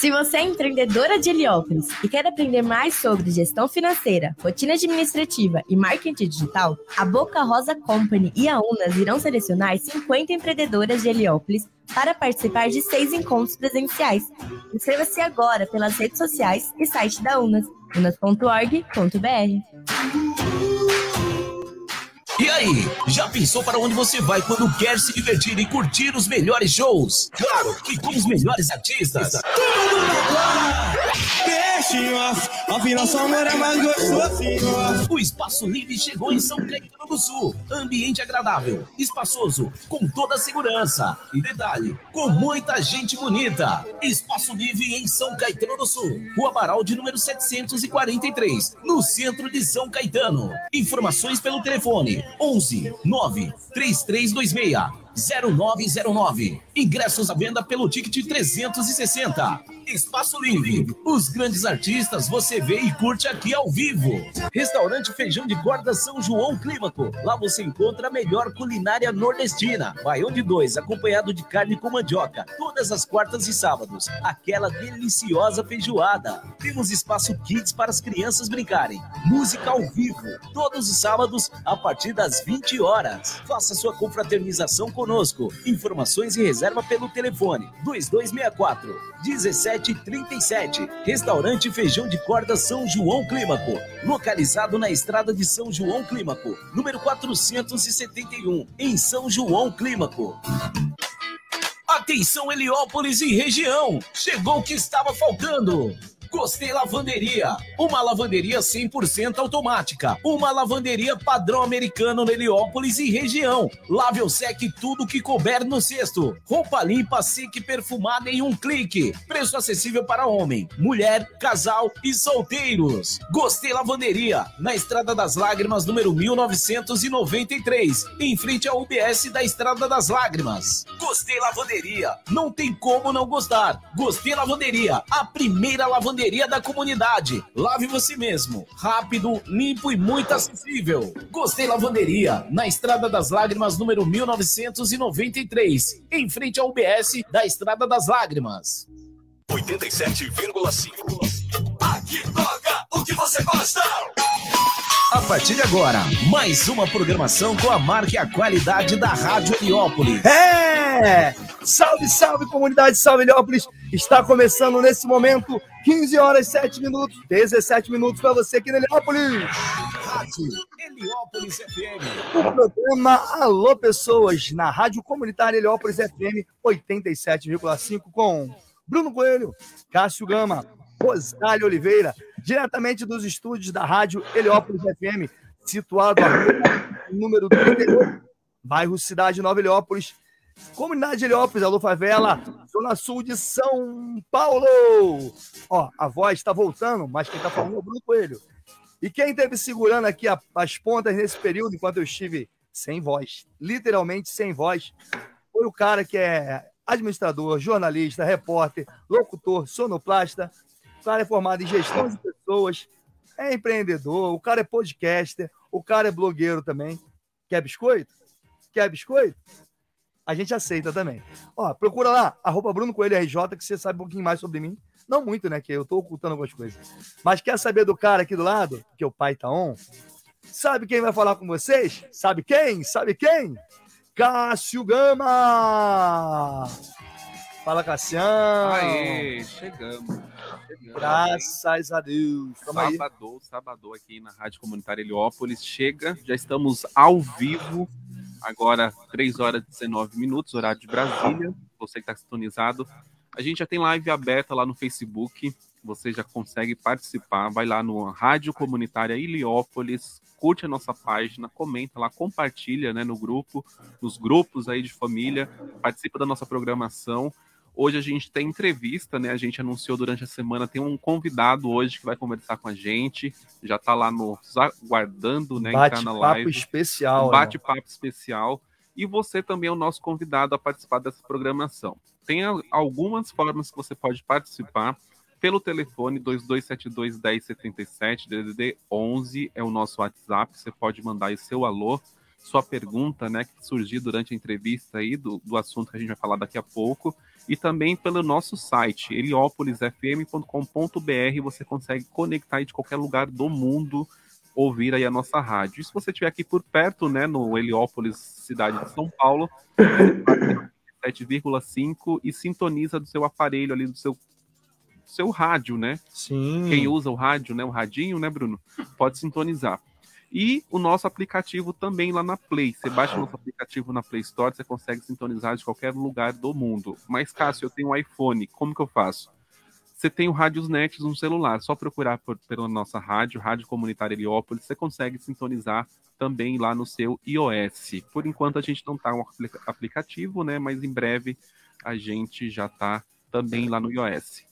Se você é empreendedora de Heliópolis e quer aprender mais sobre gestão financeira, rotina administrativa e marketing digital, a Boca Rosa Company e a Unas irão selecionar 50 empreendedoras de Heliópolis para participar de seis encontros presenciais. Inscreva-se agora pelas redes sociais e site da Unas, unas.org.br. E aí, já pensou para onde você vai quando quer se divertir e curtir os melhores shows? Claro que com os melhores artistas. Tudo afinal seu amor é mais gostoso. O Espaço Livre chegou em São Caetano do Sul. Ambiente agradável, espaçoso, com toda a segurança. E detalhe, com muita gente bonita. Espaço Livre em São Caetano do Sul. Rua Baral de número 743, no centro de São Caetano. Informações pelo telefone 11 9 3326 0909. Ingressos à venda pelo ticket 360. Espaço Livre. Os grandes artistas você vê e curte aqui ao vivo. Restaurante Feijão de Corda São João Clímaco. Lá você encontra a melhor culinária nordestina. Baião de dois, acompanhado de carne com mandioca. Todas as quartas e sábados. Aquela deliciosa feijoada. Temos espaço kids para as crianças brincarem. Música ao vivo. Todos os sábados, a partir das 20 horas. Faça sua confraternização conosco. Informações e reserva pelo telefone 2264 1737. Restaurante Feijão de Corda São João Clímaco. Localizado na estrada de São João Clímaco, número 471, em São João Clímaco. Atenção Heliópolis e região! Chegou o que estava faltando! Gostei Lavanderia, uma lavanderia 100% automática, uma lavanderia padrão americano no Heliópolis e região. Lave ou seque tudo que couber no cesto. Roupa limpa, seca e perfumada em um clique. Preço acessível para homem, mulher, casal e solteiros. Gostei Lavanderia, na Estrada das Lágrimas, número 1993, em frente ao UBS da Estrada das Lágrimas. Gostei Lavanderia, não tem como não gostar. Gostei Lavanderia, a primeira lavanderia lavanderia da comunidade. Lave você mesmo. Rápido, limpo e muito acessível. Gostei Lavanderia, na Estrada das Lágrimas, número 1993, em frente ao UBS da Estrada das Lágrimas. 87,5. Aqui toca o que você gosta. A partir de agora, mais uma programação com a marca e a qualidade da Rádio Heliópolis. É! Salve, salve, comunidade Salve Heliópolis! Está começando nesse momento, 15 horas 7 minutos, 17 minutos para você aqui na Heliópolis. Rádio Heliópolis FM. O programa Alô Pessoas, na Rádio Comunitária Heliópolis FM 87,5 com Bruno Coelho, Cássio Gama, Rosário Oliveira, diretamente dos estúdios da Rádio Heliópolis FM, situado no número 38, bairro Cidade Nova Heliópolis, Comunidade Heliópolis, Alô Favela, Zona Sul de São Paulo. Ó, a voz está voltando, mas quem está falando é o Bruno Coelho. E quem esteve segurando aqui as pontas nesse período, enquanto eu estive sem voz, literalmente sem voz, foi o cara que é administrador, jornalista, repórter, locutor, sonoplasta, o cara é formado em gestão de pessoas, é empreendedor, o cara é podcaster, o cara é blogueiro também. Quer biscoito? Quer biscoito? A gente aceita também. Ó, procura lá, arroba Bruno Coelho RJ, que você sabe um pouquinho mais sobre mim. Não muito, né? Que eu tô ocultando algumas coisas. Mas quer saber do cara aqui do lado? Que o pai tá on? Sabe quem vai falar com vocês? Sabe quem? Sabe quem? Cássio Gama! Fala, Cassião! Aê, chegamos. chegamos. Graças a Deus. Tamo sábado, aí. sábado aqui na Rádio Comunitária Heliópolis. Chega, já estamos ao vivo. Agora, 3 horas e 19 minutos, horário de Brasília. Você que está sintonizado. A gente já tem live aberta lá no Facebook. Você já consegue participar. Vai lá no Rádio Comunitária Heliópolis, curte a nossa página, comenta lá, compartilha né, no grupo, nos grupos aí de família, participa da nossa programação. Hoje a gente tem entrevista, né? A gente anunciou durante a semana, tem um convidado hoje que vai conversar com a gente. Já está lá no aguardando, né? Bate entrar na live. especial. Um né? bate-papo né? especial. E você também é o nosso convidado a participar dessa programação. Tem algumas formas que você pode participar pelo telefone 2272 1077 DDD 11 é o nosso WhatsApp. Você pode mandar aí seu alô sua pergunta, né, que surgiu durante a entrevista aí do, do assunto que a gente vai falar daqui a pouco, e também pelo nosso site, heliopolisfm.com.br, você consegue conectar de qualquer lugar do mundo, ouvir aí a nossa rádio. E se você estiver aqui por perto, né, no Heliópolis, cidade de São Paulo, 7,5 e sintoniza do seu aparelho ali, do seu seu rádio, né? Sim. Quem usa o rádio, né, o radinho, né, Bruno, pode sintonizar. E o nosso aplicativo também lá na Play. Você baixa o nosso aplicativo na Play Store, você consegue sintonizar de qualquer lugar do mundo. Mas, Cássio, eu tenho um iPhone, como que eu faço? Você tem o Rádios Net no celular, só procurar por, pela nossa rádio, Rádio Comunitária Heliópolis, você consegue sintonizar também lá no seu iOS. Por enquanto a gente não está um aplicativo, né? Mas em breve a gente já está também lá no iOS.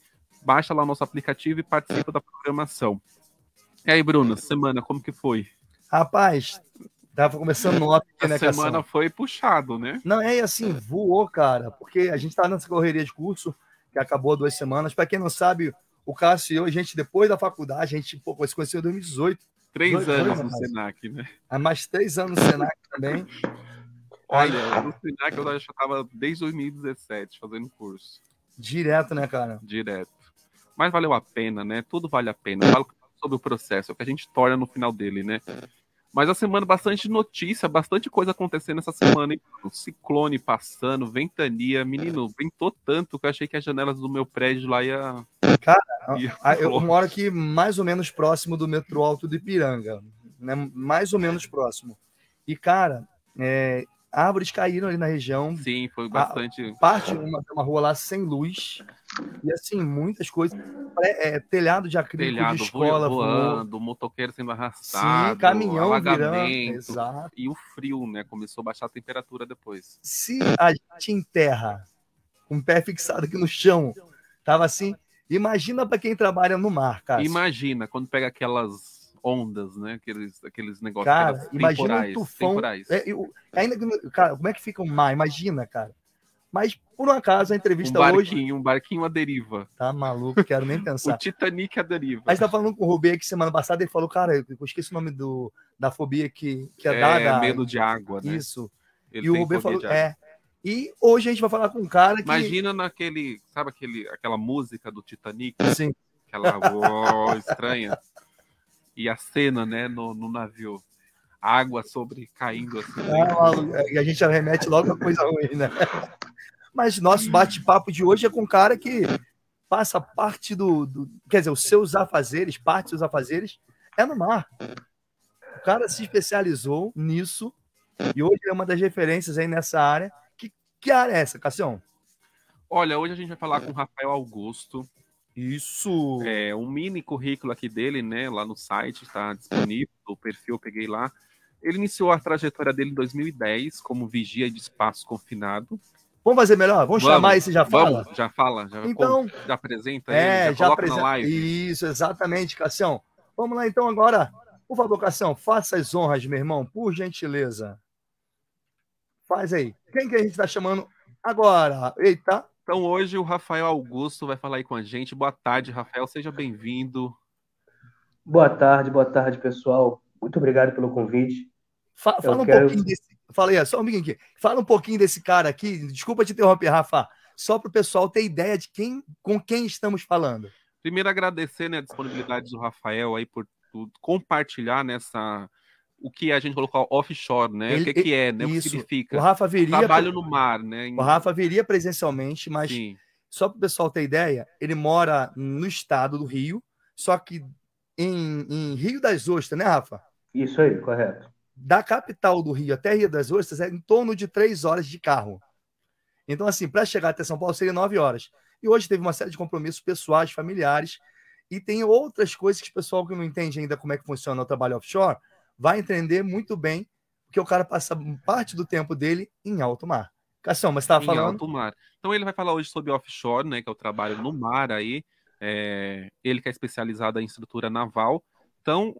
Baixa lá o nosso aplicativo e participa da programação. E aí, Bruno, semana, como que foi? Rapaz, tava começando no aqui, né, A semana foi puxado, né? Não, é assim, voou, cara, porque a gente tá nessa correria de curso, que acabou há duas semanas. Para quem não sabe, o Cássio e eu, a gente, depois da faculdade, a gente pô, se conheceu em 2018. Três Dois anos anos, no rapaz. Senac, né? Há mais três anos no Senac também. Olha, no Senac eu já estava desde 2017 fazendo curso, Direto, né, cara? direto. Mas valeu a pena, né? Tudo vale a pena. Eu falo sobre o processo, é o que a gente torna no final dele, né? Mas a semana, bastante notícia, bastante coisa acontecendo essa semana, hein? O ciclone passando, ventania, menino, ventou tanto que eu achei que as janelas do meu prédio lá ia. ia Ah, Eu moro aqui mais ou menos próximo do metrô Alto do Ipiranga, né? Mais ou menos próximo. E, cara, é, árvores caíram ali na região, Sim, foi bastante. parte de uma, uma rua lá sem luz, e assim, muitas coisas. É, telhado de acrílico telhado de escola voou. voando, motoqueiro sendo arrastado, Sim, caminhão virando. Exato. E o frio, né? Começou a baixar a temperatura depois. Se a gente em terra, com o pé fixado aqui no chão, tava assim, imagina para quem trabalha no mar, cara. Imagina quando pega aquelas ondas, né? Aqueles, aqueles negócios Cara, aquelas imagina um tufão. temporais. É, eu- ainda cara, como é que fica o mar? Imagina, cara. Mas, por um acaso, a Um entrevista hoje. barquinho, um barquinho à deriva. Tá maluco, quero nem O pensar. Titanic à deriva. A gente tá falando com o Rubem aqui semana passada, ele falou, cara, eu esqueci o nome do, da fobia que, que é, é, dada. medo de água, né? Isso. Ele e o fobia falou, é. E hoje a gente vai falar com um cara que. Imagina naquele, sabe aquele, aquela música do Titanic, Sim. aquela uó, estranha, e a cena, né, no, no navio, água sobre caindo assim. Maluco, E a gente já remete logo a coisa ruim, né? Mas nosso bate-papo de hoje é com um cara que passa parte do, do- Quer dizer, os seus afazeres, parte dos afazeres, é no mar. O cara se especializou nisso e hoje é uma das referências aí nessa área. Que, que área é essa, Cassião? Olha, hoje a gente vai falar com o Rafael Augusto, Isso. é um mini currículo aqui dele, né, lá no site, está disponível, o perfil eu peguei lá. Ele iniciou a trajetória dele em 2010 como vigia de espaço confinado. Vamos fazer melhor? Vamos, Vamos, chamar e você já fala? Vamos, já fala, já, Então, já apresenta é, ele, já coloca apresenta. na live. Isso, exatamente, Cassião. Vamos lá então agora. Por favor, Cassião, faça as honras, meu irmão, por gentileza. Faz aí. Quem que a gente está chamando agora? Eita, Então hoje o Rafael Augusto vai falar aí com a gente. Boa tarde, Rafael, seja bem-vindo. Boa tarde, boa tarde, pessoal. Muito obrigado pelo convite. fa- Eu fala um quero- pouquinho desse. Fala aí, só um pouquinho aqui. Fala um pouquinho desse cara aqui. Desculpa te interromper, Rafa. Só para o pessoal ter ideia de quem, com quem estamos falando. Primeiro agradecer né, a disponibilidade do Rafael aí por tudo, compartilhar nessa o que a gente colocou offshore, né? Ele- o que, que é, né? O que isso. significa? O Rafa viria. Trabalho no mar, né? Em- O Rafa viria presencialmente, mas Sim. só para o pessoal ter ideia, ele mora no estado do Rio, só que em, em Rio das Ostras, né, Rafa? Isso aí, correto. Da capital do Rio até Rio das Ostras é em torno de três horas de carro. Então, assim, para chegar até São Paulo seria nove horas. E hoje teve uma série de compromissos pessoais, familiares, e tem outras coisas que o pessoal que não entende ainda como é que funciona o trabalho offshore vai entender muito bem, porque o cara passa parte do tempo dele em alto mar. Cação, mas você estava em falando? alto mar. Então ele vai falar hoje sobre offshore, né, que é o trabalho no mar aí. É, ele que é especializado em estrutura naval. Então,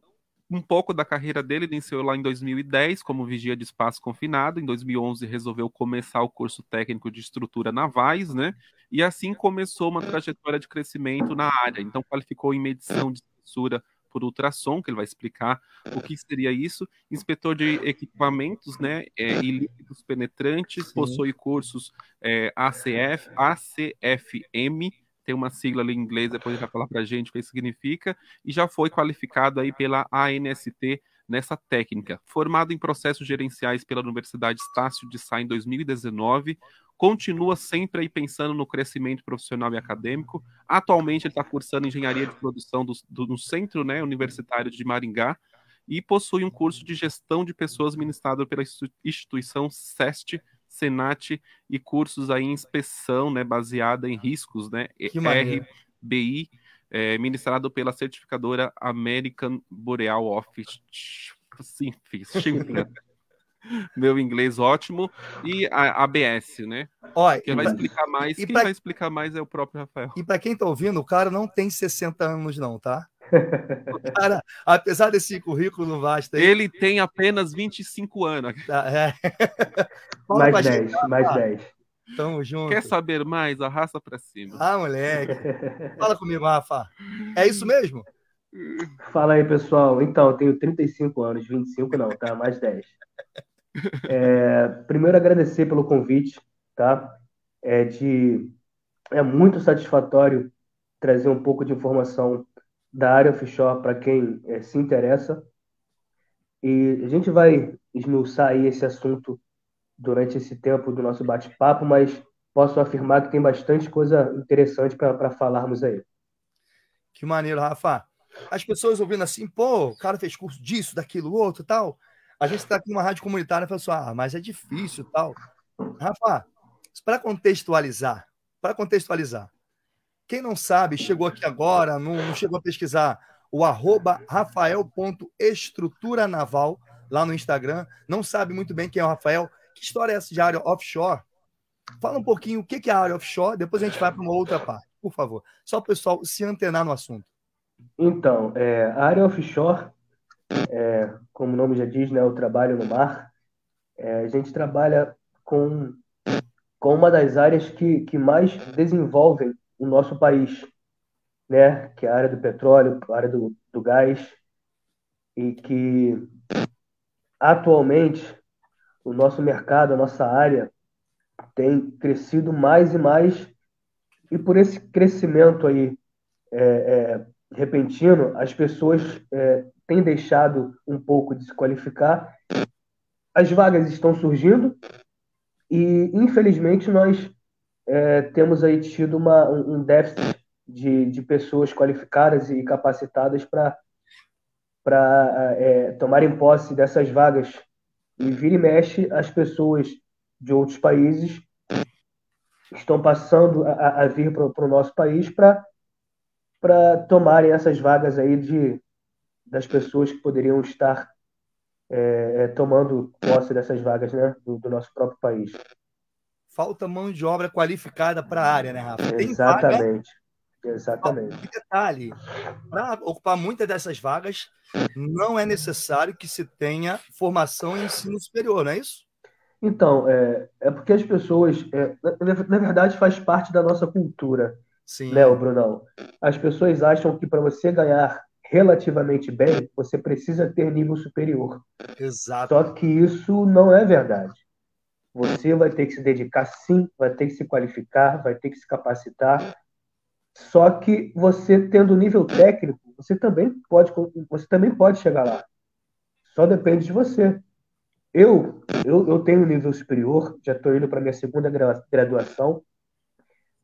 um pouco da carreira dele iniciou lá em 2010 como vigia de espaço confinado. Em 2011 resolveu começar o curso técnico de estrutura navais, né? E assim começou uma trajetória de crescimento na área. Então qualificou em medição de espessura por ultrassom, que ele vai explicar o que seria isso. Inspetor de equipamentos, né, é, e líquidos penetrantes, Sim. possui cursos é, ACF, ACFM, tem uma sigla ali em inglês, depois ele vai falar para a gente o que significa, e já foi qualificado aí pela ANST nessa técnica. Formado em processos gerenciais pela Universidade Estácio de Sá em 2019, continua sempre aí pensando no crescimento profissional e acadêmico. Atualmente ele está cursando engenharia de produção do, do, no Centro né, Universitário de Maringá e possui um curso de gestão de pessoas ministrado pela instituição SEST, Senat e cursos aí em inspeção, né, baseada em riscos, né, RBI, é, ministrado pela certificadora American Boreal Office. Sim, fiz. Meu inglês ótimo. E a ABS, né? Olha, quem vai pra... explicar mais, quem pra... vai explicar mais é o próprio Rafael. E para quem tá ouvindo, o cara não tem 60 anos, não, tá? O cara, apesar desse currículo vasto aí, Ele tem apenas 25 anos. Tá, é. mais 10, mais 10. Tamo junto. Quer saber mais? Arrasta pra cima. Ah, moleque. Fala comigo, Rafa. É isso mesmo? Fala aí, pessoal. Então, eu tenho 35 anos, 25 não, tá? Mais 10. É, primeiro, agradecer pelo convite, tá? É, de, é muito satisfatório trazer um pouco de informação da área offshore para quem é, se interessa. E a gente vai esmiuçar aí esse assunto durante esse tempo do nosso bate-papo, mas posso afirmar que tem bastante coisa interessante para falarmos aí. Que maneiro, Rafa. As pessoas ouvindo assim, pô, o cara fez curso disso, daquilo, outro tal. A gente está aqui numa rádio comunitária e fala assim, ah, mas é difícil tal. Rafa, para contextualizar, para contextualizar, quem não sabe, chegou aqui agora, não, não chegou a pesquisar o arroba rafael.estruturanaval lá no Instagram, não sabe muito bem quem é o Rafael, que história é essa de área offshore? Fala um pouquinho o que é a área offshore, depois a gente vai para uma outra parte, por favor. Só o pessoal se antenar no assunto. Então, é, a área offshore, é, como o nome já diz, né, o trabalho no mar, é, a gente trabalha com, com uma das áreas que, que mais desenvolvem o nosso país, né, que é a área do petróleo, a área do, do gás, e que atualmente o nosso mercado, a nossa área tem crescido mais e mais, e por esse crescimento aí é, é, repentino, as pessoas têm deixado um pouco de se qualificar, as vagas estão surgindo, e infelizmente nós é, temos aí tido uma, um déficit de, de pessoas qualificadas e capacitadas para é, tomarem posse dessas vagas. E vira e mexe, as pessoas de outros países estão passando a, a vir para o nosso país para tomarem essas vagas aí de, das pessoas que poderiam estar é, é, tomando posse dessas vagas né, do, do, nosso próprio país. Falta mão de obra qualificada para a área, né, Rafa? Tem Exatamente. Vaga, Exatamente. E detalhe, para ocupar muitas dessas vagas, não é necessário que se tenha formação em ensino superior, não é isso? Então, é, é porque as pessoas, é, na, na, verdade, faz parte da nossa cultura, Sim. né, Brunão? As pessoas acham que para você ganhar relativamente bem, você precisa ter nível superior. Exato. Só que isso não é verdade. Você vai ter que se dedicar sim, vai ter que se qualificar, vai ter que se capacitar. Só que você tendo nível técnico, você também pode, você também pode chegar lá. Só depende de você. Eu, eu, eu tenho um nível superior, já estou indo para minha segunda graduação,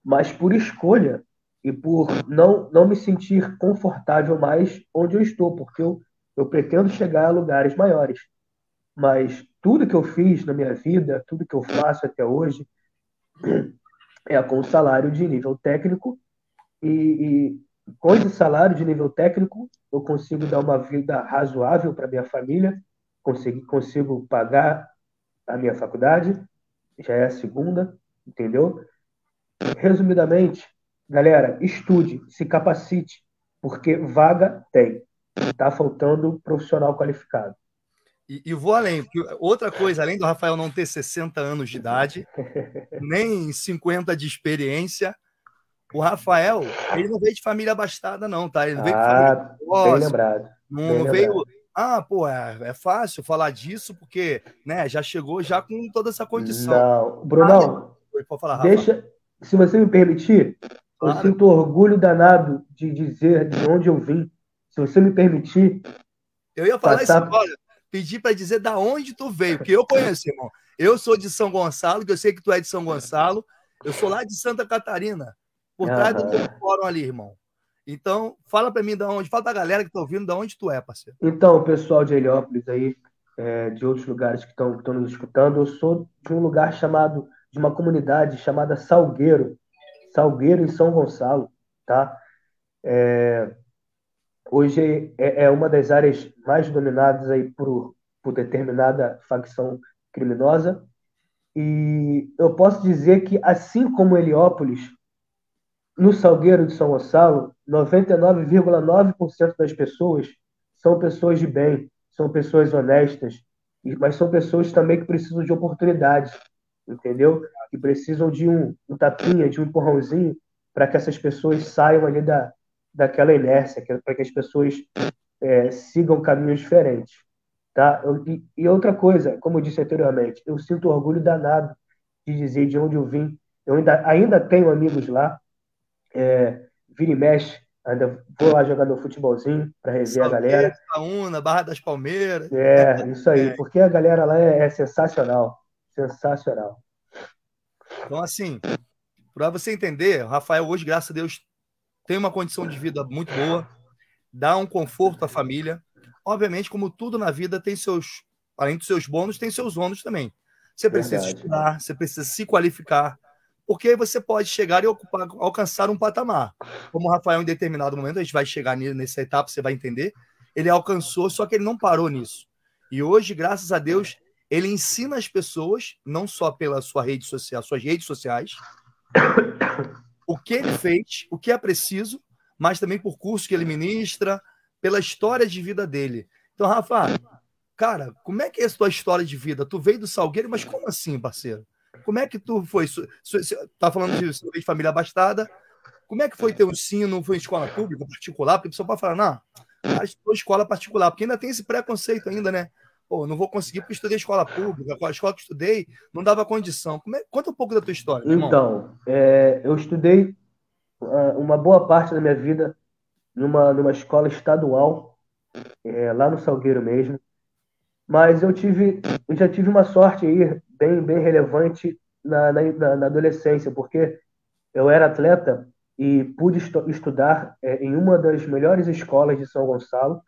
mas por escolha e por não, não me sentir confortável mais onde eu estou, porque eu, eu pretendo chegar a lugares maiores. Mas tudo que eu fiz na minha vida, tudo que eu faço até hoje, é com salário de nível técnico e, e com esse salário de nível técnico, eu consigo dar uma vida razoável para minha família, consigo, consigo pagar a minha faculdade, já é a segunda, entendeu? Resumidamente, galera, estude, se capacite, porque vaga tem. Está faltando profissional qualificado. E, e, vou além, outra coisa, além do Rafael não ter 60 anos de idade, nem 50 de experiência, O Rafael, ele não veio de família abastada, não, tá? Ele não veio de ah, família bem lembrado. Não, bem veio. Ah, pô, é, é, fácil falar disso, porque né, já chegou já com toda essa condição. Não, Brunão, ah, falar, deixa, se você me permitir, claro. eu sinto orgulho danado de dizer de onde eu vim. Se você me permitir. Eu ia falar passar... isso agora, pedir para dizer da onde tu veio, porque eu conheço, irmão. Eu sou de São Gonçalo, que eu sei que tu é de São Gonçalo. Eu sou lá de Santa Catarina, por trás do teu fórum ali, irmão. Então, fala para mim da onde, fala pra galera que tá ouvindo, da onde tu é, parceiro. Então, pessoal de Heliópolis aí, é, de outros lugares que estão nos escutando, eu sou de um lugar chamado, de uma comunidade chamada Salgueiro, Salgueiro em São Gonçalo, tá? É, hoje é, é, uma das áreas mais dominadas aí por, por determinada facção criminosa, e eu posso dizer que, assim como Heliópolis, no Salgueiro de São Gonçalo, 99,9% das pessoas são pessoas de bem, são pessoas honestas, mas são pessoas também que precisam de oportunidades, entendeu? Precisam de um, um tapinha, de um empurrãozinho, para que essas pessoas saiam ali da, daquela inércia, para que as pessoas é, sigam caminhos diferentes. Tá? Eu, e, e, outra coisa, como eu disse anteriormente, eu sinto orgulho danado de dizer de onde eu vim. Eu ainda, ainda tenho amigos lá, é, vira e mexe, ainda vou lá jogar meu futebolzinho para rever a galera. Una, Barra das Palmeiras. É, isso aí, é. porque a galera lá é, é sensacional. Sensacional. Então, assim, para você entender, o Rafael hoje, graças a Deus, tem uma condição de vida muito boa, dá um conforto à família. Obviamente, como tudo na vida tem seus, além dos seus bônus, tem seus ônus também. Você precisa Verdade. estudar, você precisa se qualificar, porque aí você pode chegar e ocupar, alcançar um patamar. Como o Rafael, em determinado momento, a gente vai chegar nessa etapa, você vai entender. Ele alcançou, só que ele não parou nisso. E hoje, graças a Deus, ele ensina as pessoas, não só pela sua rede social, suas redes sociais, o que ele fez, o que é preciso, mas também por curso que ele ministra, pela história de vida dele. Então, Rafa, cara, como é que é a tua história de vida? Tu veio do Salgueiro, mas como assim, parceiro? Como é que tu foi? Tá falando de, de família abastada. Como é que foi teu ensino? Foi em escola pública, particular? Porque a pessoa pode falar, não, foi escola particular, porque ainda tem esse preconceito ainda, né? Pô, não vou conseguir porque estudei escola pública, a escola que estudei não dava condição. É? Conta um pouco da tua história. Então, é, eu estudei ah, uma boa parte da minha vida numa, numa escola estadual, é, lá no Salgueiro mesmo. Mas eu tive, eu já tive uma sorte aí bem, bem relevante na, na, na adolescência, porque eu era atleta e pude estu estudar é, em uma das melhores escolas de São Gonçalo,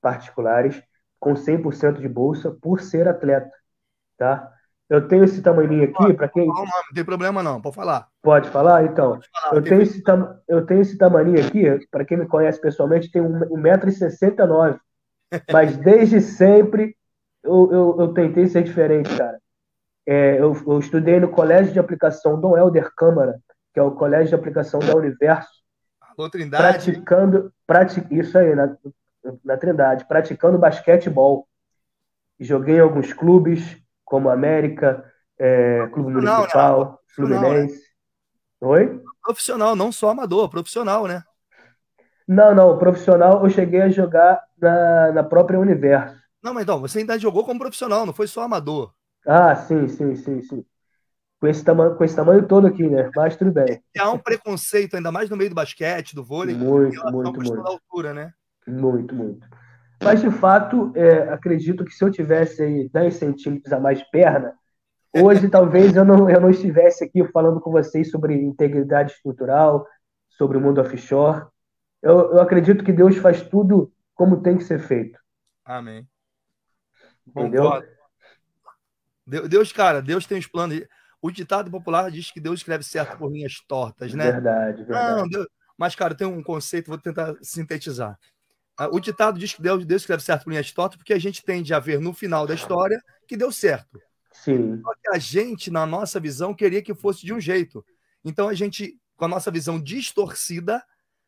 particulares, com 100% de bolsa, por ser atleta, tá? Eu tenho esse tamanho aqui, para quem... Não, não, tem problema não, pode falar. Pode falar? Então, pode falar, eu, tenho esse tam... eu tenho esse tamanho aqui, para quem me conhece pessoalmente, tem 1,69m, mas desde sempre eu, eu, eu tentei ser diferente, cara. É, eu, eu, estudei no Colégio de Aplicação Dom Helder Câmara, que é o Colégio de Aplicação da Universo. Alô, Trindade. Praticando, prati, isso aí, na, na Trindade, praticando basquetebol. Joguei em alguns clubes, como América, é, Clube né? Municipal, né? Fluminense. Né? Oi? Profissional, não só amador, profissional, né? Não, não, profissional eu cheguei a jogar na, na própria Universo. Não, mas então, você ainda jogou como profissional, não foi só amador. Ah, sim, sim, sim, sim. Com esse, tamanho, com esse tamanho todo aqui, né? Mas tudo bem. E há um preconceito, ainda mais no meio do basquete, do vôlei, muito, muito, muito. da altura, né? Muito, muito. Mas, de fato, é, acredito que se eu tivesse aí 10 centímetros a mais de perna, hoje talvez eu não, eu não estivesse aqui falando com vocês sobre integridade estrutural, sobre o mundo offshore. Eu, eu acredito que Deus faz tudo como tem que ser feito. Amém. Entendeu? Deus, cara, Deus tem os planos. O ditado popular diz que Deus escreve certo por linhas tortas, né? Verdade, verdade. Não, Deus... Mas, cara, tem um conceito, vou tentar sintetizar. O ditado diz que Deus, Deus escreve certo por linhas tortas porque a gente tende a ver no final da história que deu certo. Sim. Só que a gente, na nossa visão, queria que fosse de um jeito. Então a gente, com a nossa visão distorcida,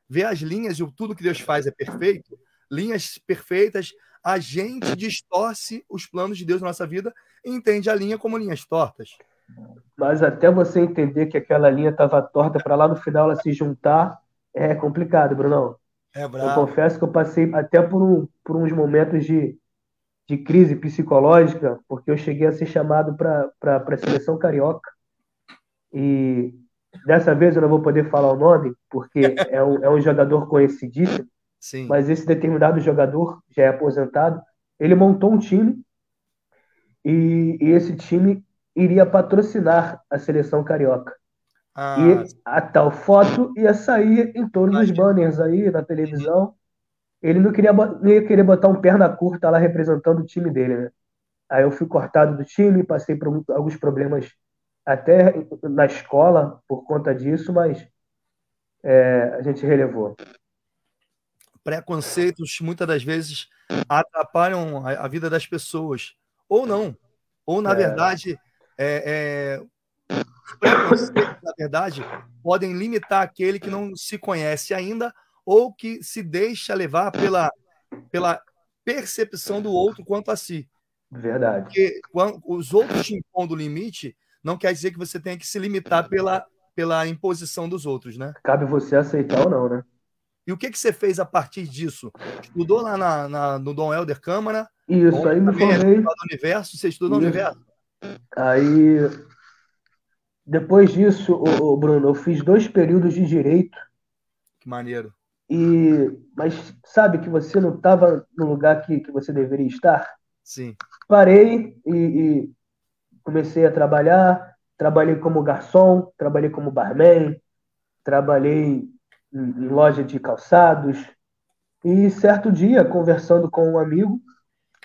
vê as linhas e tudo que Deus faz é perfeito, linhas perfeitas, a gente distorce os planos de Deus na nossa vida e entende a linha como linhas tortas. Mas até você entender que aquela linha estava torta para lá no final ela se juntar, é complicado, Brunão. É Eu brabo. confesso que eu passei até por, um, por uns momentos de, de crise psicológica, porque eu cheguei a ser chamado para a seleção carioca. E dessa vez eu não vou poder falar o nome, porque é um, é um jogador conhecidíssimo, Sim. mas esse determinado jogador já é aposentado. Ele montou um time e, e esse time iria patrocinar a seleção carioca. Ah, E a tal foto ia sair em todos os banners aí na televisão. Ele não queria, não ia querer botar um perna curta lá representando o time dele, né? Aí eu fui cortado do time, passei por alguns problemas até na escola por conta disso, mas é, a gente relevou. preconceitos muitas das vezes atrapalham a, a vida das pessoas. Ou não. Ou, na É. verdade, é, é, os preconceitos, na verdade, podem limitar aquele que não se conhece ainda ou que se deixa levar pela, pela percepção do outro quanto a si. Verdade. Porque quando os outros te impondo o limite, não quer dizer que você tenha que se limitar pela, pela imposição dos outros, né? Cabe você aceitar ou não, né? E o que, que você fez a partir disso? Estudou lá na, na- no Dom Helder Câmara? Isso, aí me formei. Universo? Você estudou no. Universo? Aí, depois disso, ô, Bruno, eu fiz dois períodos de direito. Que maneiro. E, mas sabe que você não estava no lugar que, que você deveria estar? Sim. Parei e, e comecei a trabalhar. Trabalhei como garçom, trabalhei como barman, trabalhei em, loja de calçados. E certo dia, conversando com um amigo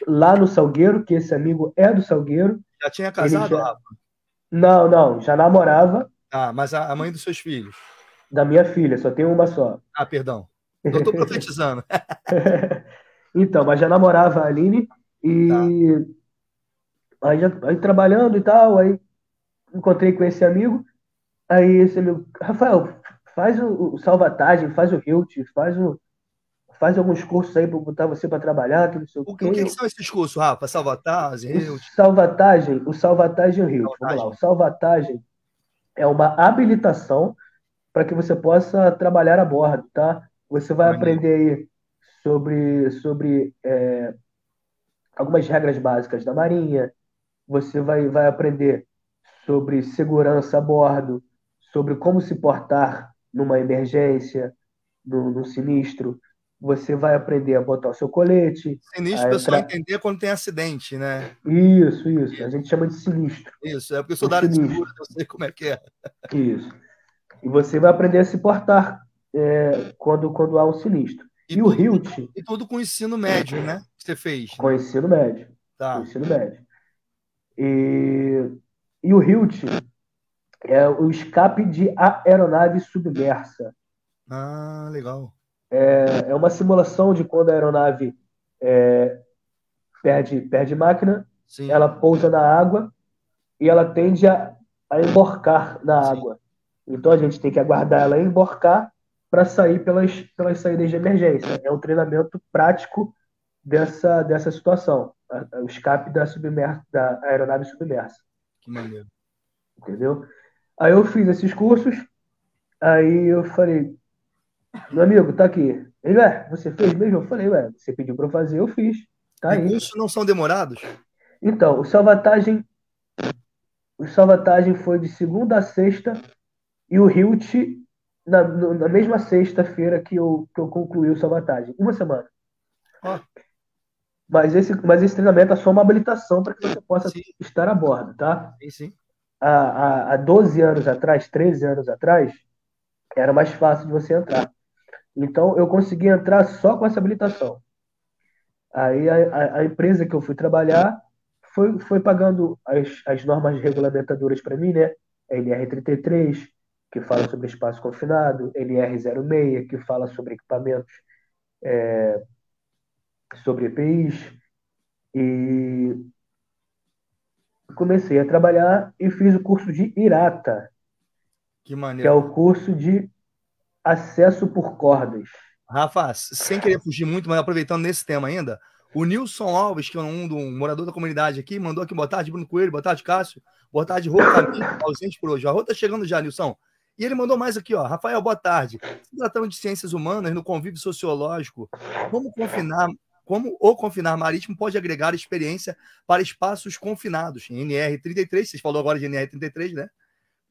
lá no Salgueiro, que esse amigo é do Salgueiro. Já tinha casado? já-? Não, não, já namorava Ah, mas a, a mãe dos seus filhos. da minha filha, só tenho uma só. Ah, perdão. Eu estou profetizando. Então, mas já namorava a Aline e aí, já, aí trabalhando e tal, aí encontrei com esse amigo, aí esse amigo, Rafael, faz o, o salvatagem, faz o Hilt, faz o faz alguns cursos aí para botar você para trabalhar, que não sei o O, que, o que que são esses cursos, Rafa? Salvatagem, O salvatagem, o salvatagem Hilt, vamos lá, Salvatagem. o salvatagem é uma habilitação para que você possa trabalhar a bordo, tá? Você vai Maneiro. aprender aí sobre, sobre é, algumas regras básicas da Marinha, você vai, vai aprender sobre segurança a bordo, sobre como se portar numa emergência, no, no sinistro. Você vai aprender a botar o seu colete. Sinistro, o pessoal tra- entender quando tem acidente, né? Isso, isso. A gente chama de sinistro. Isso, é porque eu sou da área de seguros, eu sei como é que é. Isso. E você vai aprender a se portar é, quando, quando há um sinistro. E, E o Hilt, e tudo com ensino médio, né? Que você fez. com ensino médio. Tá. o ensino médio. E, e o HILT é o escape de aeronave submersa. Ah, legal. É, é uma simulação de quando a aeronave é, perde, perde máquina, Sim. ela pousa na água e ela tende a, a emborcar na Sim. água. Então a gente tem que aguardar ela emborcar para sair pelas, pelas saídas de emergência. É um treinamento prático dessa, dessa situação, o escape da, submer, da aeronave submersa. Que maneiro. entendeu? Aí eu fiz esses cursos, aí eu falei, meu amigo, tá aqui. Ele, ué, você fez mesmo? Eu falei, ué, você pediu pra eu fazer, eu fiz. Tá cursos não são demorados? Então, o salvatagem, o salvatagem foi de segunda a sexta e o Hilt na, na mesma sexta-feira que eu, que eu concluí o salvatagem. Uma semana. Ó. Mas esse, mas esse treinamento é só uma habilitação para que você possa Sim. estar a bordo, tá? Sim, sim. há, há, há 12 anos atrás, 13 anos atrás, era mais fácil de você entrar. Então, eu consegui entrar só com essa habilitação. Aí, a, a- empresa que eu fui trabalhar foi, foi pagando as, as normas regulamentadoras para mim, né? A NR33, que fala sobre espaço confinado, NR06, que fala sobre equipamentos, é, sobre EPIs. E comecei a trabalhar e fiz o curso de IRATA, Que que é maneiro. o curso de acesso por cordas. Rafa, sem querer fugir muito, mas aproveitando nesse tema ainda, O Nilson Alves, que é um, um morador da comunidade aqui, mandou aqui boa tarde, Bruno Coelho, boa tarde, Cássio, boa tarde, Rô, ausente por hoje. A Rô tá chegando já, Nilson. E ele mandou mais aqui, ó. Rafael, boa tarde. Se tratando de ciências humanas no convívio sociológico, como confinar, como o confinar marítimo pode agregar experiência para espaços confinados? Em NR33, vocês falou agora de NR33, né?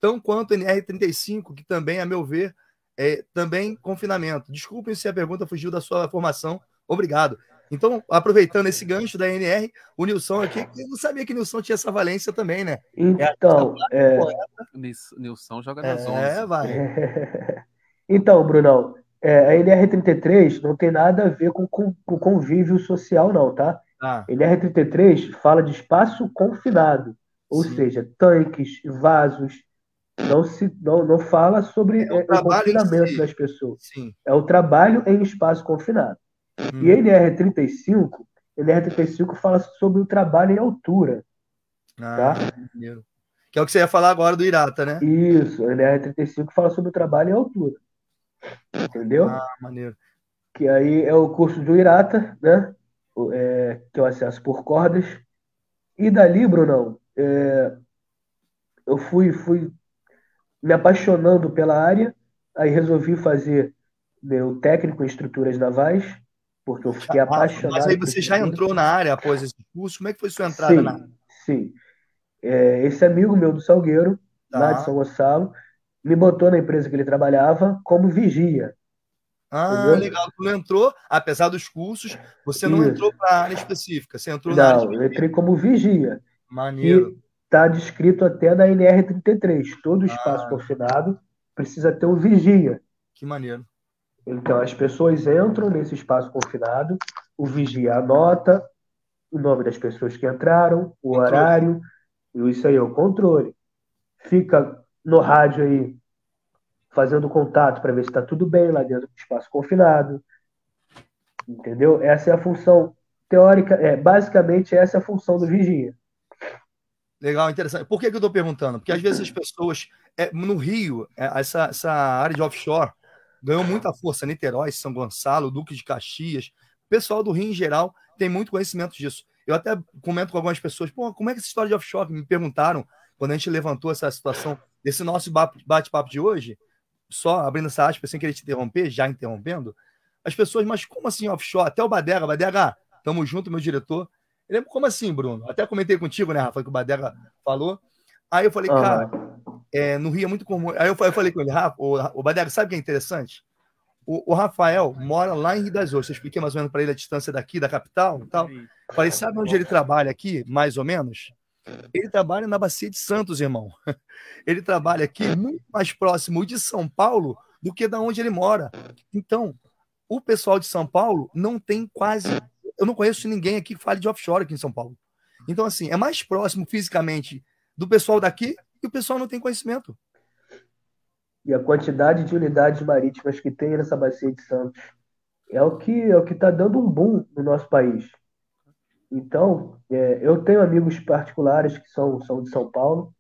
Tão quanto NR35, que também, a meu ver, é também confinamento. Desculpem se a pergunta fugiu da sua formação. Obrigado. Então, aproveitando esse gancho da NR, o Nilson aqui, eu não sabia que o Nilson tinha essa valência também, né? Então, é... Nilson joga nas é, 11. vai. então, Brunão, é, a NR33 não tem nada a ver com, com, com convívio social, não, tá? Ah. NR33 fala de espaço confinado, ou Sim. seja, tanques, vasos. Não, se, não, não fala sobre É o é, o confinamento si. das pessoas. Sim. É o trabalho em espaço confinado. Hum. E NR35, NR35 fala sobre o trabalho em altura. Ah, maneiro. Que é o que você ia falar agora do Irata, né? Isso, NR35 fala sobre o trabalho em altura. Entendeu? Ah, maneiro. que aí é o curso do Irata, né? O- é, que é o acesso por cordas. E dali, Brunão, é, eu fui, fui me apaixonando pela área, aí resolvi fazer meu técnico em estruturas navais, porque eu fiquei Ah, apaixonado. mas aí você já entrou na área após esse curso? Como é que foi sua entrada Sim, na área? sim. É, esse amigo meu do Salgueiro, lá Tá. de São Gonçalo, me botou na empresa que ele trabalhava como vigia. Ah, Entendeu? legal. Tu não entrou, apesar dos cursos, você não Isso. entrou para a área específica, você entrou na área Não, eu entrei como vigia. Maneiro. Está descrito até na NR33. Todo espaço Ah. confinado precisa ter um vigia. Que maneiro. Então, as pessoas entram nesse espaço confinado, o vigia anota o nome das pessoas que entraram, o Controle. horário, e isso aí é o controle. Fica no rádio aí, fazendo contato para ver se está tudo bem lá dentro do espaço confinado. Entendeu? Essa é a função teórica, é, basicamente essa é a função do vigia. Legal, interessante. Por que, que eu estou perguntando? Porque às vezes as pessoas, é, no Rio, é, essa, essa área de offshore ganhou muita força. Niterói, São Gonçalo, Duque de Caxias. O pessoal do Rio, em geral, tem muito conhecimento disso. Eu até comento com algumas pessoas, pô, como é que essa história de offshore? Me perguntaram quando a gente levantou essa situação desse nosso ba- bate-papo de hoje, só abrindo essa aspa sem querer te interromper, já interrompendo, as pessoas, mas como assim offshore? Até o Badega, Badega, tamo junto, meu diretor. Ele como assim, Bruno? Até comentei contigo, né, Rafa, que o Badega falou. Aí eu falei, cara, é, no Rio é muito comum. Aí eu falei, eu falei com ele, Rafa, o, o Badega, sabe o que é interessante? O, o Rafael mora lá em Rio das Ostras. Eu expliquei mais ou menos para ele a distância daqui, da capital e tal. Falei, sabe onde ele trabalha aqui, mais ou menos? Ele trabalha na Bacia de Santos, irmão. Ele trabalha aqui muito mais próximo de São Paulo do que da onde ele mora. Então, o pessoal de São Paulo não tem quase. Eu não conheço ninguém aqui que fale de offshore aqui em São Paulo. Então, assim, é mais próximo fisicamente do pessoal daqui e o pessoal não tem conhecimento. E a quantidade de unidades marítimas que tem nessa bacia de Santos é o que é o que está dando um boom no nosso país. Então, é, eu tenho amigos particulares que são, são de São Paulo,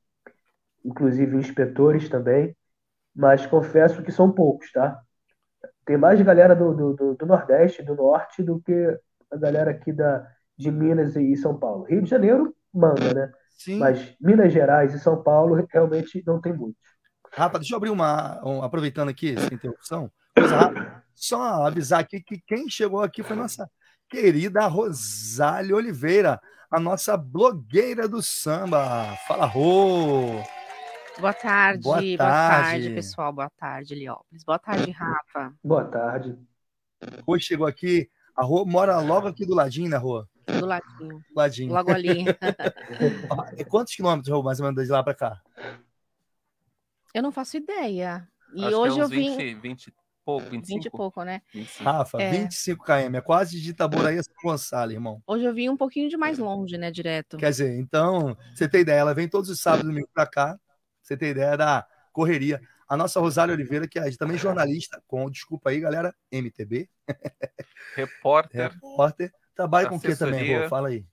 inclusive inspetores também, mas confesso que são poucos, tá? Tem mais galera do, do, do, do Nordeste, do Norte, do que a galera aqui da, de Minas e São Paulo. Rio de Janeiro manda, né? Sim. Mas Minas Gerais e São Paulo realmente não tem muitos. Rafa, deixa eu abrir uma. um- aproveitando aqui essa interrupção, coisa rápida, só avisar aqui que quem chegou aqui foi nossa querida Rosália Oliveira, a nossa blogueira do samba. Fala, Rô! Boa tarde, Boa boa tarde. tarde, pessoal. Boa tarde, Heliópolis. Boa tarde, Rafa. Boa tarde. Rô chegou aqui. A Rô mora logo aqui do ladinho, né, Rô? Do ladinho, Do ladinho. logo ali. É Quantos quilômetros, Rô, mais ou menos, de lá para cá? Eu não faço ideia. E Acho hoje que é eu vim 20, 20 e pouco, 25? 20 e pouco, né? 25. Rafa, É. 25 km. É quase de Itaboraí a São Gonçalo, irmão. Hoje eu vim um pouquinho de mais longe, né? Direto. Quer dizer, então, você tem ideia, ela vem todos os sábados e domingos para cá. Você tem ideia da correria. A nossa Rosália Oliveira, que é também jornalista, com, desculpa aí, galera, MTB, Repórter. repórter, trabalha com o que também. Rô? Fala aí.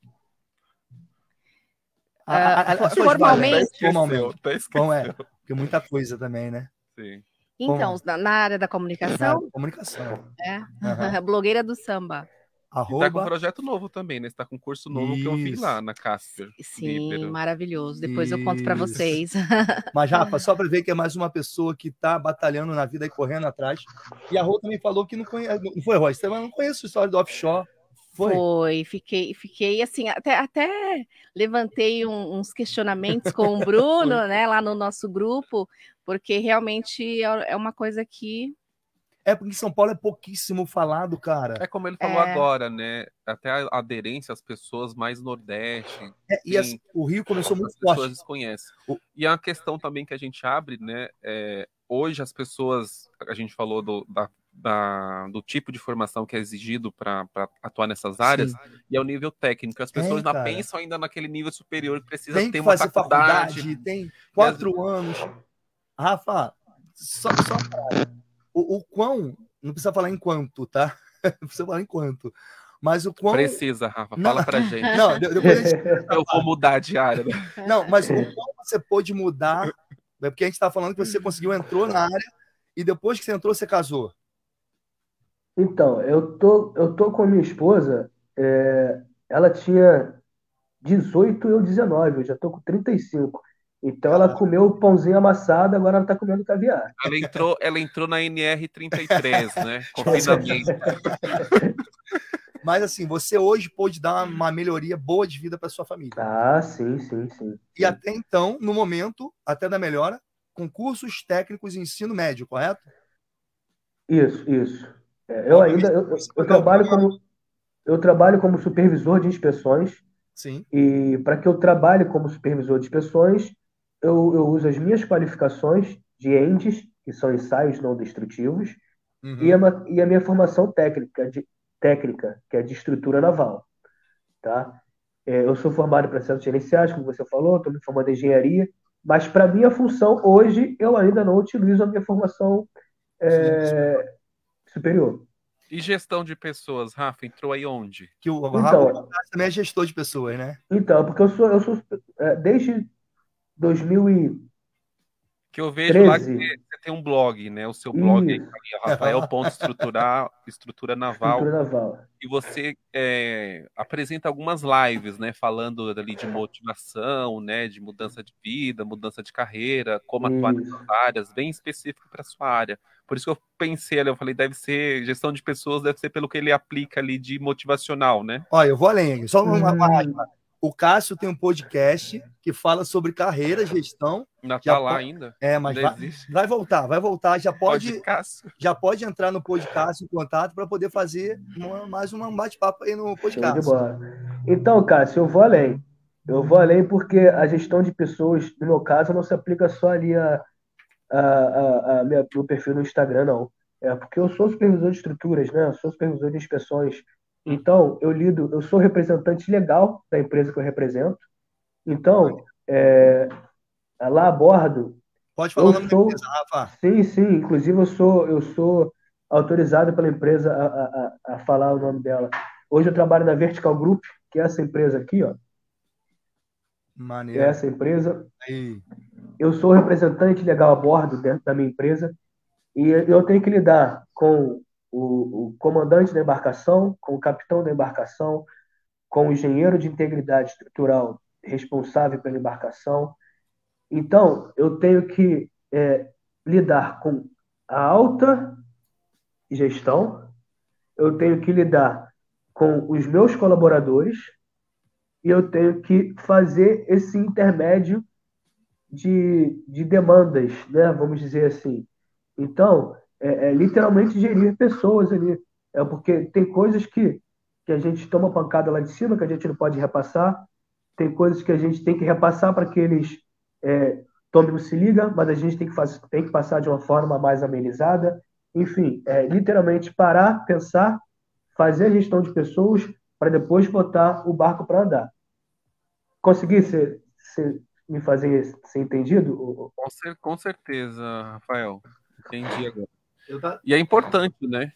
Ah, A- a- a- formalmente- vagas, Esqueceu, Formalmente. tá esqueceu. Bom, é, porque muita coisa também, né? Sim. Então, na, na área da Na comunicação, comunicação. é. Aham. Blogueira do samba. Arroba... E tá com um projeto novo também, né? Você tá com um curso novo Isso. que eu vi lá na Casper. Sim, maravilhoso. Depois Isso. eu conto para vocês. Mas, Rafa, só para ver que é mais uma pessoa que tá batalhando na vida e correndo atrás. E a Rô também falou que não conhece. Não foi, Rô? Você não conhece a história do offshore. Foi? Foi, fiquei, fiquei assim, até, até levantei um, uns questionamentos com o Bruno, né, lá no nosso grupo, porque realmente é, é uma coisa que é porque em São Paulo é pouquíssimo falado, cara. É como ele falou é... agora, né? Até a aderência às pessoas mais Nordeste. É, e as, o Rio começou muito as forte. As pessoas desconhecem. O... E é uma questão também que a gente abre, né? É, hoje as pessoas, a gente falou do, da, da, do tipo de formação que é exigido para atuar nessas áreas, Sim. e é o nível técnico. As pessoas não pensam ainda naquele nível superior que precisa tem ter uma faculdade. faculdade. Tem quatro as... anos. Rafa, só, só o, o quão, não precisa falar em quanto, tá? Não precisa falar em quanto. Mas o quão. Precisa, Rafa, não, fala pra gente. Não, depois gente... Eu vou mudar a diária. Né? Não, mas o quão você pôde mudar. É porque a gente tá falando que você conseguiu, entrou na área e depois que você entrou, você casou. Então, eu tô, eu tô com a minha esposa, é, ela tinha 18 e eu 19, eu já tô com 35. Então ela comeu o pãozinho amassado, agora ela está comendo caviar. Ela entrou, ela entrou na NR33, né? Confinamento. Mas assim, você hoje pôde dar uma melhoria boa de vida para sua família. Ah, sim, sim, sim. E até então, no momento, até da melhora, com cursos técnicos de ensino médio, correto? Isso, isso. É, eu ainda eu, eu trabalho como eu trabalho como supervisor de inspeções. Sim. E para que eu trabalhe como supervisor de inspeções, eu, eu uso as minhas qualificações de ENDES, que são ensaios não destrutivos, uhum. e, a, e, a, minha formação técnica, de, técnica, que é de estrutura naval. Tá? É, eu sou formado em processos gerenciais, como você falou, estou me formando em engenharia, mas para minha função hoje eu ainda não utilizo a minha formação é, superior. E gestão de pessoas, Rafa, entrou aí onde? Que o então, Rafa também é gestor de pessoas, né? Então, porque eu sou, eu sou é, desde 2000 e que eu vejo 13. lá que você tem um blog, né? O seu blog aí, Rafael Ponto Estruturar, Estrutura Naval. Estrutura Naval. E você é, apresenta algumas lives, né? Falando ali de motivação, né? De mudança de vida, mudança de carreira, como atuar nessas áreas, bem específico para sua área. Por isso que eu pensei ali, eu falei, deve ser gestão de pessoas, deve ser pelo que ele aplica ali de motivacional, né? Olha, eu vou além, só uma, uma, hum. O Cássio tem um podcast que fala sobre carreira, gestão. Ainda tá lá ainda? É, mas vai, vai, voltar, vai voltar. Já pode, já pode entrar no podcast em contato para poder fazer uma, mais um bate-papo aí no podcast. Então, Cássio, eu vou além. Eu vou além porque a gestão de pessoas, no meu caso, não se aplica só ali a, a, a, a minha, meu perfil no Instagram, não. É porque eu sou supervisor de estruturas, né? Eu sou supervisor de inspeções então, eu lido, eu sou representante legal da empresa que eu represento. Então, é, lá a bordo. Pode falar o nome sou, da empresa, Rafa. Sim, sim. Inclusive, eu sou, eu sou autorizado pela empresa a, a, a falar o nome dela. Hoje eu trabalho na Vertical Group, que é essa empresa aqui, ó. Maneiro. É essa empresa. Aí. Eu sou representante legal a bordo dentro da minha empresa e eu tenho que lidar com o, o comandante da embarcação, com o capitão da embarcação, com o engenheiro de integridade estrutural responsável pela embarcação. Então, eu tenho que é, lidar com a alta gestão, eu tenho que lidar com os meus colaboradores e eu tenho que fazer esse intermédio de, de demandas, né? vamos dizer assim. Então, é, é literalmente gerir pessoas ali. É porque tem coisas que, que a gente toma pancada lá de cima que a gente não pode repassar, tem coisas que a gente tem que repassar para que eles é, tomem o se liga, mas a gente tem que, fazer, tem que passar de uma forma mais amenizada. Enfim, é, literalmente parar, pensar, fazer a gestão de pessoas para depois botar o barco para andar. Consegui ser, ser, me fazer ser entendido? Com certeza, Rafael. Entendi agora. E é importante, né?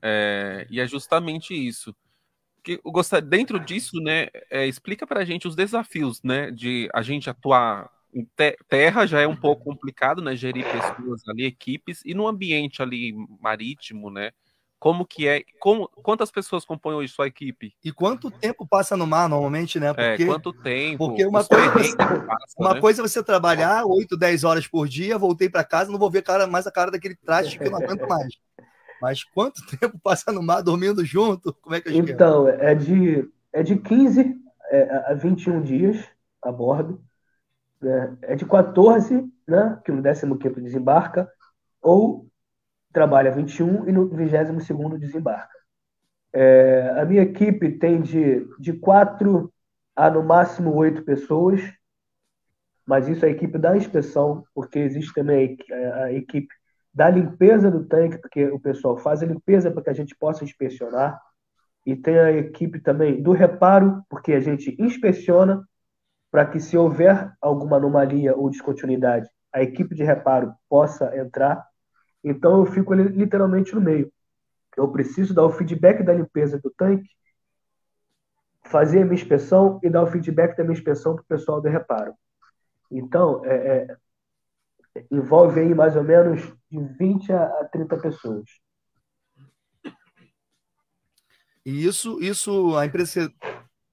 É, e é justamente isso. Que eu gostaria, dentro disso, né? É, explica para a gente os desafios, né? De a gente atuar em te terra já é um pouco complicado, né? Gerir pessoas ali, equipes, e no ambiente ali marítimo, né? Como que é? Como, quantas pessoas compõem hoje sua equipe? E quanto tempo passa no mar normalmente, né? Porque, é, quanto tempo? Porque uma, coisa, passa, uma né? coisa é você trabalhar 8, 10 horas por dia, voltei para casa, não vou ver cara, mais a cara daquele traste que eu não aguento mais. Mas quanto tempo passa no mar dormindo junto? Como é que é Então, é de, é de 15 é, a 21 dias a bordo. Né? É de 14, né? Que no 15 desembarca, ou trabalha 21 e no 22 desembarca. É, a minha equipe tem de, de quatro a no máximo oito pessoas, mas isso é a equipe da inspeção, porque existe também a, a equipe da limpeza do tanque, porque o pessoal faz a limpeza para que a gente possa inspecionar, e tem a equipe também do reparo, porque a gente inspeciona para que se houver alguma anomalia ou descontinuidade, a equipe de reparo possa entrar então eu fico ali, literalmente no meio. Eu preciso dar o feedback da limpeza do tanque, fazer a minha inspeção e dar o feedback da minha inspeção para o pessoal do reparo. Então, é, é, envolve aí mais ou menos de 20 a 30 pessoas. E isso, isso a empresa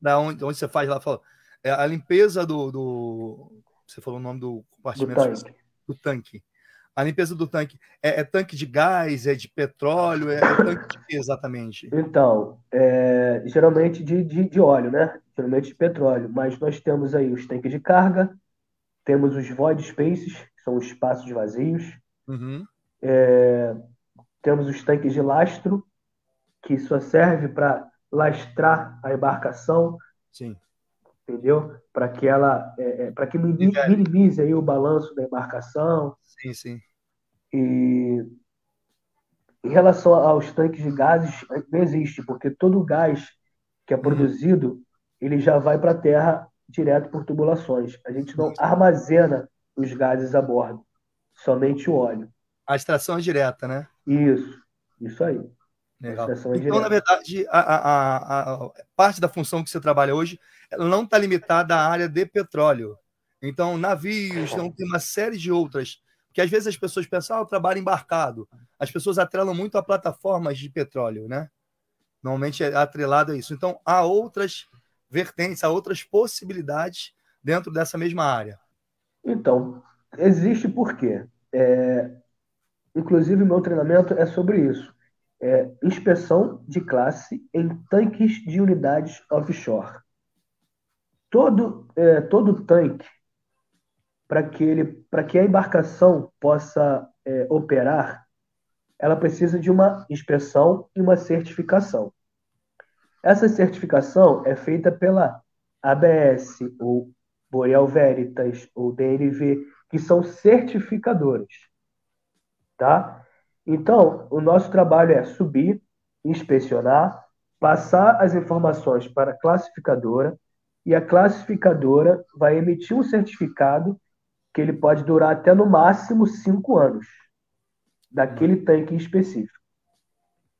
da onde, onde você faz lá, fala, é a limpeza do, do, Você falou o nome do compartimento do tanque. Do tanque. A limpeza do tanque é, é tanque de gás, é de petróleo, é, é tanque de quê exatamente? Então, é, geralmente de, de, de, óleo, né? Geralmente de petróleo. Mas nós temos aí os tanques de carga, temos os void spaces, que são os espaços vazios. Uhum. É, temos os tanques de lastro, que só serve para lastrar a embarcação. Sim. Entendeu? Para que ela, é, é para que minimize aí o balanço da embarcação. Sim, sim. E em relação aos tanques de gases, não existe, porque todo o gás que é uhum. produzido, ele já vai para a Terra direto por tubulações. A gente não armazena os gases a bordo, somente o óleo. A extração é direta, né? Isso, isso aí. Legal. É então, direta. na verdade, a, a, a, parte da função que você trabalha hoje não está limitada à área de petróleo. Então, navios, não tem uma série de outras que às vezes as pessoas pensam, ah, eu trabalho embarcado. As pessoas atrelam muito a plataformas de petróleo, né? Normalmente é atrelado a isso. Então, há outras vertentes, há outras possibilidades dentro dessa mesma área. Então, existe por quê? É... Inclusive, meu treinamento é sobre isso. É inspeção de classe em tanques de unidades offshore. Todo, é, todo tanque para que ele, que a embarcação possa é, operar, ela precisa de uma inspeção e uma certificação. Essa certificação é feita pela ABS, ou Boreal Veritas, ou DNV, que são certificadoras. Tá? Então, o nosso trabalho é subir, inspecionar, passar as informações para a classificadora, e a classificadora vai emitir um certificado que ele pode durar até no máximo cinco anos, daquele tanque específico.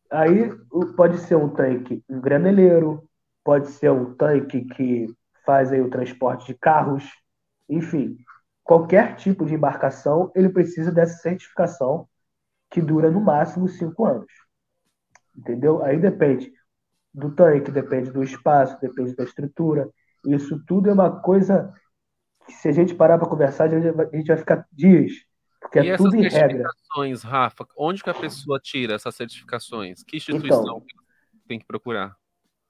Aí pode ser um tanque um graneleiro, pode ser um tanque que faz aí o transporte de carros, enfim, qualquer tipo de embarcação ele precisa dessa certificação que dura no máximo cinco anos. Entendeu? Aí depende do tanque, depende do espaço, depende da estrutura. Isso tudo é uma coisa se a gente parar para conversar, a gente, vai, a gente vai ficar dias. Porque e é tudo em regra. certificações, Rafa, onde que a pessoa tira essas certificações? Que instituição então, tem que procurar?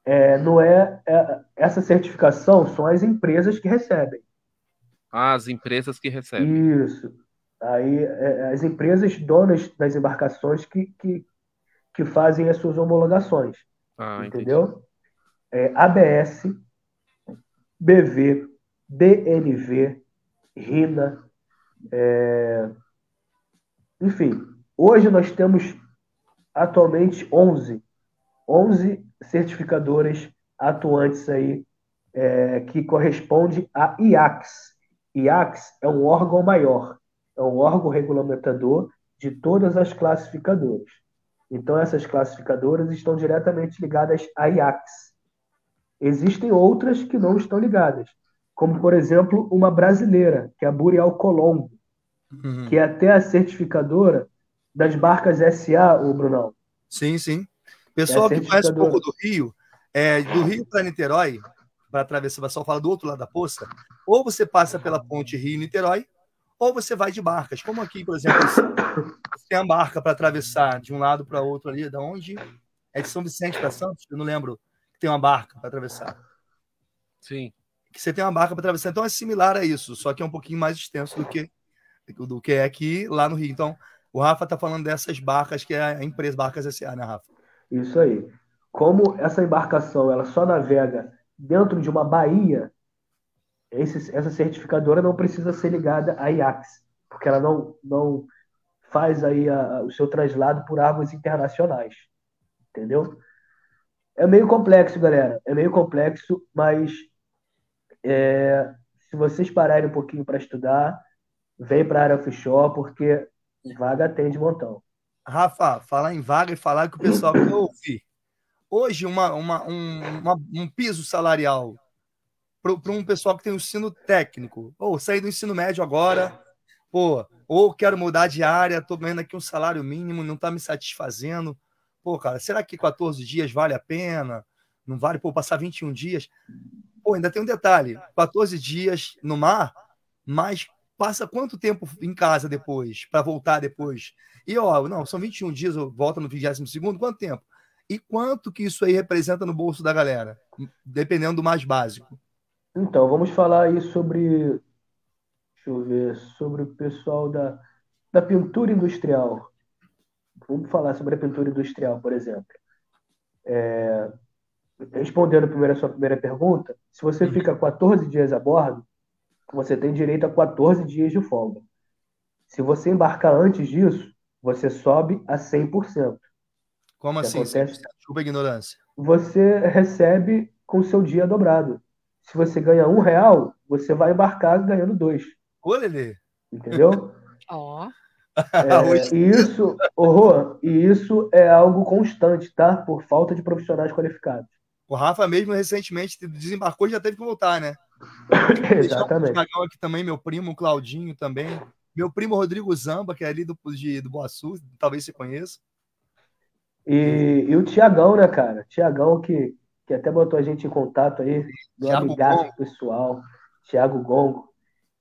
É, não é, é, essa certificação são as empresas que recebem. Ah, as empresas que recebem. Isso. Aí é, as empresas donas das embarcações que, que, que fazem as suas homologações. Ah, entendeu? É, ABS, BV, DNV, RINA, é... enfim, hoje nós temos atualmente 11, 11 certificadoras atuantes aí é, que corresponde a IACS. IACS é um órgão maior, é um órgão regulamentador de todas as classificadoras. Então, essas classificadoras estão diretamente ligadas à IACS. Existem outras que não estão ligadas, como, por exemplo, uma brasileira, que é a Burial Colombo, uhum. que é até a certificadora das barcas SA, o Brunão. Sim, sim. Pessoal É que conhece um pouco do Rio, é, do Rio para Niterói, para atravessar, o pessoal fala do outro lado da poça, ou você passa pela ponte Rio-Niterói, ou você vai de barcas. Como aqui, por exemplo, você tem a barca para atravessar de um lado para outro ali, da onde? É de São Vicente para Santos? Eu não lembro. Tem uma barca para atravessar. Sim. Que você tem uma barca para atravessar. Então é similar a isso, só que é um pouquinho mais extenso do que do que é aqui lá no Rio. Então, o Rafa está falando dessas barcas que é a empresa Barcas SA, né, Rafa? Isso aí. Como essa embarcação ela só navega dentro de uma baía, esse- essa certificadora não precisa ser ligada à IAX, porque ela não, não faz aí a- a- o seu traslado por águas internacionais. Entendeu? É meio complexo, galera. É meio complexo, mas é, se vocês pararem um pouquinho para estudar, vem para a área offshore, porque vaga tem de montão. Rafa, falar em vaga e falar que o pessoal quer ouvir. Hoje, uma, uma- um, uma- um piso salarial para um pessoal que tem o ensino técnico, ou sair do ensino médio agora, pô, ou quero mudar de área, tô ganhando aqui um salário mínimo, não tá me satisfazendo. Pô, cara, será que 14 dias vale a pena? Não vale, pô, passar 21 dias? Pô, ainda tem um detalhe: 14 dias no mar, mas passa quanto tempo em casa depois, para voltar depois? E ó, não, são 21 dias, eu volto no 22 segundo, quanto tempo? E quanto que isso aí representa no bolso da galera? Dependendo do mais básico. Então, vamos falar aí sobre, deixa eu ver, sobre o pessoal da, da pintura industrial. Vamos falar sobre a pintura industrial, por exemplo. É, respondendo primeiro a sua primeira pergunta, se você fica 14 dias a bordo, você tem direito a 14 dias de folga. Se você embarcar antes disso, você sobe a 100%. Como Que assim? acontece? Desculpa a ignorância. Você recebe com o seu dia dobrado. Se você ganha um real, você vai embarcar ganhando dois. Ô, Lelê. Entendeu? Ó, É, e isso, Rô, e isso é algo constante, tá? Por falta de profissionais qualificados. O Rafa mesmo recentemente desembarcou e já teve que voltar, né? Exatamente. Aqui também, meu primo Claudinho também. Meu primo Rodrigo Zamba, que é ali do, de, do Boa Sul, talvez você conheça. E, e o Tiagão, né, cara? Tiagão que, que até botou a gente em contato aí, do Thiago amigaço Gongo. pessoal, Thiago Gongo.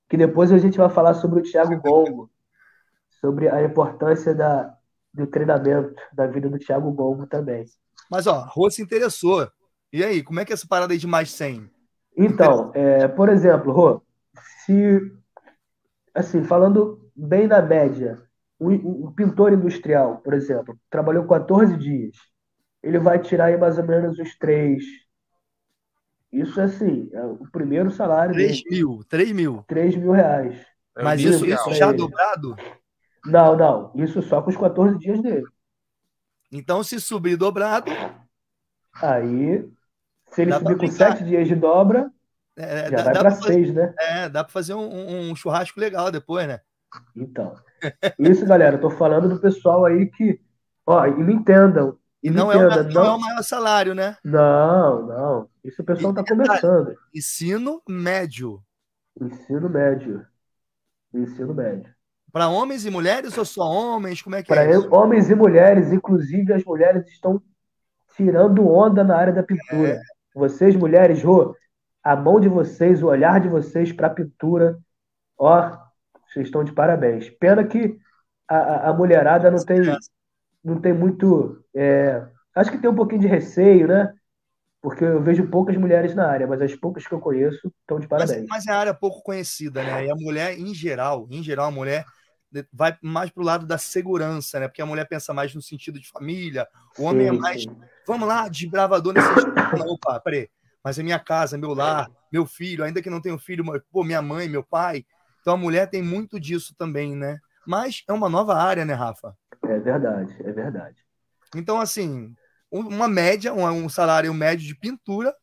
Que depois a gente vai falar sobre o Thiago Gongo, sobre a importância da, do treinamento, da vida do Thiago Gongo também. Mas, ó, Rô se interessou. E aí, como é que é essa parada aí de mais 100? Então, é, por exemplo, Rô, se, assim, falando bem da média, o, o- pintor industrial, por exemplo, trabalhou 14 dias, ele vai tirar aí mais ou menos uns 3. Isso, assim, é o primeiro salário 3 dele, mil, 3 mil. 3 mil reais. É Mas isso, isso já Ele. dobrado? Não, não, isso só com os 14 dias dele. Então, se subir dobrado, Aí, se ele Dá pra subir com. 7 dias de dobra, é, já dá, vai para pra 6, né? é, dá pra fazer um, um- churrasco legal depois, né? Então, isso, galera, eu tô falando do pessoal aí que, ó, e me entendam, E me não é, o, entenda, não é não, o maior salário, né? não, não, isso o pessoal E tá detalhe. começando, Ensino médio. ensino médio, ensino médio. Para homens e mulheres ou só homens? Como é que Para é isso? homens e mulheres, inclusive as mulheres estão tirando onda na área da pintura. É. Vocês, mulheres, Rô, a mão de vocês, o olhar de vocês para a pintura, ó, vocês estão de parabéns. Pena que a, a- mulherada não tem, não tem muito. é, acho que tem um pouquinho de receio, né? Porque eu vejo poucas mulheres na área, mas as poucas que eu conheço estão de Mas, parabéns. mas é área pouco conhecida, né? E a mulher, em geral, em geral, a mulher vai mais pro lado da segurança, né? Porque a mulher pensa mais no sentido de família, o homem é mais, vamos lá, de bravador nesse Opa, peraí, mas é minha casa, meu lar, meu filho, ainda que não tenha filho, mas, pô, minha mãe, meu pai. Então a mulher tem muito disso também, né? Mas é uma nova área, né, Rafa? É verdade, é verdade. Então, assim, um- uma média, um, um salário médio de pintura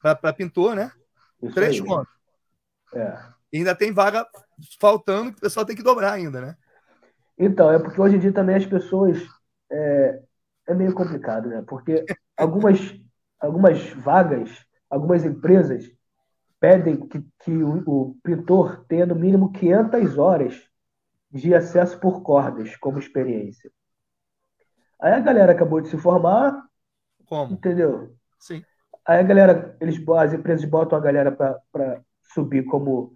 para pintor, né? Isso Três aí. contos. É. E ainda tem vaga faltando que o pessoal tem que dobrar ainda, né? Então, é porque hoje em dia também as pessoas é, é meio complicado, né? Porque algumas, algumas vagas, algumas empresas pedem que, que o, o pintor tenha no mínimo 500 horas de acesso por cordas como experiência. Aí a galera acabou de se formar, Como? entendeu? Sim. Aí a galera, eles, as empresas botam a galera para subir como,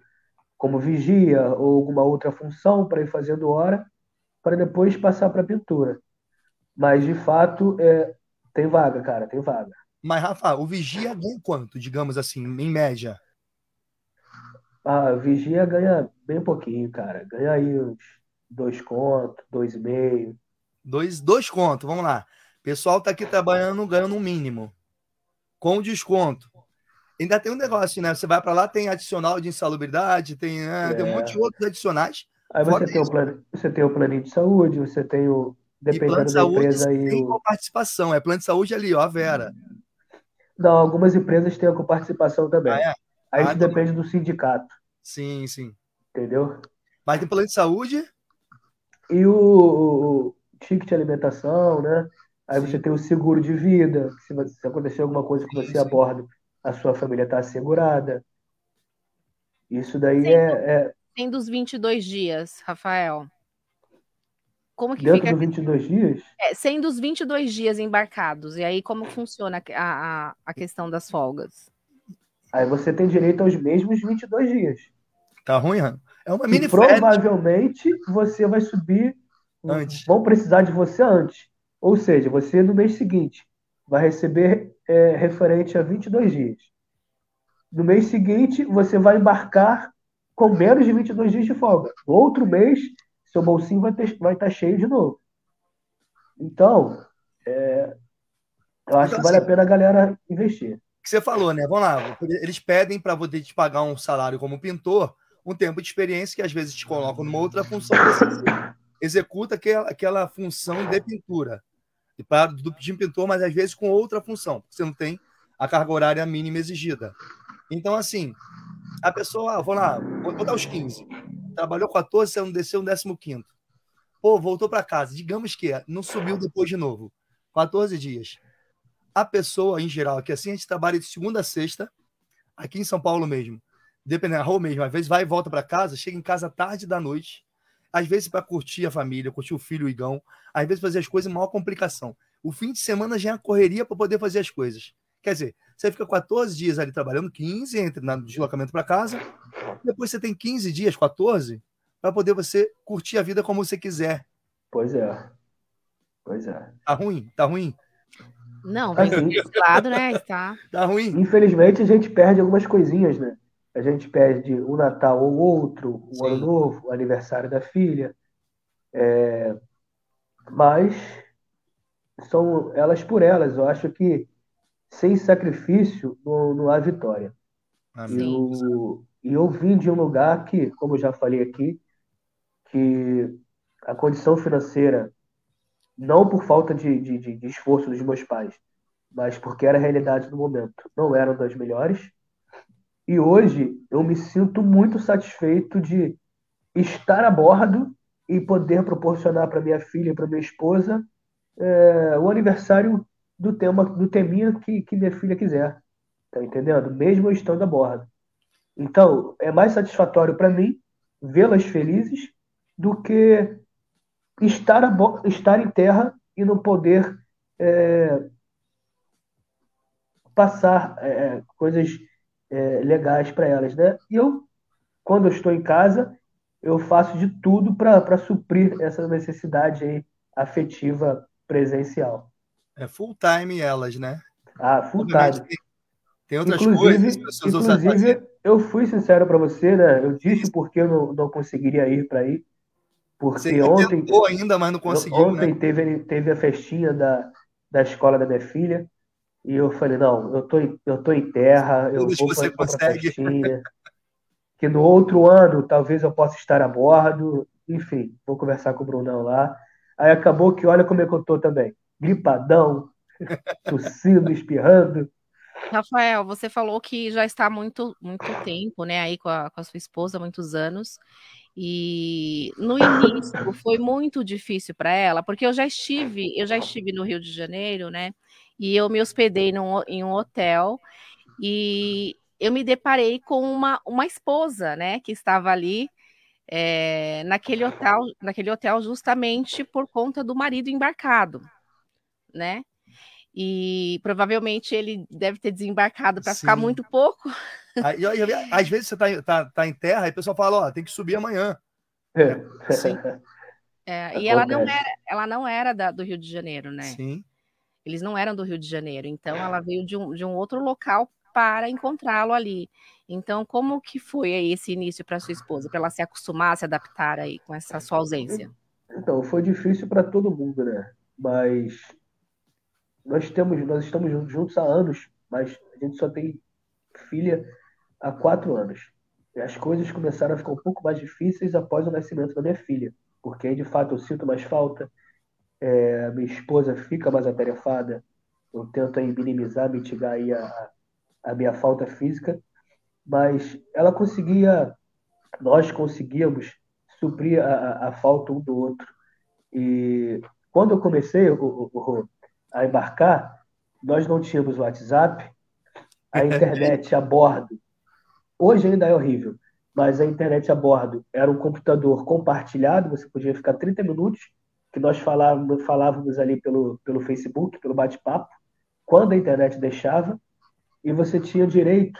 como vigia ou alguma outra função para ir fazendo hora, para depois passar para pintura. Mas de fato é, tem vaga, cara, tem vaga. Mas, Rafa, o vigia ganha quanto, digamos assim, em média? A vigia ganha bem pouquinho, cara. Ganha aí uns dois contos, dois e meio. Dois, dois contos, vamos lá. O pessoal tá aqui trabalhando, ganhando um mínimo. Com desconto. Ainda tem um negócio, né? Você vai para lá, tem adicional de insalubridade, tem, né? tem um É. monte de outros adicionais. Aí você tem, o plano, você tem o planinho de saúde, você tem o. E plano Dependendo de da saúde empresa aí. tem o- com participação. É plano de saúde ali, ó, a Vera. Não, algumas empresas têm com participação também. Ah, é? Aí Ah, isso então- depende do sindicato, Sim, sim. entendeu? Mas tem plano de saúde, E o, o, ticket de alimentação, né? Aí Sim. você tem o seguro de vida, que se, se acontecer alguma coisa Sim, você a sim. bordo, a sua família está assegurada. Isso daí Sim. é, é Tem dos 22 dias, Rafael. Como que dentro fica? dos 22 dias. É, sendo os 22 dias embarcados, e aí como funciona a, a, a questão das folgas? Aí você tem direito aos mesmos 22 dias. tá ruim, Ram? É uma E mini férias. provavelmente você vai subir, Antes. vão precisar de você antes. Ou seja, você no mês seguinte vai receber é, referente a 22 dias. No mês seguinte, você vai embarcar com menos de 22 dias de folga. No outro mês, seu bolsinho vai, ter, vai estar cheio de novo. Então, é, eu acho Então, que vale a assim, pena a galera investir. que você falou, né? Vamos lá, eles pedem para poder te pagar um salário como pintor, um tempo de experiência que às vezes te colocam numa outra função, você executa aquela, aquela função de pintura, do- pintor, mas às vezes com outra função, porque você não tem a carga horária mínima exigida. Então, assim, a pessoa, ah, vou lá, vou dar os 15, trabalhou 14, você não desceu no 15. Pô, voltou para casa, digamos que não subiu depois de novo, 14 dias. A pessoa, em geral, que assim a gente trabalha de segunda a sexta, aqui em São Paulo mesmo, dependendo da rua mesmo, às vezes vai e volta para casa, chega em casa tarde da noite, às vezes para curtir a família, curtir o filho, o igão, às vezes fazer as coisas, maior complicação. O fim de semana já é uma correria para poder fazer as coisas. Quer dizer, você fica 14 dias ali trabalhando, 15 entre no deslocamento para casa, depois você tem 15 dias, 14, para poder você curtir a vida como você quiser. Pois é. Pois é. Tá ruim? Tá ruim? Não, vem desse lado, né? Está. Tá ruim? Infelizmente, a gente perde algumas coisinhas, né? A gente perde um Natal ou outro, um Sim. Ano Novo, o aniversário da filha. É, Mas são elas por elas. Eu acho que sem sacrifício não, não há vitória. Amém. Eu, e eu vim de um lugar que, como eu já falei aqui, que a condição financeira, não por falta de, de, de- de esforço dos meus pais, mas porque era a realidade do momento, não eram das melhores. E hoje eu me sinto muito satisfeito de estar a bordo e poder proporcionar para minha filha e para minha esposa é, o aniversário do tema, do teminha que, que minha filha quiser. Tá entendendo? Mesmo eu estando a bordo. Então, é mais satisfatório para mim vê-las felizes do que estar, a estar em terra e não poder é, passar é, coisas é, legais para elas, né? E eu, quando eu estou em casa, eu faço de tudo para suprir essa necessidade afetiva presencial. É full time elas, né? Ah, full time. tem, outras Inclusive, coisas, as pessoas inclusive eu fui sincero para você, né? Eu disse porque eu não, não conseguiria ir para aí, Você porque ontem, tentou ainda, mas não conseguiu, ontem né? teve, teve a festinha da, da escola da minha filha e eu falei, não, eu tô em, eu tô em terra, eu Todos vou você consegue. festinha, que no outro ano talvez eu possa estar a bordo, enfim, vou conversar com o Brunão lá. Aí acabou que olha como é que eu tô também, gripadão, tossindo, espirrando. Rafael, você falou que já está há muito, muito tempo, né, aí com a, com a sua esposa, muitos anos. E no início foi muito difícil para ela, porque eu já estive, eu já estive no Rio de Janeiro, né? E eu me hospedei num, em um hotel e eu me deparei com uma, uma esposa, né, que estava ali é, naquele hotel, naquele hotel justamente por conta do marido embarcado. né? E provavelmente ele deve ter desembarcado para ficar muito pouco. Aí, às vezes você está tá, tá em terra e o pessoal fala, ó, tem que subir amanhã. É. Sim. É, e ela não era, ela não era da, do Rio de Janeiro, né? Sim. Eles não eram do Rio de Janeiro, então ela veio de um, de um outro local para encontrá-lo ali. Então, como que foi esse início para sua esposa, para ela se acostumar, se adaptar aí com essa sua ausência? Então, foi difícil para todo mundo, né? Mas nós temos, nós estamos juntos há anos, mas a gente só tem filha há quatro anos. E as coisas começaram a ficar um pouco mais difíceis após o nascimento da minha filha, porque aí de fato eu sinto mais falta, é, minha esposa fica mais atarefada, eu tento aí minimizar, mitigar aí a, a minha falta física, mas ela conseguia, nós conseguíamos suprir a, a, falta um do outro. E quando eu comecei o, o, a embarcar, nós não tínhamos WhatsApp, a internet a bordo. Hoje ainda é horrível, mas a internet a bordo era um computador compartilhado, você podia ficar 30 minutos, que nós falávamos, falávamos ali pelo, pelo Facebook, pelo bate-papo, quando a internet deixava, e você tinha direito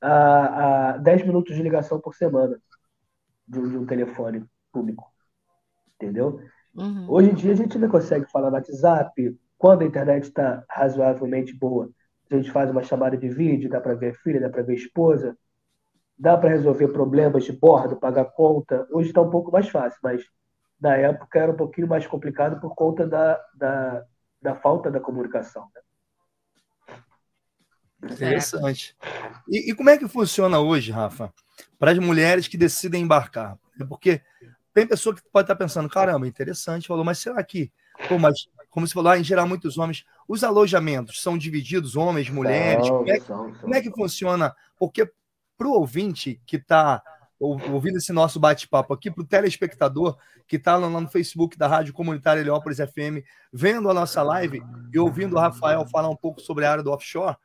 a, a 10 minutos de ligação por semana de, de um telefone público. Entendeu? Uhum. Hoje em dia a gente ainda consegue falar no WhatsApp, quando a internet está razoavelmente boa, a gente faz uma chamada de vídeo, dá para ver a filha, dá para ver a esposa, dá para resolver problemas de bordo, pagar conta. Hoje está um pouco mais fácil, mas na época era um pouquinho mais complicado por conta da, da, da falta da comunicação. Né? Interessante. E, e, como é que funciona hoje, Rafa, para as mulheres que decidem embarcar? Porque tem pessoa que pode estar pensando, caramba, interessante, falou, mas será que, pô, mas como você falou, ah, em geral, muitos homens, os alojamentos são divididos, homens, mulheres, como, é, como é que funciona? Porque para o ouvinte que está ouvindo esse nosso bate-papo aqui, para o telespectador que está lá no Facebook da Rádio Comunitária Heliópolis FM, vendo a nossa live e ouvindo o Rafael falar um pouco sobre a área do offshore,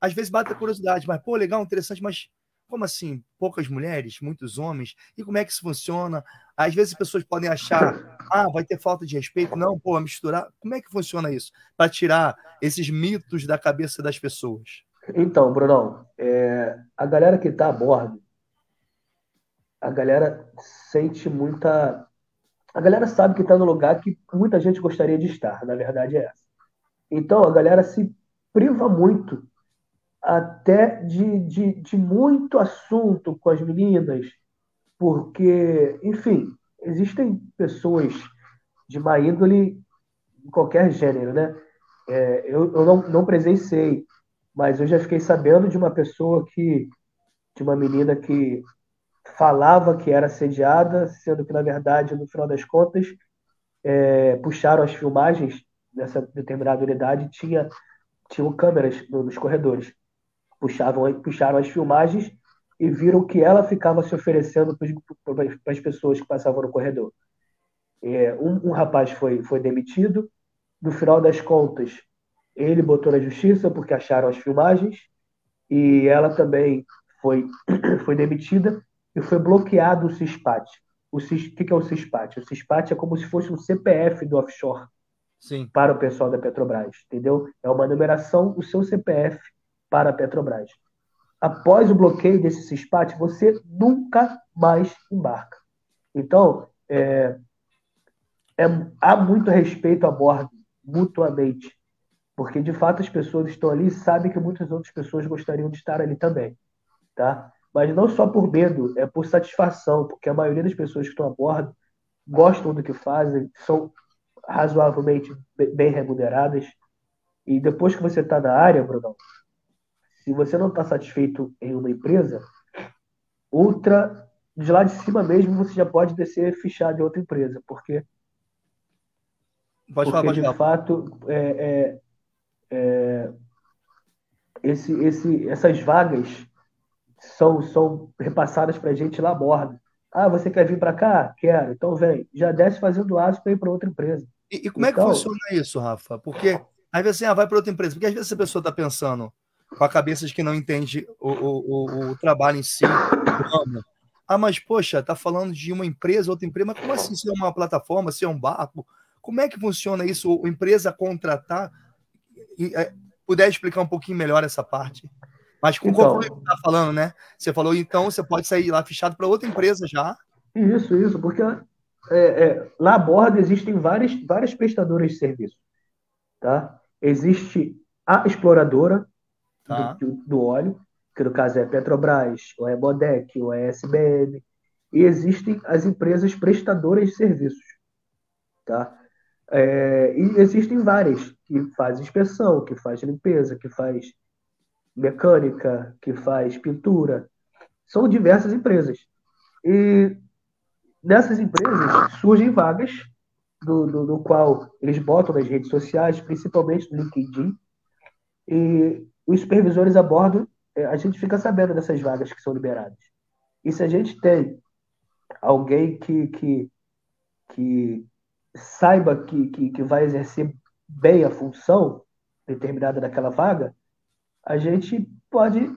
às vezes bate a curiosidade, mas, pô, legal, interessante, mas como assim? Poucas mulheres, muitos homens? E como é que isso funciona? Às vezes as pessoas podem achar, ah, vai ter falta de respeito. Não, pô, misturar. Como é que funciona isso? Para tirar esses mitos da cabeça das pessoas. Então, Brunão, é, a galera que está a bordo, a galera sente muita. A galera sabe que está no lugar que muita gente gostaria de estar, na verdade é essa. Então, a galera se priva muito até de, de, de muito assunto com as meninas, porque, enfim, existem pessoas de má índole qualquer gênero, né? É, eu eu não, não presenciei, mas eu já fiquei sabendo de uma pessoa que, de uma menina que falava que era assediada, sendo que, na verdade, no final das contas, é, puxaram as filmagens dessa determinada unidade, tinha, tinham câmeras nos corredores. Puxavam, puxaram as filmagens e viram que ela ficava se oferecendo para as pessoas que passavam no corredor. É, um, um, rapaz foi, foi demitido, no final das contas, ele botou na justiça porque acharam as filmagens, e ela também foi, foi demitida e foi bloqueado o CISPAT. O CIS, o que é o CISPAT? O CISPAT é como se fosse um CPF do offshore Sim. para o pessoal da Petrobras, entendeu? É uma numeração do seu CPF para a Petrobras. Após o bloqueio desse CISPAT, você nunca mais embarca. Então, é, é, há muito respeito a bordo, mutuamente, porque de fato as pessoas estão ali e sabem que muitas outras pessoas gostariam de estar ali também, tá? Mas não só por medo, é por satisfação, porque a maioria das pessoas que estão a bordo gostam do que fazem, são razoavelmente bem remuneradas, e depois que você está na área, Bruno, se você não está satisfeito em uma empresa, outra, de lá de cima mesmo, você já pode descer fichado em outra empresa, porque, pode porque falar, de falar. fato, é, é, é, esse, esse, essas vagas são, são repassadas para a gente lá a bordo. Ah, você quer vir para cá? Quero. Então vem. Já desce fazendo aço para ir para outra empresa. E, e como então, é que então funciona isso, Rafa? Porque às vezes assim, ah, vai para outra empresa. Porque às vezes a pessoa está pensando, com a cabeça de que não entende o, o, o, o trabalho em si, Ah, mas poxa, tá falando de uma empresa, outra empresa, mas como assim se é uma plataforma, se é um barco? Como é que funciona isso? A empresa contratar? E, é, puder explicar um pouquinho melhor essa parte? Mas com então, você está falando, né? Você falou, então, você pode sair lá fichado para outra empresa já. Isso, isso, porque é, é, lá a bordo existem várias, várias prestadoras de serviço. Tá? Existe a exploradora tá. do, do, óleo, que no caso é Petrobras, ou é Bodec, ou é SBM, e existem as empresas prestadoras de serviços. Tá? É, e existem várias que fazem inspeção, que faz limpeza, que faz mecânica, que faz pintura. São diversas empresas. E nessas empresas surgem vagas do, do, do, qual eles botam nas redes sociais, principalmente no LinkedIn, e os supervisores a bordo, é, a gente fica sabendo dessas vagas que são liberadas. E se a gente tem alguém que, que, que saiba que, que, que vai exercer bem a função determinada daquela vaga, a gente pode.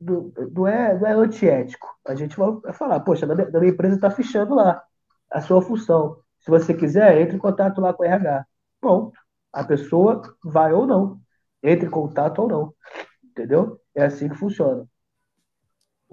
Não é, não é antiético. A gente vai falar, poxa, a minha empresa está fechando lá a sua função. Se você quiser, entre em contato lá com o RH. Pronto. A pessoa vai ou não. Entre em contato ou não. Entendeu? É assim que funciona.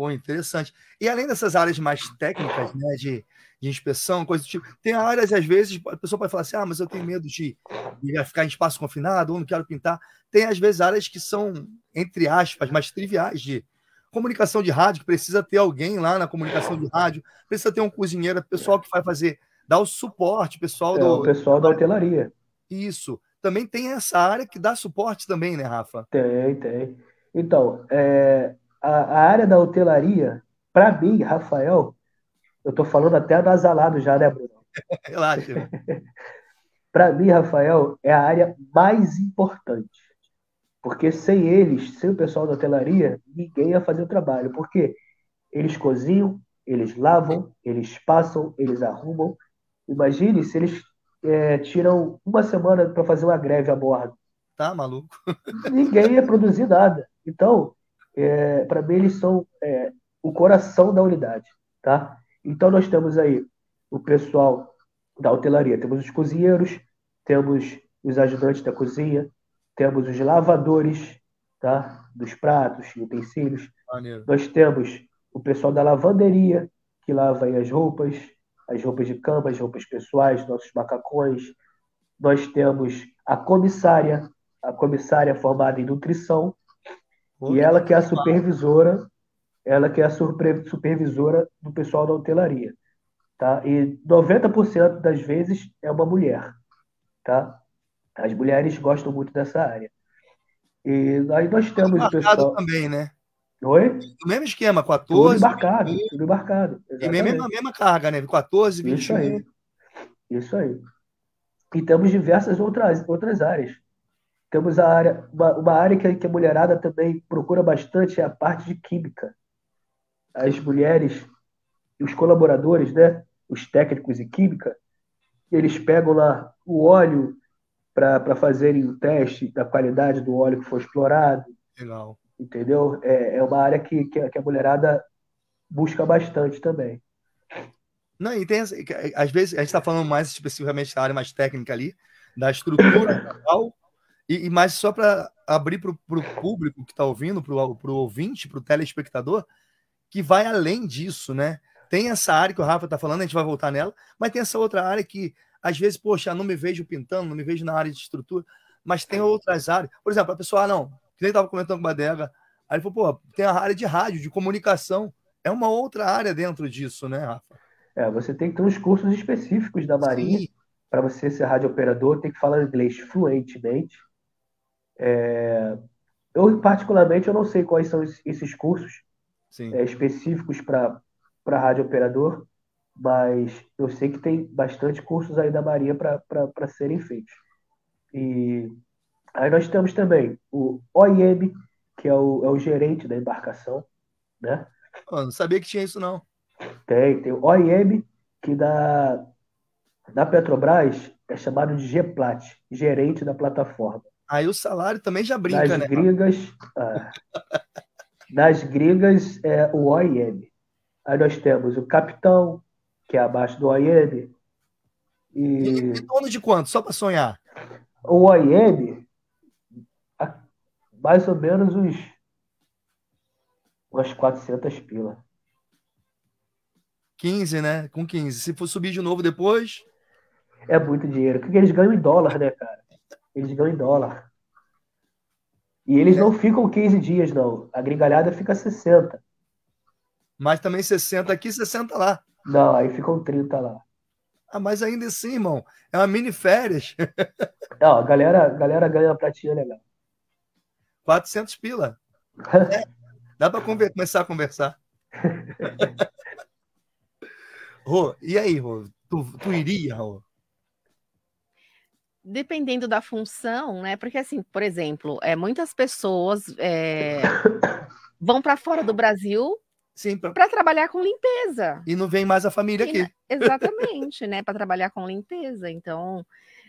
Pô, interessante. E além dessas áreas mais técnicas, né, de, de inspeção, coisa do tipo, tem áreas, às vezes, a pessoa pode falar assim: ah, mas eu tenho medo de, de ficar em espaço confinado, ou não quero pintar. Tem, às vezes, áreas que são, entre aspas, mais triviais de comunicação de rádio, que precisa ter alguém lá na comunicação de rádio, precisa ter um cozinheiro, pessoal que vai fazer, dar o suporte, pessoal é, do. O pessoal da hotelaria. Isso. Também tem essa área que dá suporte também, né, Rafa? Tem, tem. Então, é, a, a área da hotelaria, para mim, Rafael, eu estou falando até anasalado já, né, Bruno? Relaxa. para mim, Rafael, é a área mais importante. Porque sem eles, sem o pessoal da hotelaria, ninguém ia fazer o trabalho. Porque eles cozinham, eles lavam, eles passam, eles arrumam. Imagine se eles é, tiram uma semana para fazer uma greve a bordo. Tá maluco? Ninguém ia produzir nada. Então, é, para mim, eles são é, o coração da unidade, tá? Então, nós temos aí o pessoal da hotelaria, temos os cozinheiros, temos os ajudantes da cozinha, temos os lavadores, tá? Dos pratos e utensílios. Maneiro. Nós temos o pessoal da lavanderia, que lava as roupas, as roupas de cama, as roupas pessoais, nossos macacões. Nós temos a comissária, a comissária formada em nutrição, e ela que é a supervisora, ela que é a supervisora do pessoal da hotelaria, tá? E 90% das vezes é uma mulher, tá? As mulheres gostam muito dessa área. E aí nós temos o pessoal também, né? Oi? O mesmo esquema, 14. Tudo embarcado, tudo embarcado. E mesma, mesma carga, né? 14, 21. Isso aí. Isso aí. E temos diversas outras, outras áreas. Temos a área, uma, uma área que, que a mulherada também procura bastante é a parte de química. As mulheres, os colaboradores, né, os técnicos em química, eles pegam lá o óleo para fazerem o teste da qualidade do óleo que foi explorado. Legal. Entendeu? É, é uma área que, que, que a mulherada busca bastante também. Não, e tem, às vezes, a gente está falando mais especificamente da área mais técnica ali, da estrutura tal, e, e mais só para abrir para o público que está ouvindo, para o ouvinte, para o telespectador, que vai além disso, né? Tem essa área que o Rafa está falando, a gente vai voltar nela, mas tem essa outra área que, às vezes, poxa, não me vejo pintando, não me vejo na área de estrutura, mas tem outras áreas. Por exemplo, a pessoa, ah, não, que nem estava comentando com o Badega, aí ele falou, pô, tem a área de rádio, de comunicação. É uma outra área dentro disso, né, Rafa? É, você tem que ter uns cursos específicos da Marinha para você ser rádio operador, tem que falar inglês fluentemente é, eu, particularmente, eu não sei quais são esses cursos é, específicos para rádio operador, mas eu sei que tem bastante cursos aí da Marinha para serem feitos. E aí nós temos também o OIM, que é o, é o gerente da embarcação, né? Oh, não sabia que tinha isso, não. Tem, tem o OIM, que da, da Petrobras é chamado de GPLAT, gerente da plataforma. Aí o salário também já brinca, nas né? Gringas, ah, nas gringas é o OIM. Aí nós temos o capitão, que é abaixo do OIM, E... E de quanto? Só para sonhar. o OIM, mais ou menos uns umas 400 pila. 15, né? Com 15. Se for subir de novo depois, É muito dinheiro. Porque eles ganham em dólar, né, cara? Eles ganham em dólar. E eles não ficam 15 dias, não. A gringalhada fica 60. mas também 60 aqui, 60 lá. Não, aí ficam 30 lá. Ah, mas ainda assim, irmão, é uma mini férias. Não, a galera, a galera ganha uma pratinha legal. 400 pila. Dá para começar a conversar. Rô, e aí, Rô? Tu, tu iria, Rô? Dependendo da função, né? Porque, assim, por exemplo, é, muitas pessoas é, vão para fora do Brasil para trabalhar com limpeza. e não vem mais a família E, aqui. né, Exatamente, né? Para trabalhar com limpeza. Então,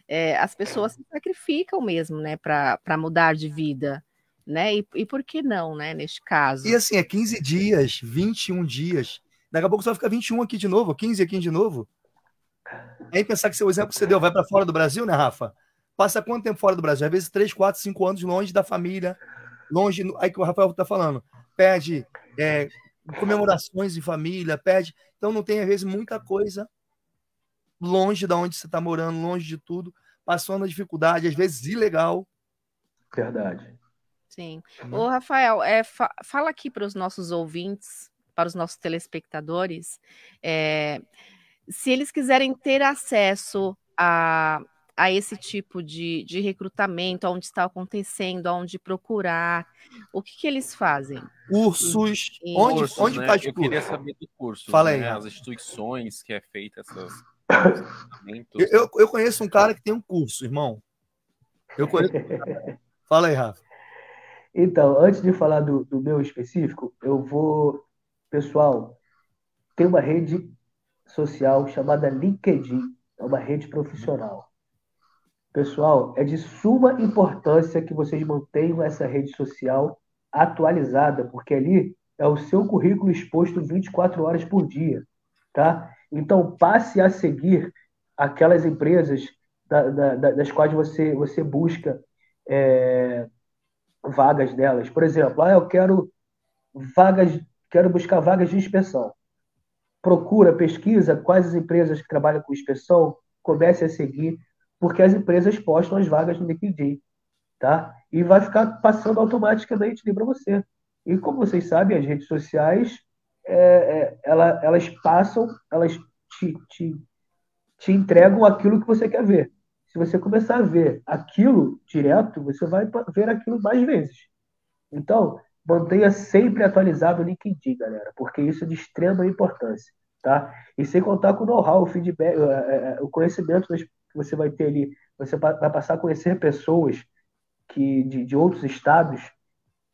é, as pessoas se sacrificam mesmo, né? Para mudar de vida, né? E, e por que não, né? Neste caso. E assim, é 15 dias, 21 dias. Daqui a pouco vai ficar 21 aqui de novo, 15 aqui de novo. Aí pensar que seu exemplo que você deu vai para fora do Brasil, né, Rafa? Passa quanto tempo fora do Brasil? Às vezes 3, 4, 5 anos longe da família, longe. Aí que o Rafael tá falando. Perde é, comemorações em família, perde. Então não tem, às vezes, muita coisa longe da onde você está morando, longe de tudo, passando a dificuldade, às vezes ilegal. Verdade. Sim. Ô, Rafael, é, fa- fala aqui para os nossos ouvintes, para os nossos telespectadores, é, se eles quiserem ter acesso a, a esse tipo de, de recrutamento, onde está acontecendo, aonde procurar, o que, que eles fazem? Cursos. E- Onde, Cursos, onde né? faz Eu curso? queria saber do curso. Fala aí, né? As instituições que é feita essas. Eu, eu, eu conheço um cara que tem um curso, irmão. Eu conheço. Fala aí, Rafa. Então, antes de falar do, do meu específico, eu vou. Pessoal, tem uma rede social chamada LinkedIn, é uma rede profissional. Pessoal, é de suma importância que vocês mantenham essa rede social atualizada, porque ali é o seu currículo exposto 24 horas por dia, tá? Então, passe a seguir aquelas empresas da- da- da- das quais você, você busca é, vagas delas. Por exemplo, ah, eu quero vagas, quero buscar vagas de inspeção. Procura, pesquisa quais as empresas que trabalham com inspeção, comece a seguir, porque as empresas postam as vagas no LinkedIn, tá? E vai ficar passando automaticamente para você. E como vocês sabem, as redes sociais, é, é, ela- elas passam, elas te, te, te entregam aquilo que você quer ver. Se você começar a ver aquilo direto, você vai ver aquilo mais vezes. Então, mantenha sempre atualizado o LinkedIn, galera, porque isso é de extrema importância, tá? E sem contar com o know-how, o feedback, eh, eh, o conhecimento que você vai ter ali, você vai passar a conhecer pessoas que de, de outros estados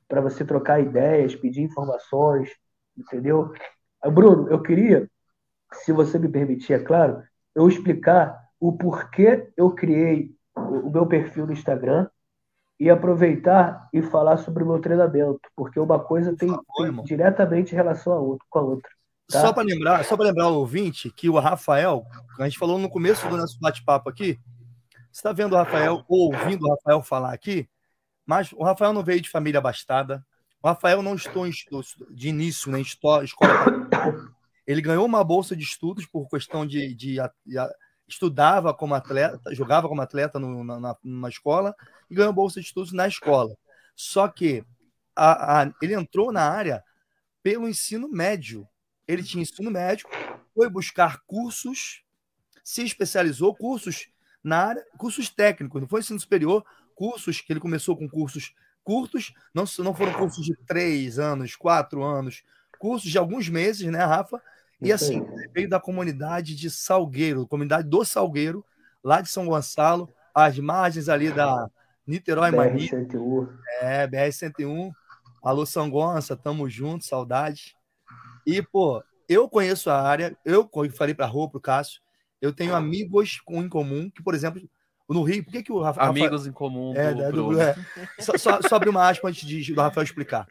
para você trocar ideias, pedir informações, entendeu? Ah, Bruno, eu queria, se você me permitir, é claro, eu explicar o porquê eu criei o meu perfil no Instagram e aproveitar e falar sobre o meu treinamento, porque uma coisa tem, favor, tem diretamente relação a outra, com a outra. Tá? Só para lembrar, só para lembrar o ouvinte que o Rafael, a gente falou no começo do nosso bate-papo aqui, você está vendo o Rafael ou ouvindo o Rafael falar aqui, mas o Rafael não veio de família abastada. O Rafael não estou de início na escola. Ele ganhou uma bolsa de estudos por questão de, de, de estudava como atleta, jogava como atleta no- na, numa escola e ganhou bolsa de estudos na escola. Só que a- a- ele entrou na área pelo ensino médio. Ele tinha ensino médio, foi buscar cursos, se especializou, cursos na área, cursos técnicos, não foi ensino superior, cursos que ele começou com cursos curtos, não, não foram cursos de três anos, quatro anos, cursos de alguns meses, né, Rafa? E assim, veio da comunidade de Salgueiro, comunidade do Salgueiro, lá de São Gonçalo, às margens ali da Niterói Mania. BR-101. É, BR-101. Alô, São Gonça, tamo junto, saudade. E, pô, eu conheço a área, eu falei pra Rô, pro Cássio, eu tenho amigos com, em comum, que, por exemplo, no Rio, por que, que o Rafa. Amigos em comum É, do da- do- Bruno. é. Só, só, só abrir uma aspa antes de, do Rafael explicar.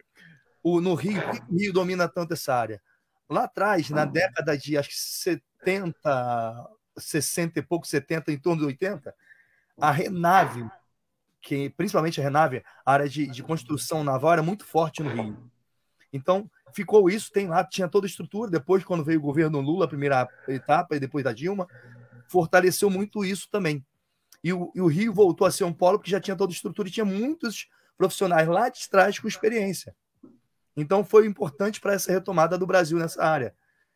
O, no Rio, por que o Rio domina tanto essa área? Lá atrás, na década de acho que 70, 60 e pouco, 70, em torno de 80, a Renave, que principalmente a Renave, a área de, de construção naval era muito forte no Rio. Então, ficou isso, tem lá, tinha toda a estrutura. Depois, quando veio o governo Lula, a primeira etapa, e depois da Dilma, fortaleceu muito isso também. E o, e o Rio voltou a ser um polo que já tinha toda a estrutura e tinha muitos profissionais lá de trás com experiência. Então, foi importante para essa retomada do Brasil nessa área.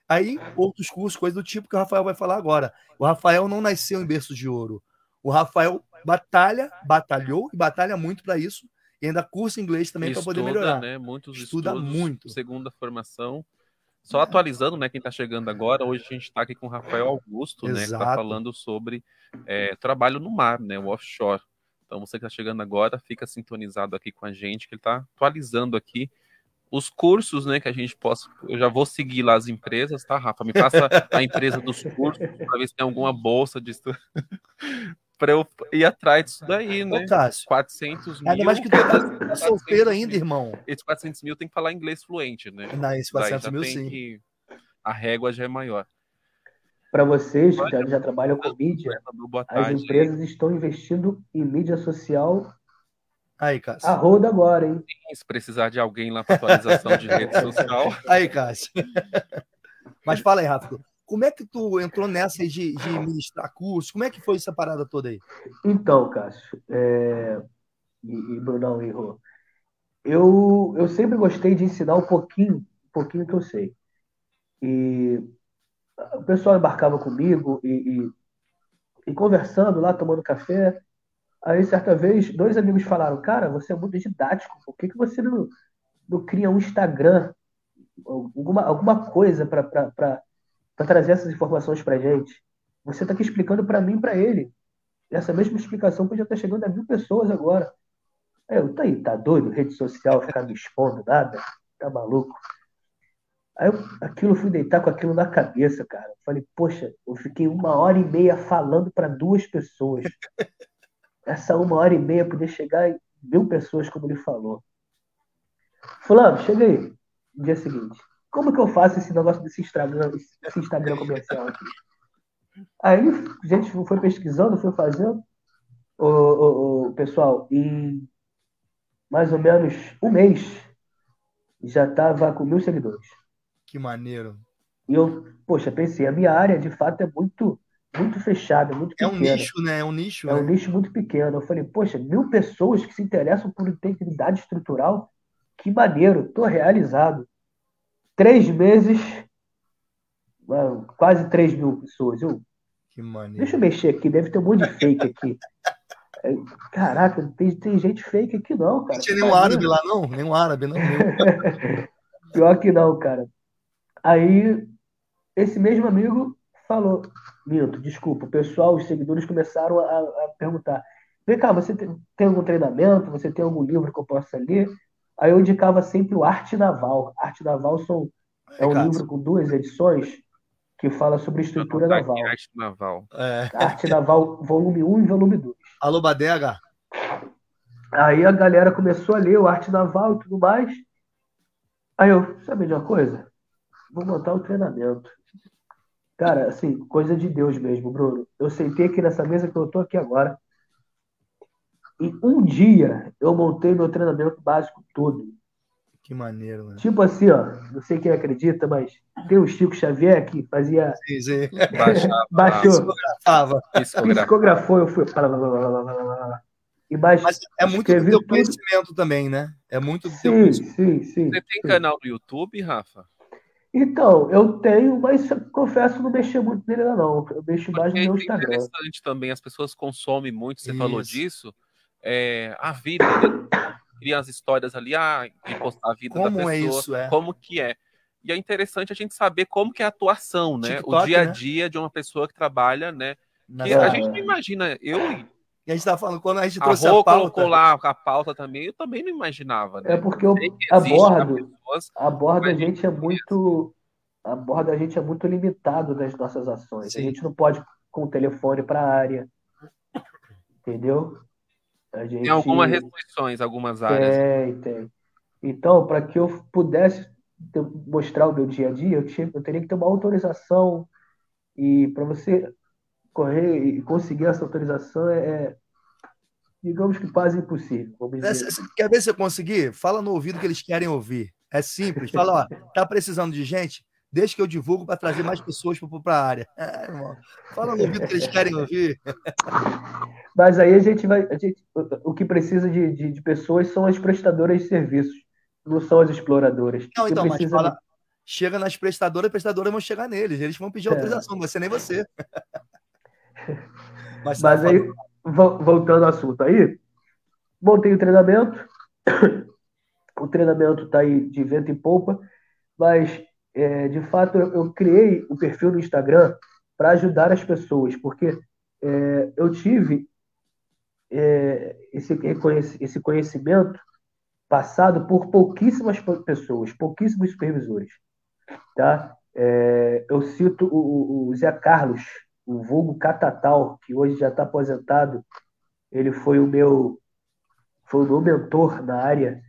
Aí, outros cursos, coisas do tipo que o Rafael vai falar agora. O Rafael não nasceu em berço de ouro. O Rafael batalha, batalhou e batalha muito para isso. E ainda cursa inglês também para poder melhorar. Né? Muitos Estuda estudos, muito. Segunda formação. Só atualizando, né? Quem está chegando agora, hoje a gente está aqui com o Rafael Augusto, né? Que está Exato. falando sobre é, trabalho no mar, né? O offshore. Então, você que está chegando agora, fica sintonizado aqui com a gente, que ele está atualizando aqui os cursos, né, que a gente possa. Eu já vou seguir lá as empresas, tá, Rafa? Me passa a empresa dos cursos para ver se tem alguma bolsa de estudo. para eu ir atrás disso daí, né? Ô, Cássio, 400 mil. ainda mais que tu tá solteiro ainda, irmão. Esses 400 mil tem que falar inglês fluente, né? Não, esse Daí 400 já mil, sim. que- A régua já é maior. Para vocês que já, trabalham com mídia, Boa as empresas estão investindo em mídia social Aí, Cássio. a roda agora, hein? Se precisar de alguém lá para atualização de rede social, Aí, Cássio. Mas fala aí, Rafa. Como é que tu entrou nessa aí de, de ministrar cursos? Como é que foi essa parada toda aí? Então, Cássio, é... e, e Brunão e Rô, eu, eu sempre gostei de ensinar um pouquinho, um pouquinho que eu sei. E o pessoal embarcava comigo e, e, e conversando lá, tomando café. Aí, certa vez, dois amigos falaram: Cara, você é muito didático, por que, que você não, não cria um Instagram, alguma, alguma coisa para trazer essas informações para gente? Você está aqui explicando para mim e para ele. Essa mesma explicação podia estar chegando a mil pessoas agora. Aí eu, tá aí, tá doido? Rede social, ficar me expondo, nada? Tá maluco? Aí eu, aquilo, fui deitar com aquilo na cabeça, cara. Falei, poxa, eu fiquei uma hora e meia falando para duas pessoas. Essa uma hora e meia podia chegar em mil pessoas, como ele falou. Fulano, chega aí. No dia seguinte. Como que eu faço esse negócio desse Instagram, esse Instagram comercial aqui? Aí a gente foi pesquisando, foi fazendo. O, o, o pessoal, em mais ou menos um mês, já estava com mil seguidores. Que maneiro. E eu, poxa, pensei, a minha área de fato é muito, muito fechada, muito É pequena. um nicho, né? É um nicho, É um né? nicho muito pequeno. Eu falei, poxa, mil pessoas que se interessam por integridade estrutural, que maneiro, tô realizado. Três meses, mano, quase três mil pessoas. Eu, Que maneiro. deixa eu mexer aqui, deve ter um monte de fake aqui. Aí, Caraca, tem, tem gente fake aqui não, cara. Não tinha nenhum árabe lá, não? Nenhum árabe, não. Pior que não, cara. Aí, esse mesmo amigo falou: Minto, desculpa, o pessoal, os seguidores começaram a, a perguntar: Vem cá, você tem, tem algum treinamento? Você tem algum livro que eu possa ler? Aí eu indicava sempre o Arte Naval. Arte Naval são, é um livro com duas edições que fala sobre estrutura Anotar naval. aqui, arte naval. É. Arte Naval, volume 1 e volume 2. Alô, Badega? Aí a galera começou a ler o Arte Naval e tudo mais. Aí eu, sabe de uma coisa? Vou montar o treinamento. Cara, assim, coisa de Deus mesmo, Bruno. Eu sentei aqui nessa mesa que eu tô aqui agora. Em um dia eu montei meu treinamento básico todo. Que maneiro, né? Tipo assim, ó, não sei quem acredita, mas tem o Chico Xavier que fazia. Sim, sim. Baixar, Baixou, Tava. psicografia. psicografou, eu fui. E mais. Mas é muito do teu tudo. conhecimento também, né? É muito do teu Sim, conhecimento. sim, sim. Você tem sim. canal no YouTube, Rafa? Então, eu tenho, mas confesso não mexer muito nele ainda não. Eu mexo mais no meu é Instagram. interessante também, as pessoas consomem muito, você falou Isso. disso, é, a vida, né? Cria as histórias ali, ah, e postar a vida da Como pessoa, é isso, é? como que é. E é interessante a gente saber como que é a atuação, né? o TikTok, dia a né? dia de uma pessoa que trabalha, né? Na Que a verdade. gente não imagina, eu a gente tava falando, quando a gente a trouxe a, Rô pauta. colocou lá a pauta também, eu também não imaginava, né? É porque eu existe, abordo, né, pessoas, abordo a gente é muito, abordo a gente é muito limitado nas nossas ações. A Sim. gente não pode ir com o telefone para a área, entendeu? A gente Tem algumas restrições, algumas áreas. tem, tem. Então, para que eu pudesse mostrar o meu dia a dia, eu, tinha, eu teria que ter uma autorização e para você correr e conseguir essa autorização é, é digamos que quase impossível. É, quer ver se eu conseguir? Fala no ouvido que eles querem ouvir. É simples. Fala, ó, tá precisando de gente? Deixa que eu divulgo para trazer mais pessoas para a área. É, Fala no ouvido que eles querem ouvir. Mas aí a gente vai. A gente, o que precisa de, de, de, pessoas são as prestadoras de serviços, não são as exploradoras. Não, então, mas fala, chega nas prestadoras, as prestadoras vão chegar neles. Eles vão pedir é. autorização, você nem você. mas, mas aí, voltando ao assunto aí, montei o treinamento. O treinamento está aí de vento e polpa, mas é, de fato, eu, eu, criei o perfil no Instagram para ajudar as pessoas, porque é, eu tive é, esse, esse conhecimento passado por pouquíssimas pessoas, pouquíssimos supervisores. Tá? É, eu cito o, o, Zé Carlos, o vulgo Catatal, que hoje já está aposentado. Ele foi o meu foi o meu mentor na área.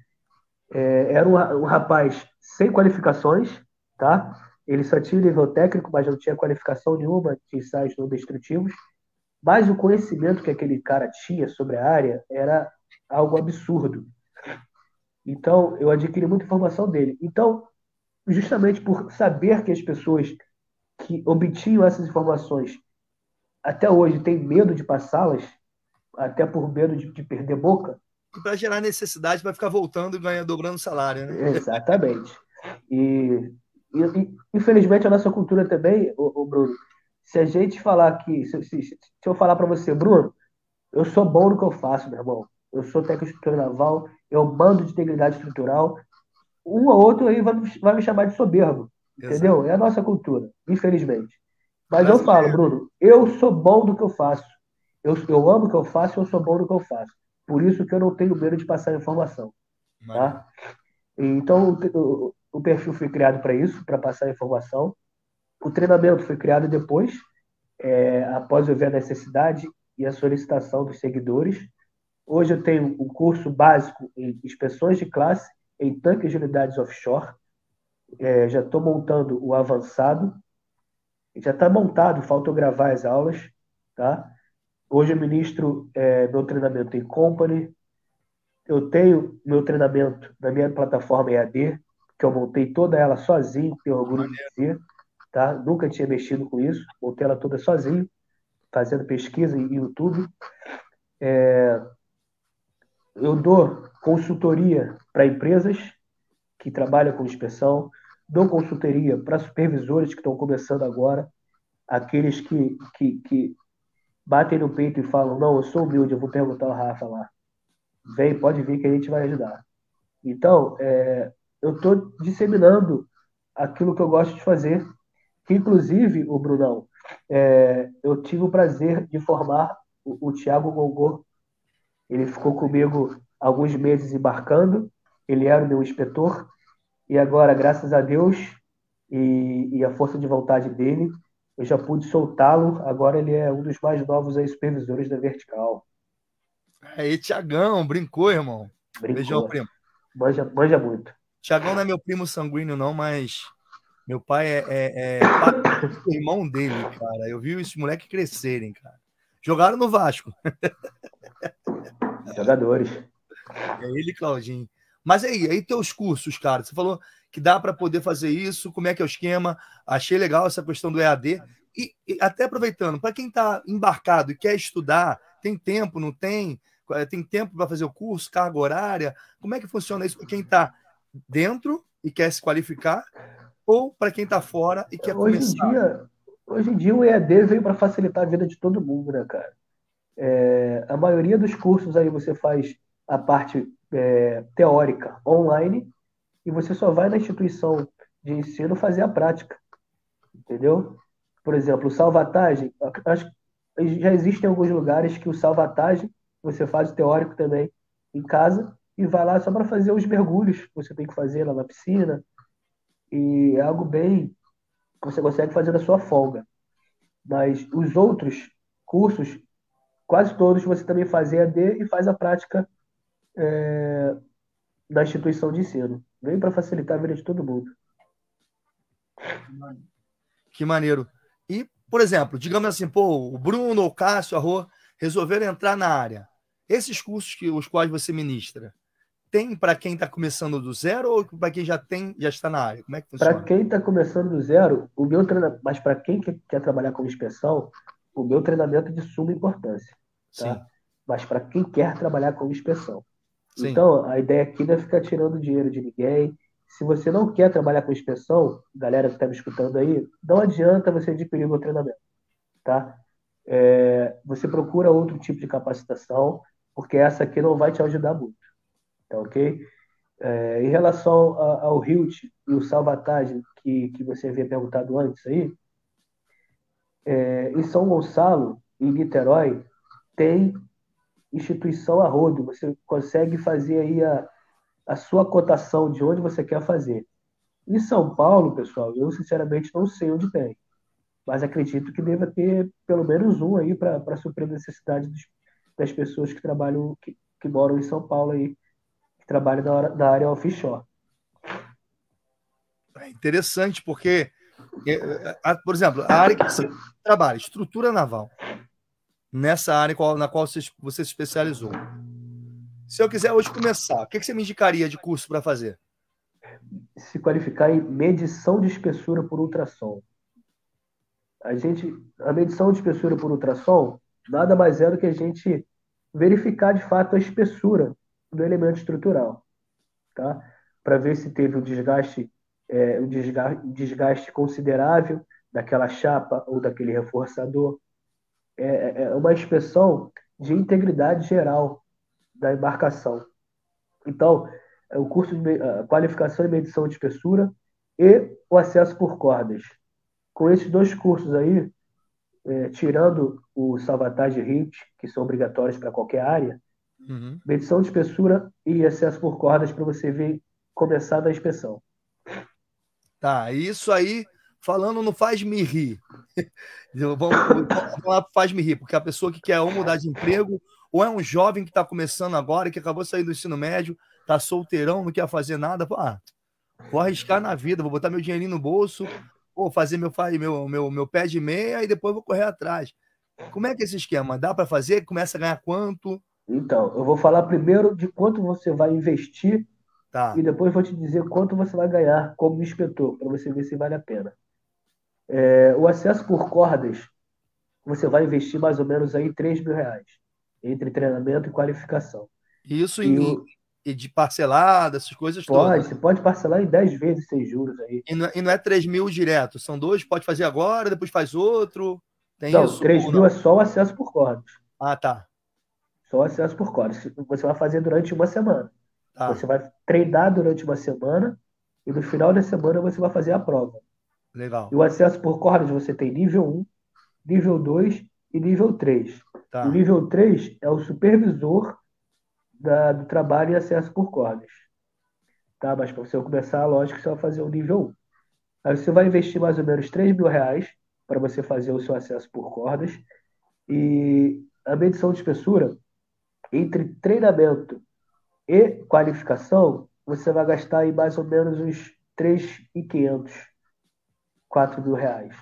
É, era um, um rapaz sem qualificações, tá? Ele só tinha nível técnico, mas não tinha qualificação nenhuma de ensaios não destrutivos. Mas o conhecimento que aquele cara tinha sobre a área era algo absurdo. Então, eu adquiri muita informação dele. Então, justamente por saber que as pessoas que obtinham essas informações até hoje têm medo de passá-las, até por medo de, de perder boca. Para gerar necessidade para ficar voltando e ganhando, dobrando o salário, né? Exatamente. E e, infelizmente, a nossa cultura também, o, Bruno, se a gente falar que. Se, se, se eu falar para você, Bruno, eu sou bom no que eu faço, meu irmão. Eu sou técnico estrutura naval, eu mando de integridade estrutural. Um ou outro aí vai, vai me chamar de soberbo. Exato. Entendeu? É a nossa cultura, infelizmente. Mas eu falo, Bruno, eu sou bom do que eu faço. Eu, eu amo o que eu faço e eu sou bom no que eu faço. Por isso que eu não tenho medo de passar informação. Tá? Então, o perfil foi criado para isso, para passar informação. O treinamento foi criado depois, é, após eu ver a necessidade e a solicitação dos seguidores. Hoje eu tenho um curso básico em inspeções de classe em tanques de unidades offshore. É, já estou montando o avançado. Já está montado, falta gravar as aulas. Tá? Hoje eu ministro é, meu treinamento em company. Eu tenho meu treinamento na minha plataforma EAD, que eu montei toda ela sozinho, tenho orgulho de dizer, tá? Nunca tinha mexido com isso, montei ela toda sozinho, fazendo pesquisa em YouTube. É... Eu dou consultoria para empresas que trabalham com inspeção, dou consultoria para supervisores que estão começando agora, aqueles que, que, que batem no peito e falam: Não, eu sou humilde, eu vou perguntar ao Rafa lá. Vem, pode vir que a gente vai ajudar. Então, é, eu estou disseminando aquilo que eu gosto de fazer. Que, inclusive, o Brunão, é, eu tive o prazer de formar o, o Tiago Gongô. Ele ficou comigo alguns meses embarcando, ele era o meu inspetor, e agora, graças a Deus e, e a força de vontade dele, eu já pude soltá-lo. Agora ele é um dos mais novos aí, supervisores da Vertical. Aí, Tiagão, brincou, irmão. Brincou. Beijão, primo. Manja, manja muito. Tiagão não é meu primo sanguíneo, não, mas meu pai é, é, é irmão dele, cara. Eu vi esses moleques crescerem, cara. Jogaram no Vasco. Jogadores. É ele, Claudinho. Mas aí, aí teus cursos, cara. Você falou que dá para poder fazer isso. Como é que é o esquema? Achei legal essa questão do EAD. E, e até aproveitando, para quem está embarcado e quer estudar, tem tempo, não tem? Tem tempo para fazer o curso, carga horária? Como é que funciona isso para quem está dentro e quer se qualificar, ou para quem está fora e quer hoje começar? Em dia, hoje em dia o EAD veio para facilitar a vida de todo mundo, né, cara? É, a maioria dos cursos aí você faz a parte é, teórica online e você só vai na instituição de ensino fazer a prática, entendeu? Por exemplo, salvatagem, acho já existem alguns lugares que o salvatagem você faz o teórico também em casa e vai lá só para fazer os mergulhos que você tem que fazer lá na piscina. E é algo bem que você consegue fazer na sua folga. Mas os outros cursos, quase todos, você também faz EAD e faz a prática é, na instituição de ensino. Vem para facilitar a vida de todo mundo. Que maneiro. E por exemplo, digamos assim, pô, o Bruno o Cássio, a Rô, resolveram entrar na área. Esses cursos que os quais você ministra, tem para quem está começando do zero ou para quem já tem, já está na área? Como é que funciona? Para quem está começando do zero, o meu treinamento, mas para quem quer, quer, trabalhar com inspeção, o meu treinamento é de suma importância. Tá? Sim. Mas para quem quer trabalhar com inspeção. Sim. Então, a ideia aqui não é ficar tirando dinheiro de ninguém. Se você não quer trabalhar com inspeção, galera que está me escutando aí, não adianta você adquirir o treinamento. Tá? É, você procura outro tipo de capacitação, porque essa aqui não vai te ajudar muito. Tá ok? É, em relação a, ao Hilt e o Salvatagem, que, que você havia perguntado antes aí, é, em São Gonçalo, em Niterói, tem instituição a rodo. Você consegue fazer aí a, a sua cotação de onde você quer fazer. Em São Paulo, pessoal, eu sinceramente não sei onde tem. Mas acredito que deva ter pelo menos um aí para suprir a necessidade dos, das pessoas que trabalham, que, que moram em São Paulo aí, que trabalha da, da área offshore. É interessante, porque, é, é, por exemplo, a área que você trabalha, estrutura naval, nessa área na qual você, se especializou. Se eu quiser hoje começar, o que você me indicaria de curso para fazer? Se qualificar em medição de espessura por ultrassom. A gente, a medição de espessura por ultrassom nada mais é do que a gente verificar de fato a espessura do elemento estrutural, tá? Para ver se teve um desgaste, é, um desgaste, desgaste considerável daquela chapa ou daquele reforçador. É, é, é uma inspeção de integridade geral da embarcação. Então, é o curso de qualificação e medição de espessura e o acesso por cordas. Com esses dois cursos aí, é, tirando o salvatagem e HIT, que são obrigatórios para qualquer área, Uhum. Medição de espessura e excesso por cordas para você ver começar da inspeção. Tá, isso aí, falando não faz me rir. Vamos falar faz me rir, porque a pessoa que quer ou mudar de emprego, ou é um jovem que está começando agora, que acabou de sair do ensino médio, tá solteirão, não quer fazer nada, ah, vou arriscar na vida, vou botar meu dinheirinho no bolso, vou fazer meu, meu, meu, meu pé de meia e depois vou correr atrás. Como é que é esse esquema? Dá para fazer? Começa a ganhar quanto? Então, eu vou falar primeiro de quanto você vai investir tá. e depois vou te dizer quanto você vai ganhar como inspetor, para você ver se vale a pena. É, o acesso por cordas, você vai investir mais ou menos aí 3 mil reais, entre treinamento e qualificação. Isso e em, o... e de parcelada, essas coisas pode, todas? Você pode parcelar em 10 vezes sem juros aí. E não, é, e não é 3 mil direto, são dois, pode fazer agora, depois faz outro. Tem não, isso, 3 mil não? é só o acesso por cordas. Ah, tá. Só acesso por cordas. Você vai fazer durante uma semana. Tá. Você vai treinar durante uma semana e no final da semana você vai fazer a prova. Legal. E o acesso por cordas você tem nível 1, nível 2 e nível 3. Tá. O nível 3 é o supervisor da, do trabalho em acesso por cordas. Tá? Mas para você começar, lógico que você vai fazer o nível 1. Aí você vai investir mais ou menos 3 mil reais para você fazer o seu acesso por cordas. E a medição de espessura entre treinamento e qualificação, você vai gastar aí mais ou menos uns 3.500, 4 mil reais.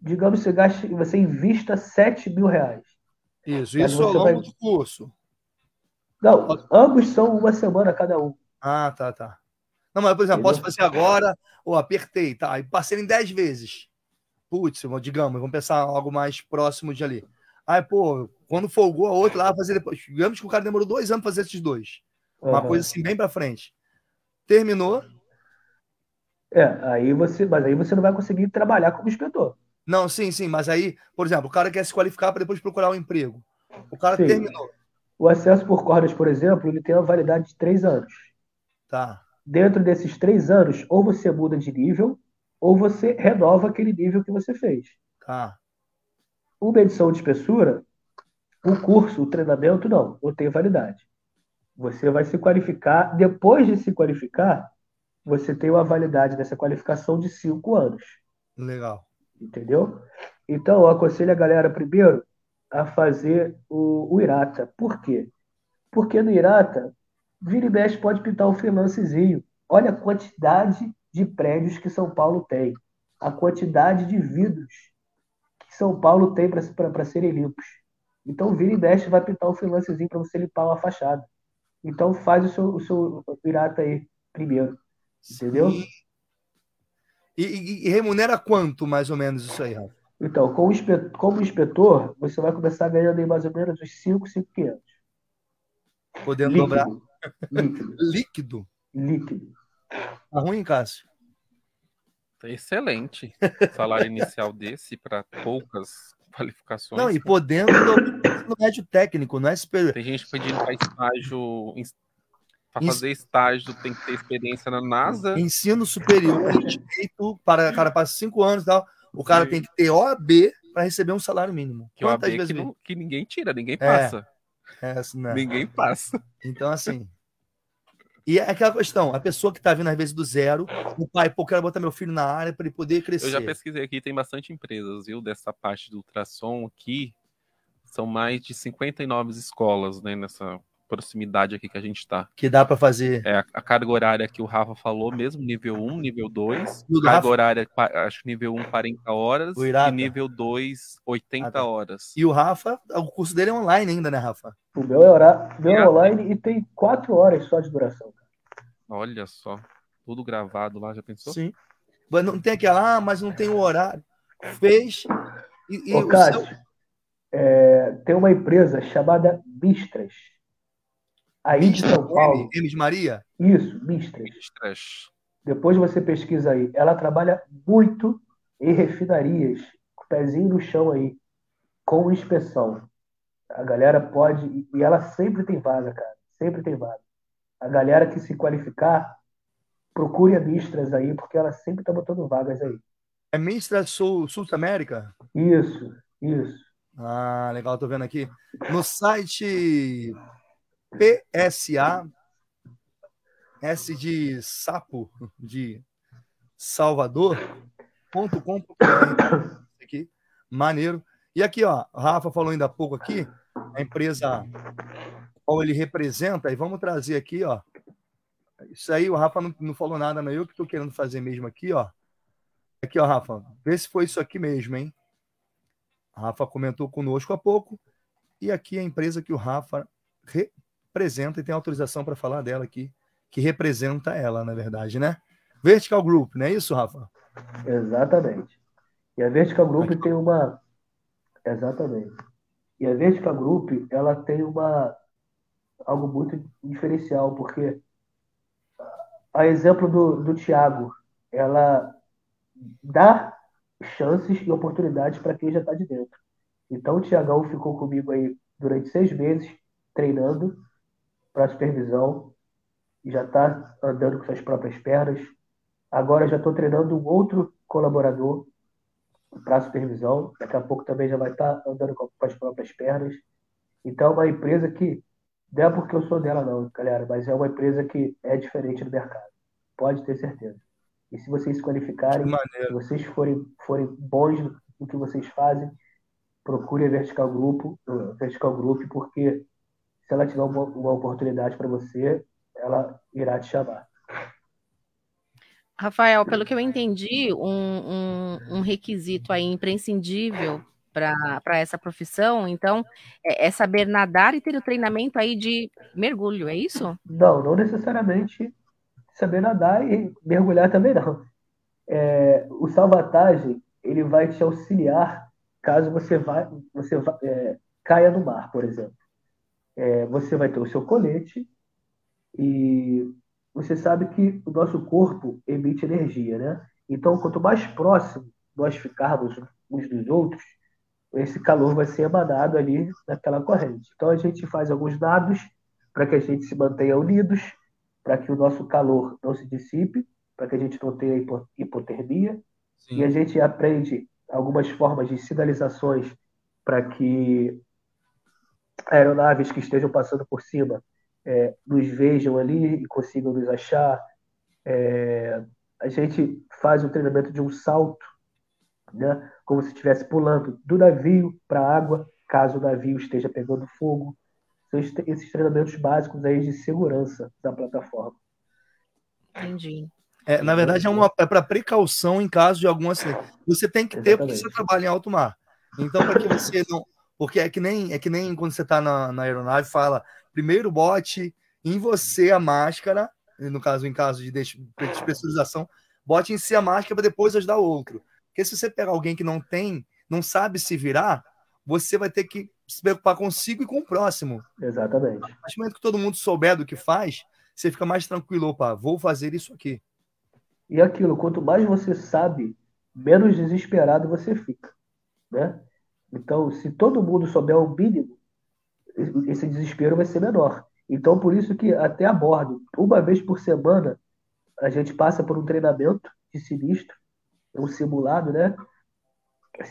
Digamos que você, gaste, você invista 7 mil reais. Isso, isso ao longo vai... do curso. Não, ambos são uma semana cada um. Ah, tá, tá. Não, mas, por exemplo, Entendeu? posso fazer agora, ou apertei, tá? E passei em 10 vezes. Putz, digamos, vamos pensar algo mais próximo de ali. Aí, pô, quando folgou a outra lá, fazer depois. Digamos que o cara demorou dois anos para fazer esses dois. Uma uhum. coisa assim, bem para frente. Terminou. É, aí você, mas aí você não vai conseguir trabalhar como inspetor. Não, sim, sim, mas aí, por exemplo, o cara quer se qualificar para depois procurar um emprego. O cara sim. terminou. O acesso por cordas, por exemplo, ele tem uma validade de três anos. Tá. Dentro desses três anos, ou você muda de nível, ou você renova aquele nível que você fez. Tá. Uma edição de espessura, o curso, o treinamento, não, não tem validade. Você vai se qualificar, depois de se qualificar, você tem uma validade dessa qualificação de cinco anos. Legal. Entendeu? Então, eu aconselho a galera primeiro a fazer o, o Irata. Por quê? Porque no Irata, vira e mexe pode pintar um freelancezinho. Olha a quantidade de prédios que São Paulo tem. A quantidade de vidros que São Paulo tem para serem limpos. Então, vira e mexe, vai pintar um freelancezinho para você limpar uma fachada. Então, faz o seu, o seu pirata aí primeiro. Entendeu? E, e, e, remunera quanto, mais ou menos, isso aí, Rafa? Então, como inspetor, como inspetor, você vai começar ganhando aí mais ou menos uns 5, 5,500. Podendo líquido. dobrar. Líquido. líquido. Líquido. Tá ruim, Cássio? Tá excelente. Salário inicial desse para poucas qualificações. Não, e podendo no médio técnico, não é super. Tem gente pedindo para estágio. Para fazer estágio tem que ter experiência na NASA. Ensino superior direito para cara passa cinco anos e tal. O cara tem que ter OAB para receber um salário mínimo. Que Quantas OAB vezes que, não, que ninguém tira, ninguém passa. É, é assim, ninguém passa. Então, assim, e é aquela questão, a pessoa que está vindo às vezes do zero, o pai, pô, quero botar meu filho na área para ele poder crescer. Eu já pesquisei aqui, tem bastante empresas, viu, dessa parte do ultrassom aqui. São mais de 59 escolas, né, nessa proximidade aqui que a gente está. Que dá para fazer. É, a, carga horária que o Rafa falou mesmo, nível 1, nível 2. carga Rafa? horária, acho que nível 1, 40 horas. E nível 2, 80 ah, tá. horas. E o Rafa, o curso dele é online ainda, né, Rafa? O meu é, horário, meu é online e tem 4 horas só de duração. Olha só. Tudo gravado lá, já pensou? Sim. Mas não tem aquela, ah, mas não tem o horário. Fez. E, e Ô, Cássio, seu... é, tem uma empresa chamada Mistras Aí de São Paulo. De Maria? Isso, Mistras. Mistras. Depois você pesquisa aí. Ela trabalha muito em refinarias, com o pezinho no chão aí, com inspeção. A galera pode. E ela sempre tem vaga, cara. Sempre tem vaga. A galera que se qualificar, procure a Mistras aí, porque ela sempre está botando vagas aí. É Mistras Sul, Sul América? Isso, isso. Ah, legal, tô vendo aqui. No site PSA, S de sapo, de Salvador.com.br. Aqui, maneiro. E aqui, ó, Rafa falou ainda há pouco aqui, a empresa qual ele representa, e vamos trazer aqui, ó. Isso aí, o Rafa não, não falou nada, não. Eu que estou querendo fazer mesmo aqui, ó. Aqui, ó, Rafa. Vê se foi isso aqui mesmo, hein? A Rafa comentou conosco há pouco. E aqui a empresa que o Rafa representa e tem autorização para falar dela aqui, que representa ela, na verdade, né? Vertical Group, não é isso, Rafa? Exatamente. E a Vertical Group tem uma. Exatamente. E a Vertical Group, ela tem uma. algo muito diferencial, porque a exemplo do, do Tiago, ela dá chances e oportunidades para quem já está de dentro. Então o Tiagão ficou comigo aí durante seis meses treinando para supervisão, já está andando com suas próprias pernas. Agora já estou treinando um outro colaborador para supervisão. Daqui a pouco também já vai estar tá andando com as próprias pernas. Então, é uma empresa que, não é porque eu sou dela, não, galera, mas é uma empresa que é diferente do mercado. Pode ter certeza. E se vocês se qualificarem, se vocês forem, forem bons no que vocês fazem, procure a Vertical Grupo, Vertical Group, porque se ela tiver uma, uma oportunidade para você, ela irá te chamar. Rafael, pelo que eu entendi, um, um, um requisito aí imprescindível para essa profissão, então, é, é, saber nadar e ter o treinamento aí de mergulho, é isso? Não, não necessariamente saber nadar e mergulhar também não. É, o salvatagem, ele vai te auxiliar caso você, vá, você vá, é, caia no mar, por exemplo é, você vai ter o seu colete e você sabe que o nosso corpo emite energia, né? Então, quanto mais próximo nós ficarmos uns dos outros, esse calor vai ser emanado ali naquela corrente. Então, a gente faz alguns nados para que a gente se mantenha unidos, para que o nosso calor não se dissipe, para que a gente não tenha hipotermia. Sim. E a gente aprende algumas formas de sinalizações para que aeronaves que estejam passando por cima é, nos vejam ali e consigam nos achar. É, a gente faz o treinamento de um salto, né, como se estivesse pulando do navio para a água, caso o navio esteja pegando fogo. São esses treinamentos básicos aí de segurança da plataforma. Entendi. É, na verdade, é, uma, é para precaução em caso de algum acidente. Você tem que ter, Exatamente. porque você trabalha em alto mar. Então, para que você não. Porque é que nem, é que nem quando você está na, na aeronave, fala primeiro bote em você a máscara, no caso, em caso de despressurização, bote em si a máscara para depois ajudar o outro. Porque se você pegar alguém que não tem, não sabe se virar, você vai ter que se preocupar consigo e com o próximo. Exatamente. A partir do momento que todo mundo souber do que faz, você fica mais tranquilo, opa, vou fazer isso aqui. E aquilo, quanto mais você sabe, menos desesperado você fica, né? Então, se todo mundo souber o mínimo, esse desespero vai ser menor. Então, por isso que até a bordo, uma vez por semana, a gente passa por um treinamento de sinistro, um simulado, né?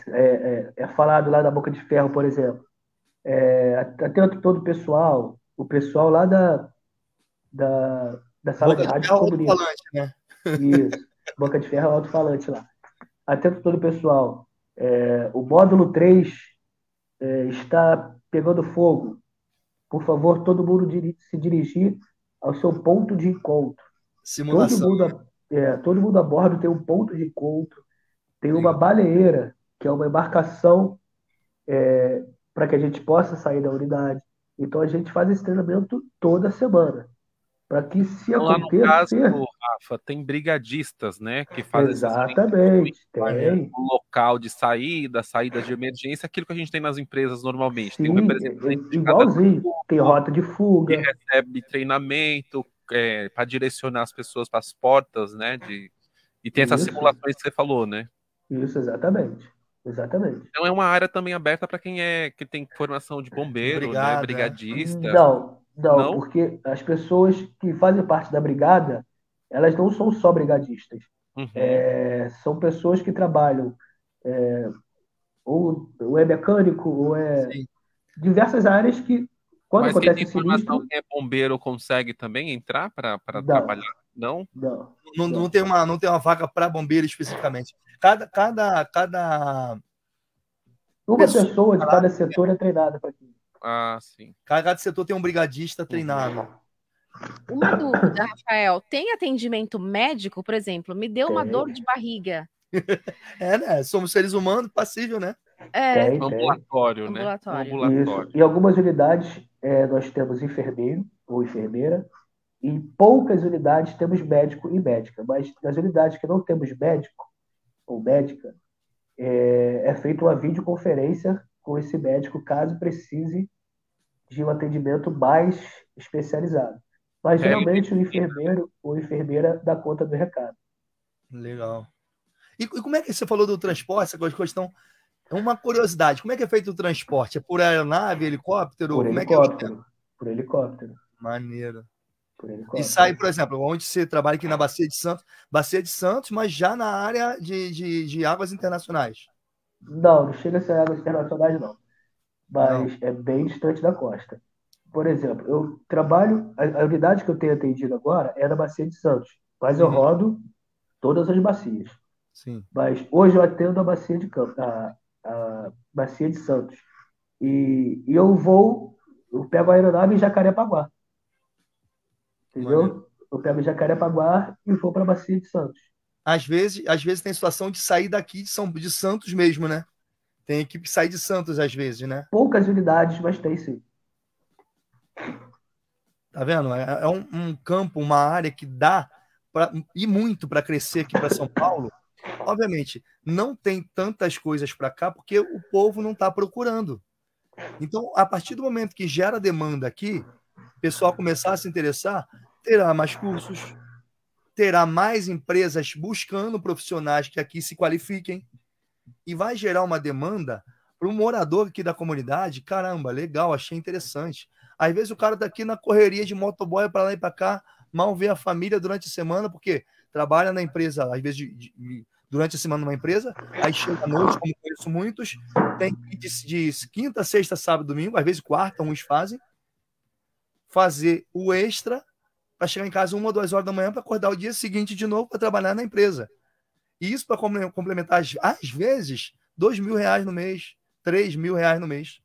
É, é, é falado lá na Boca de Ferro, por exemplo. É, atento todo o pessoal, o pessoal lá da, da, da sala Boca de rádio comunista. Né? Isso, Boca de Ferro alto-falante lá. Atento todo o pessoal. É, o módulo 3 é, está pegando fogo. Por favor, todo mundo se dirigir ao seu ponto de encontro. Simulação. Todo mundo, é, todo mundo a bordo tem um ponto de encontro, tem uma baleeira, que é uma embarcação é, para que a gente possa sair da unidade. Então a gente faz esse treinamento toda semana. Para que se então, aconteça. Lá no caso, Rafa, tem brigadistas, né? Que fazem Exatamente. Tem. Um local de saída, saídas de emergência, aquilo que a gente tem nas empresas normalmente. Sim, tem um representante igualzinho. tem rota de fuga. Que recebe treinamento é, para direcionar as pessoas para as portas, né? De, e tem essas Isso. simulações que você falou, né? Isso, exatamente. Exatamente. Então é uma área também aberta para quem é que tem formação de bombeiro, né? brigadista. Não, não, não, porque as pessoas que fazem parte da brigada, elas não são só brigadistas. Uhum. É, são pessoas que trabalham é, ou, ou é mecânico, ou é Sim. diversas áreas que, quando Mas acontece quem tem sinistro... quem é bombeiro consegue também entrar para trabalhar? Não? Não. Não, não, tem uma, não tem uma vaga para bombeiro especificamente. Cada, cada, cada uma pessoa, pessoa de cada setor é treinada para aquilo. Ah, sim. Cada setor tem um brigadista treinado. Uma dúvida, Rafael. Tem atendimento médico, por exemplo? Me deu uma dor de barriga. É, né? Somos seres humanos, passível, né? É. Tem, ambulatório, né? Ambulatório. ambulatório. Em algumas unidades, é, nós temos enfermeiro ou enfermeira. Em poucas unidades temos médico e médica. Mas nas unidades que não temos médico ou médica, é, é feita uma videoconferência com esse médico caso precise de um atendimento mais especializado. Mas é, geralmente o enfermeiro ou enfermeira dá conta do recado. Legal. E, e, como é que você falou do transporte, essa questão? É uma curiosidade. Como é que é feito o transporte? É por aeronave, helicóptero? Por como helicóptero. É que é? Por helicóptero. Maneiro. E sai, por exemplo, onde você trabalha aqui na Bacia de Santos, Bacia de Santos, mas já na área de, de, de águas internacionais. Não, não chega a ser águas internacionais, não. Mas é bem distante da costa. Por exemplo, eu trabalho, a, a, unidade que eu tenho atendido agora é na Bacia de Santos, mas eu rodo todas as bacias. Sim. Mas hoje eu atendo a Bacia de Campo, a, a Bacia de Santos. E, e eu vou, eu pego a aeronave em Jacarepaguá. Entendeu? Eu pego Jacarepaguá e vou para a Bacia de Santos. Às vezes, às vezes tem situação de sair daqui de, São, de Santos mesmo, né? Tem equipe que sai de Santos às vezes, né? Poucas unidades, mas tem sim. Tá vendo? É, é um, um, campo, uma área que dá para ir muito para crescer aqui para São Paulo. Obviamente, não tem tantas coisas para cá porque o povo não está procurando. Então, a partir do momento que gera demanda aqui, o pessoal começar a se interessar, terá mais cursos, terá mais empresas buscando profissionais que aqui se qualifiquem e vai gerar uma demanda para um morador aqui da comunidade. Caramba, legal, achei interessante. Às vezes o cara está aqui na correria de motoboy para lá e para cá, mal vê a família durante a semana, porque trabalha na empresa, às vezes de, de, durante a semana numa empresa, aí chega à noite, como conheço muitos, tem de, de quinta, sexta, sábado, domingo, às vezes quarta, uns fazem, fazer o extra para chegar em casa uma ou duas horas da manhã para acordar o dia seguinte de novo para trabalhar na empresa. E isso para complementar, às vezes, dois mil reais no mês, três mil reais no mês.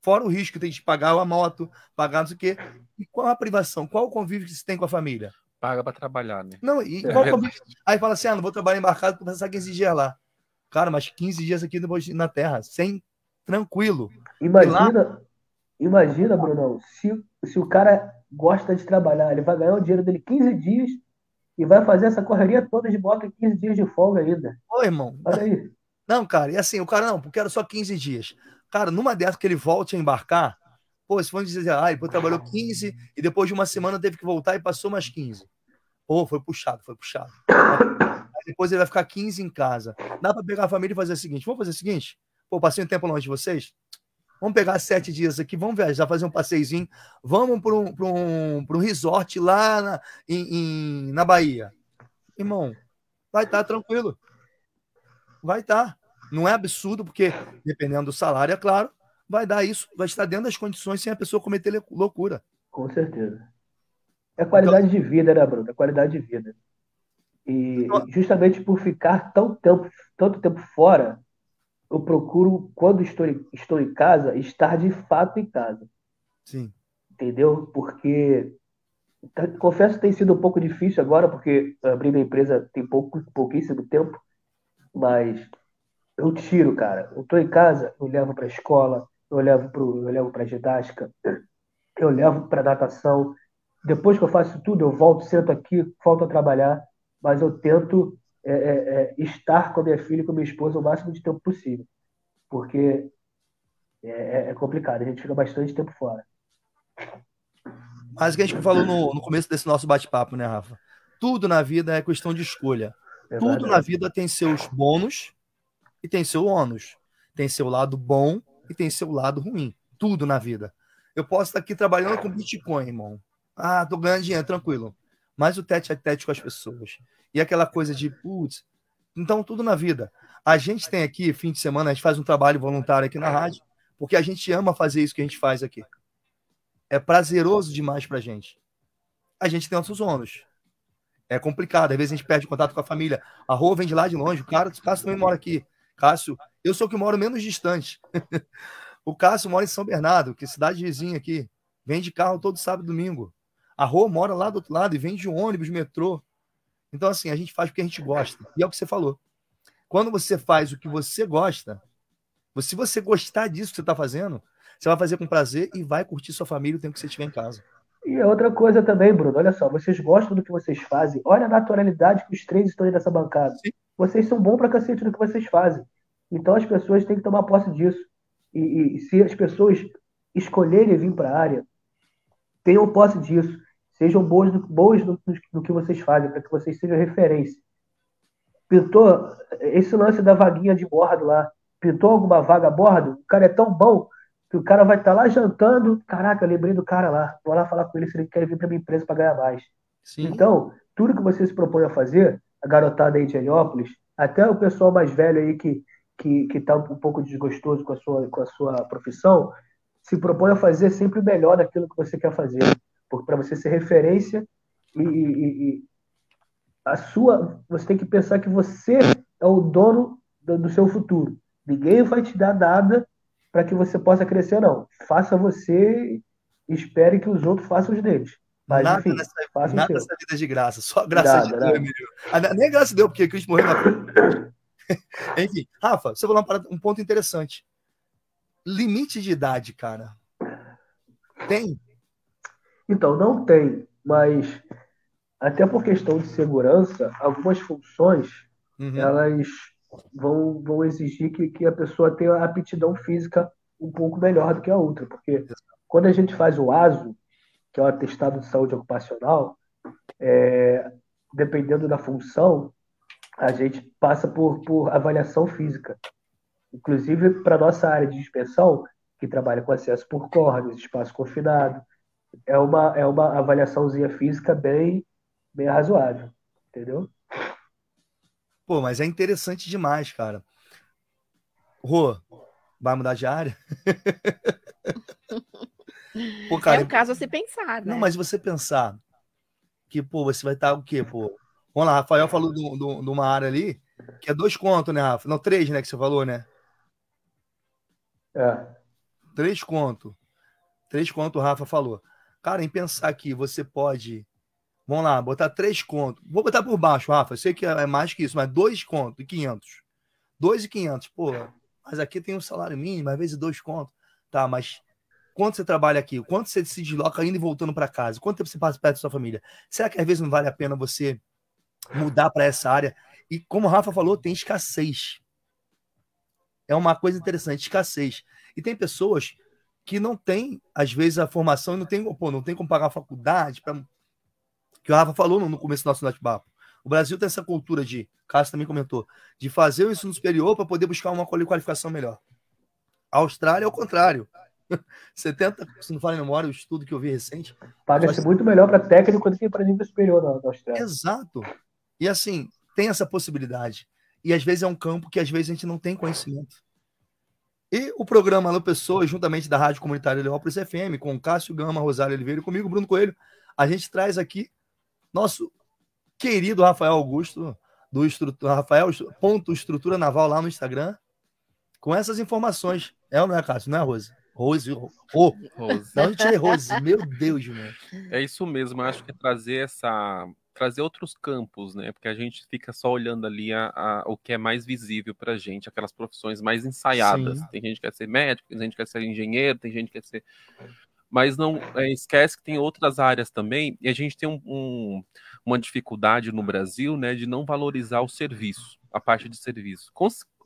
Fora o risco que tem de pagar a moto, pagar não sei o quê. E qual a privação? Qual o convívio que você tem com a família? Paga para trabalhar, né? Não, e é qual convívio? Aí fala assim: ah, não vou trabalhar embarcado porque você sabe que esse dia lá. Cara, mas 15 dias aqui depois na Terra, sem tranquilo. Imagina, imagina, Brunão, se, se o cara gosta de trabalhar, ele vai ganhar o dinheiro dele 15 dias e vai fazer essa correria toda de bota em 15 dias de folga ainda. Ô, irmão. Olha aí. Não, cara, e assim, o cara não, porque era só 15 dias. Cara, numa dessas que ele volte a embarcar, pô, se for dizer, ah, depois trabalhou 15 e depois de uma semana teve que voltar e passou mais 15. Pô, foi puxado, foi puxado. Aí depois ele vai ficar 15 em casa. Dá para pegar a família e fazer o seguinte: vamos fazer o seguinte? Pô, passei um tempo longe de vocês. Vamos pegar sete dias aqui, vamos viajar, fazer um passeiozinho. Vamos para um, um, um resort lá na, em, em, na Bahia. Irmão, vai estar tá tranquilo. Vai estar. Tá. Não é absurdo, porque dependendo do salário, é claro, vai dar isso, vai estar dentro das condições sem a pessoa cometer loucura. Com certeza. É qualidade então, de vida, né, Bruno? É qualidade de vida. E então, justamente por ficar tão tempo, tanto tempo fora, eu procuro, quando estou, estou em casa, estar de fato em casa. Sim. Entendeu? Porque tá, confesso que tem sido um pouco difícil agora, porque abri minha empresa tem pouco, pouquíssimo tempo, mas eu tiro, cara. Eu estou em casa, eu levo para a escola, eu levo para eu levo para ginástica, eu levo para natação. Depois que eu faço tudo, eu volto, sento aqui, volto a trabalhar, mas eu tento é, é, é, estar com a minha filha e com a minha esposa o máximo de tempo possível. Porque é, é, é complicado, a gente fica bastante tempo fora. Mas o que a gente falou no, no começo desse nosso bate-papo, né, Rafa? Tudo na vida é questão de escolha. É Tudo na vida tem seus bônus e tem seu ônus. Tem seu lado bom e tem seu lado ruim. Tudo na vida. Eu posso estar aqui trabalhando com Bitcoin, irmão. Ah, tô ganhando dinheiro, tranquilo. Mas o tete a tete com as pessoas e aquela coisa de, putz, então tudo na vida. A gente tem aqui, fim de semana, a gente faz um trabalho voluntário aqui na rádio, porque a gente ama fazer isso que a gente faz aqui. É prazeroso demais pra gente. A gente tem nossos ônus. É complicado, às vezes a gente perde contato com a família. A rua vem de lá de longe, o cara, o Cássio também mora aqui. Cássio, eu sou o que moro menos distante. o Cássio mora em São Bernardo, que é cidade vizinha aqui. Vem de carro todo sábado e domingo. A Rô mora lá do outro lado e vem de ônibus, metrô. Então, assim, a gente faz o que a gente gosta. E é o que você falou. Quando você faz o que você gosta, se você gostar disso que você está fazendo, você vai fazer com prazer e vai curtir sua família o tempo que você estiver em casa. E outra coisa também, Bruno, olha só, vocês gostam do que vocês fazem. Olha a naturalidade que os três estão aí nessa bancada. Sim. Vocês são bons pra cacete no que vocês fazem. Então as pessoas têm que tomar posse disso. E, e se as pessoas escolherem vir para a área, tenham posse disso. Sejam no, no que vocês fazem, para que vocês sejam referência. Pintou esse lance da vaguinha de bordo lá. Pintou alguma vaga a bordo? O cara é tão bom que o cara vai estar tá lá jantando. Caraca, lembrei do cara lá. Vou lá falar com ele se ele quer vir para minha empresa para ganhar mais. Sim. Então, tudo que você se propõe a fazer, a garotada aí de Heliópolis, até o pessoal mais velho aí que que está um pouco desgostoso com a, sua, com a sua profissão, se propõe a fazer sempre o melhor daquilo que você quer fazer para você ser referência e, e, e, a sua, você tem que pensar que você é o dono do, do seu futuro. Ninguém vai te dar nada para que você possa crescer, não. Faça você e espere que os outros façam os deles. Mas, nada enfim, nessa, nada nessa vida de graça, só graça nada, de Deus, Emílio. Ah, nem graça deu, porque Cristo morreu na Enfim, Rafa, você falou um ponto interessante. Limite de idade, cara. Tem? Então, não tem, mas até por questão de segurança, algumas funções uhum. elas vão, vão exigir que, que a pessoa tenha a aptidão física um pouco melhor do que a outra, porque quando a gente faz o ASO, que é o atestado de saúde ocupacional, é, dependendo da função, a gente passa por, por avaliação física. Inclusive, para nossa área de inspeção, que trabalha com acesso por cordas, espaço confinado, é uma, é uma avaliaçãozinha física bem, bem razoável, entendeu? Pô, mas é interessante demais, cara. Rô, vai mudar de área? Pô, cara, é um caso a se pensar, né? Não, mas você pensar que, pô, você vai estar o quê, pô? Vamos lá, Rafael falou de uma área ali, que é dois contos, né, Rafa? Não, três, né, que você falou, né? É. Três contos. Três contos, o Rafa falou. Cara, em pensar que você pode. Vamos lá, botar três contos. Vou botar por baixo, Rafa. Eu sei que é mais que isso, mas dois contos e quinhentos. 2.500, pô, mas aqui tem um salário mínimo, às vezes dois contos. Tá, mas quanto você trabalha aqui? Quanto você se desloca indo e voltando para casa? Quanto tempo você passa perto da sua família? Será que às vezes não vale a pena você mudar para essa área? E como o Rafa falou, tem escassez. É uma coisa interessante, escassez. E tem pessoas que não têm, às vezes, a formação e não tem, pô, não tem como pagar a faculdade. Pra... Que o Rafa falou no começo do nosso bate-papo. O Brasil tem essa cultura de, Cássio também comentou, de fazer o ensino superior para poder buscar uma qualificação melhor. A Austrália é o contrário. 70, se não fala em memória, o estudo que eu vi recente. Paga-se muito melhor para técnico do que para nível superior na, na Austrália. Exato. E assim, tem essa possibilidade. E às vezes é um campo que às vezes a gente não tem conhecimento. E o programa Alô Pessoas, juntamente da Rádio Comunitária Leópolis FM, com Cássio Gama, Rosário Oliveira e comigo, Bruno Coelho, a gente traz aqui nosso querido Rafael Augusto, do estrutura, Rafael ponto estrutura naval lá no Instagram, com essas informações. É ou não é, Cássio? Não é, Rose? Rose, oh, Rose. Não, gente é Rose, meu Deus, mano. É isso mesmo, eu acho que trazer essa trazer outros campos, né? Porque a gente fica só olhando ali a, a o que é mais visível para a gente, aquelas profissões mais ensaiadas. Sim. Tem gente que quer ser médico, tem gente que quer ser engenheiro, tem gente que quer ser. Mas não é, esquece que tem outras áreas também, e a gente tem um, um, uma dificuldade no Brasil, né, de não valorizar o serviço, a parte de serviço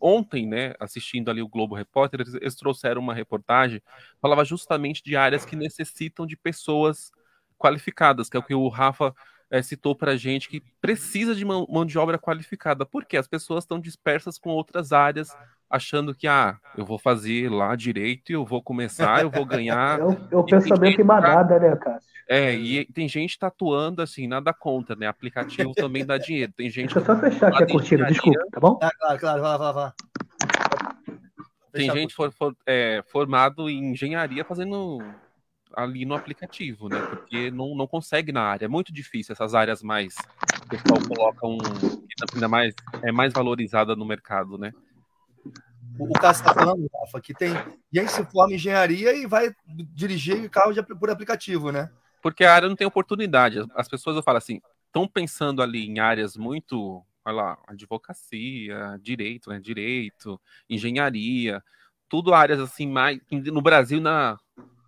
ontem, né, assistindo ali o Globo Repórter, eles, eles trouxeram uma reportagem, falava justamente de áreas que necessitam de pessoas qualificadas, que é o que o Rafa é, citou para a gente, que precisa de mão, mão de obra qualificada. Porque as pessoas estão dispersas com outras áreas, achando que, ah, eu vou fazer lá direito e eu vou começar, eu vou ganhar. É o, é pensamento em manada, né, Cássio? É, e tem gente tatuando assim, nada contra, né? Aplicativo também dá dinheiro. Tem gente. Deixa eu só fechar aqui a cortina, desculpa, tá bom? Ah, claro, claro, vai lá, vai lá. Tem gente for, for, é, formado em engenharia fazendo ali no aplicativo, né? Porque não, não consegue na área. É muito difícil essas áreas mais. O pessoal coloca um. Ainda mais, é mais valorizada no mercado, né? O, o Cássio está falando, Rafa, que tem gente se forma em engenharia e vai dirigir carro de, por aplicativo, né? porque a área não tem oportunidade. As pessoas, eu falo assim, estão pensando ali em áreas muito, olha lá, advocacia, direito, né? Direito, engenharia, tudo áreas assim mais no Brasil na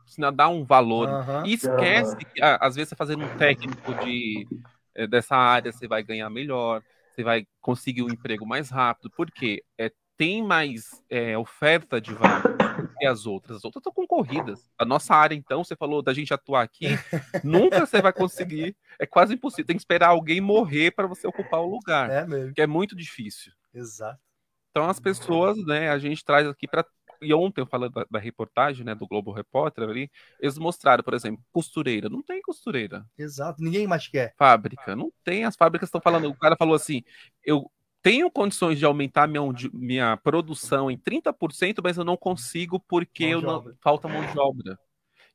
se dá um valor uhum, e esquece que às vezes você fazendo um técnico de eh, dessa área você vai ganhar melhor, você vai conseguir um emprego mais rápido, porque é tem mais é, oferta de vaga que as outras. As outras estão concorridas. A nossa área, então, você falou da gente atuar aqui, nunca você vai conseguir. É quase impossível. Tem que esperar alguém morrer para você ocupar o lugar. É mesmo. Que é muito difícil. Exato. Então, as pessoas, né, a gente traz aqui para. E ontem eu falei da, da, reportagem, né, do Globo Repórter ali, eles mostraram, por exemplo, costureira. Não tem costureira. Exato, ninguém mais quer. Fábrica, não tem. As fábricas estão falando. O cara falou assim: eu tenho condições de aumentar minha, minha produção em 30%, mas eu não consigo porque eu não, falta mão de obra.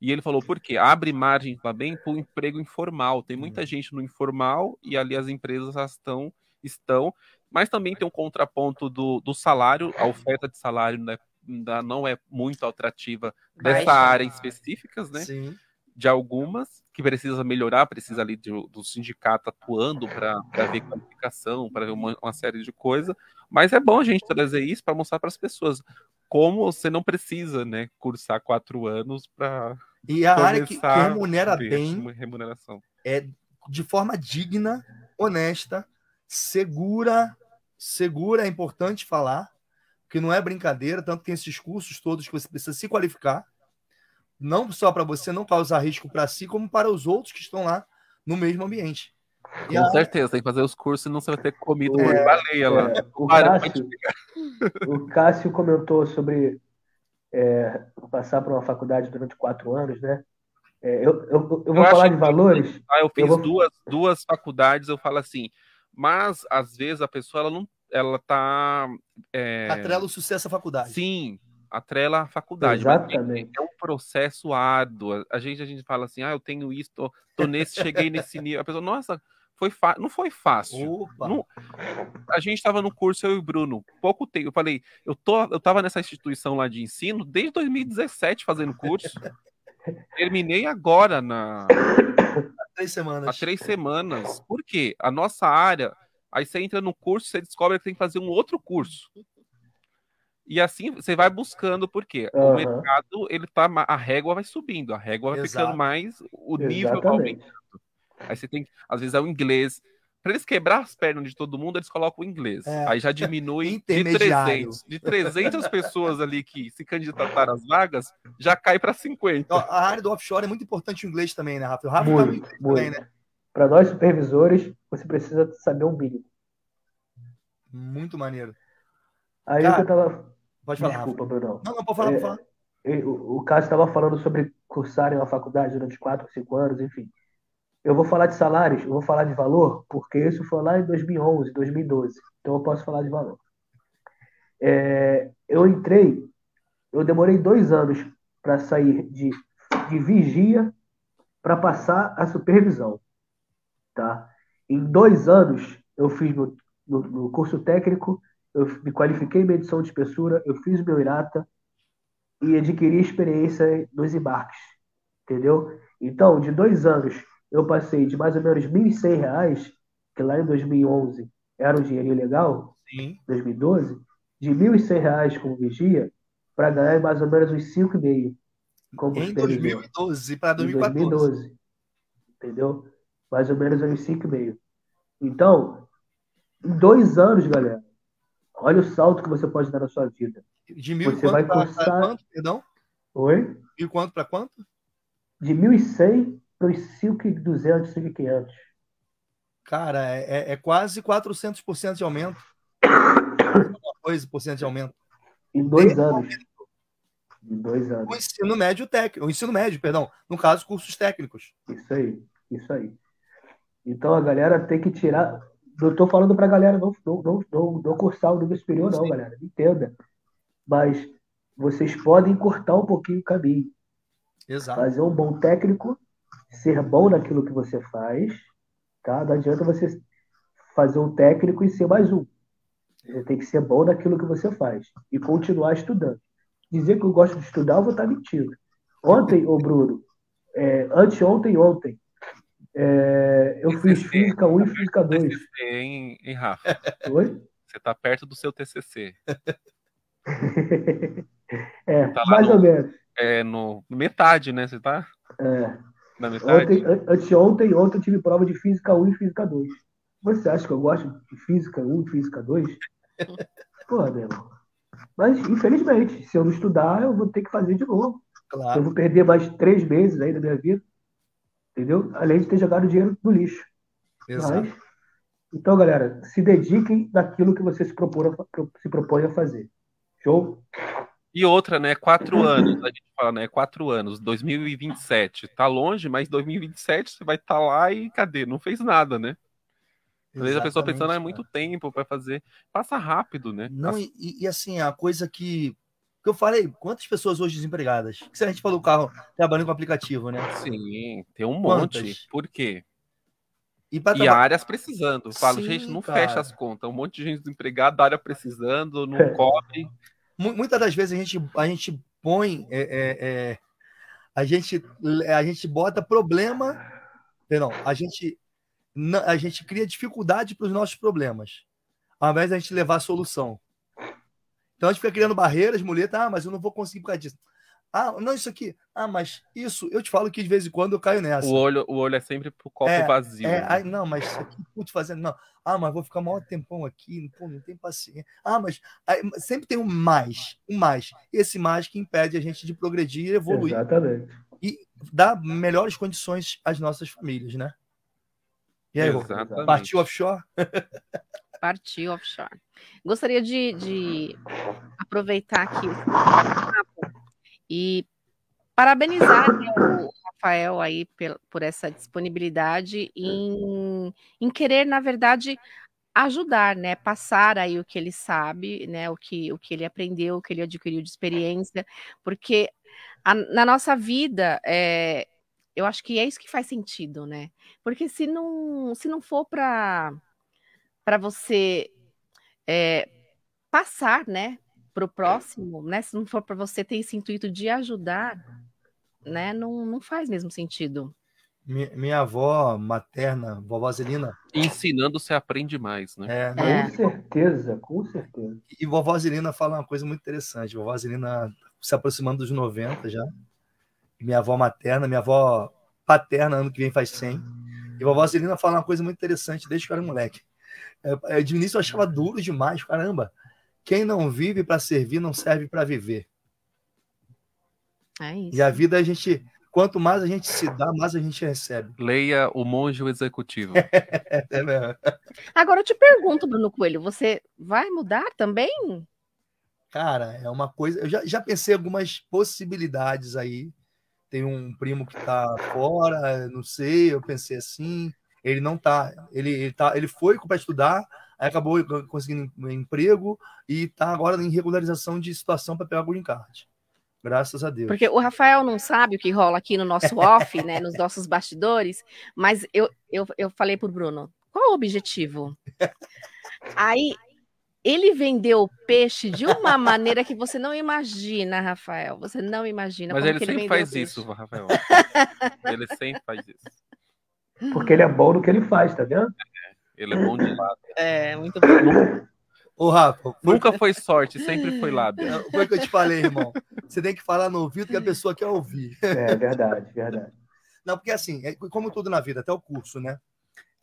E ele falou, por quê? Abre margem também para o emprego informal. Tem muita uhum. gente no informal e ali as empresas estão, estão, mas também tem um contraponto do, do salário, a oferta de salário ainda não é muito atrativa dessa área específicas, né? Sim. De algumas que precisa melhorar, precisa ali do, do sindicato atuando para ver qualificação, para ver uma, uma, série de coisas, mas é bom a gente trazer isso para mostrar para as pessoas como você não precisa, né, cursar quatro anos para e a área que, que remunera bem remuneração. é de forma digna, honesta, segura, segura é importante falar, que não é brincadeira, tanto tem esses cursos todos que você precisa se qualificar não só para você não causar risco para si, como para os outros que estão lá no mesmo ambiente. Com a... certeza, tem que fazer os cursos e não você vai ter comido é, baleia lá. É, o, Cássio, o, Cássio, comentou sobre é, passar por uma faculdade durante quatro anos, né? É, eu, eu, eu, vou eu falar de valores. Ah, eu fiz vou... duas, duas faculdades, eu falo assim, mas às vezes a pessoa ela não ela tá. É... Atrela o sucesso à faculdade. Sim, atrela a faculdade. Exatamente. É um processo árduo. A gente, a gente fala assim, ah, eu tenho isso, tô, tô nesse, cheguei nesse nível. A pessoa, nossa, foi não foi fácil. Não... A gente estava no curso, eu e o Bruno, pouco tempo. Eu falei, eu, tô, eu tava nessa instituição lá de ensino desde 2017 fazendo curso. Terminei agora na. Há três semanas. Há três semanas. Por quê? A nossa área. Aí você entra no curso, você descobre que tem que fazer um outro curso. E assim você vai buscando, porque o Aham. mercado, ele tá, a régua vai subindo, a régua vai Exato. ficando mais, o nível vai Exatamente. aumentando. Aí você tem, que- às vezes é o inglês. Para eles quebrar as pernas de todo mundo, eles colocam o inglês. É. Aí já diminui de Intermediário. 300. De 300 pessoas ali que se candidataram às vagas, já cai para 50. Ó, a área do offshore é muito importante o inglês também, né, Rafa? O Rafa Muito, inglês também, muito. né? Para nós supervisores, você precisa saber um mínimo. Muito maneiro. Aí Cara, o que eu tava. Pode falar, Rafa. Desculpa, Brunão. Não, não, pode falar, É, pode falar. O, o Cássio estava falando sobre cursarem uma faculdade durante 4, 5 anos, enfim. Eu vou falar de salários, eu vou falar de valor, porque isso foi lá em 2011, 2012. Então eu posso falar de valor. É, eu entrei, eu demorei dois anos para sair de, de vigia para passar a supervisão. Tá? Em dois anos, eu fiz no, no, no curso técnico, eu me qualifiquei em medição de espessura, eu fiz meu IRATA, e adquirir experiência nos embarques, entendeu? Então, de dois anos, eu passei de mais ou menos 1.100 reais, que lá em 2011 era um dinheirinho legal, Sim. 2012, de 1.100 reais como vigia, para ganhar mais ou menos uns 5,5 como Em supervisor. 2012 para Em 2014. 2012. Entendeu? Mais ou menos uns 5,5. Então, em dois anos, galera, olha o salto que você pode dar na sua vida. De mil Você vai para cursar- quanto? Perdão? Oi? Mil e quanto para quanto? De 1.100 para os 5.200, 5.500. Cara, é, é- é quase 400% de aumento. Uma coisa por cento de aumento. Em dois anos. Em dois anos. O ensino médio técnico, o ensino médio, perdão, no caso, cursos técnicos. Isso aí, isso aí. Então a galera tem que tirar. Não tô falando pra galera não, não, não, não, não cursar o nível superior, não, Sim. galera. Entenda. Mas vocês podem cortar um pouquinho o caminho. Exato. Fazer um bom técnico, ser bom naquilo que você faz, tá? Não adianta você fazer um técnico e ser mais um. Você tem que ser bom naquilo que você faz e continuar estudando. Dizer que eu gosto de estudar, eu vou estar mentindo. Ontem, ô Bruno, é, anteontem, ontem, é, eu fiz TCC. Física 1 e Física 2. TCC, hein, hein, Rafa? Oi? Você tá perto do seu TCC. É, Tá mais no- ou menos. É no metade, né? Você tá É. na metade? Ontem, an- anteontem, ontem eu tive prova de Física 1 e Física 2. Você acha que eu gosto de Física 1 e Física 2? Pô, meu irmão. Mas, infelizmente, se eu não estudar, eu vou ter que fazer de novo. Eu Claro. vou perder mais três meses aí da minha vida. Entendeu? Além de ter jogado dinheiro no lixo. Exato. Mas, então, galera, se dediquem naquilo que você se, propor se propõe a fazer. Show? E outra, né? Quatro anos, a gente fala, né? Quatro anos, 2027. Tá longe, mas 2027 você vai estar lá e cadê? Não fez nada, né? Às vezes a pessoa pensando, ah, é muito tempo para fazer. Passa rápido, né? Não, e- e assim, a coisa que, que eu falei, quantas pessoas hoje desempregadas? Que se a gente falou o carro trabalhando com aplicativo, né? Sim, tem um Quantas? monte. Por quê? E E áreas precisando. Eu Falo, Sim, gente, não cara. fecha as contas. Um monte de gente desempregada, área precisando, não É. cobre. muitas das vezes a gente, a gente põe, é, é, é, a, gente, a gente bota problema, perdão, a gente, a gente cria dificuldade para os nossos problemas, ao invés da gente levar a solução. Então a gente fica criando barreiras, muletas, ah, mas eu não vou conseguir por causa disso. Ah, não, isso aqui. Ah, mas isso, eu te falo que de vez em quando eu caio nessa. O olho, o olho é sempre pro copo É, vazio. É, né? ai, não, mas isso aqui, putz, fazendo, não. Ah, mas vou ficar maior tempão aqui, pô, não tem paciência. Ah, mas aí, sempre tem um mais, um mais. Esse mais que impede a gente de progredir e evoluir, Exatamente. dar melhores condições às nossas famílias, né? E aí? Exatamente. partiu offshore? Partiu offshore. Gostaria de, de aproveitar aqui e parabenizar né, o Rafael aí pel- por essa disponibilidade em, em querer, na verdade, ajudar, né? Passar aí o que ele sabe, né? O que, o que ele aprendeu, o que ele adquiriu de experiência, porque a- na nossa vida, é, eu acho que é isso que faz sentido, né? Porque se não, se não for para para você é, passar, né, para o próximo, né? Se não for para você ter esse intuito de ajudar, né? Não, não faz mesmo sentido. Minha, minha avó materna, vovó Zelina. Ensinando você aprende mais, né? É, com certeza, com certeza. E vovó Zelina fala uma coisa muito interessante. Vovó Zelina se aproximando dos 90 já. Minha avó materna, minha avó paterna, ano que vem faz 100. E vovó Zelina fala uma coisa muito interessante desde que eu era moleque. É, de início eu achava duro demais, caramba. Quem não vive para servir não serve para viver. É isso. E a vida a gente Quanto mais a gente se dá, mais a gente recebe. Leia O Monge Executivo. é mesmo. Agora eu te pergunto, Bruno Coelho, você vai mudar também? Cara, é uma coisa. Eu já, já pensei algumas possibilidades aí. Tem um primo que tá fora, não sei, eu pensei assim. Ele não tá. Ele, ele, tá, ele foi para estudar, aí acabou conseguindo emprego e tá agora em regularização de situação para pegar o green card. Graças a Deus. Porque o Rafael não sabe o que rola aqui no nosso off, né, nos nossos bastidores, mas eu, eu, eu falei pro Bruno, qual o objetivo? Aí ele vendeu o peixe de uma maneira que você não imagina, Rafael. Você não imagina. Mas ele sempre ele faz isso, Rafael. ele sempre faz isso. Porque ele é bom no que ele faz, tá vendo? É, ele é bom de lado. É, muito bom. Ô, Rafa. Nunca foi sorte, sempre foi lábia. Foi o que eu te falei, irmão. Você tem que falar no ouvido que a pessoa quer ouvir. É verdade, verdade. Não, porque assim, é como tudo na vida, até o curso, né?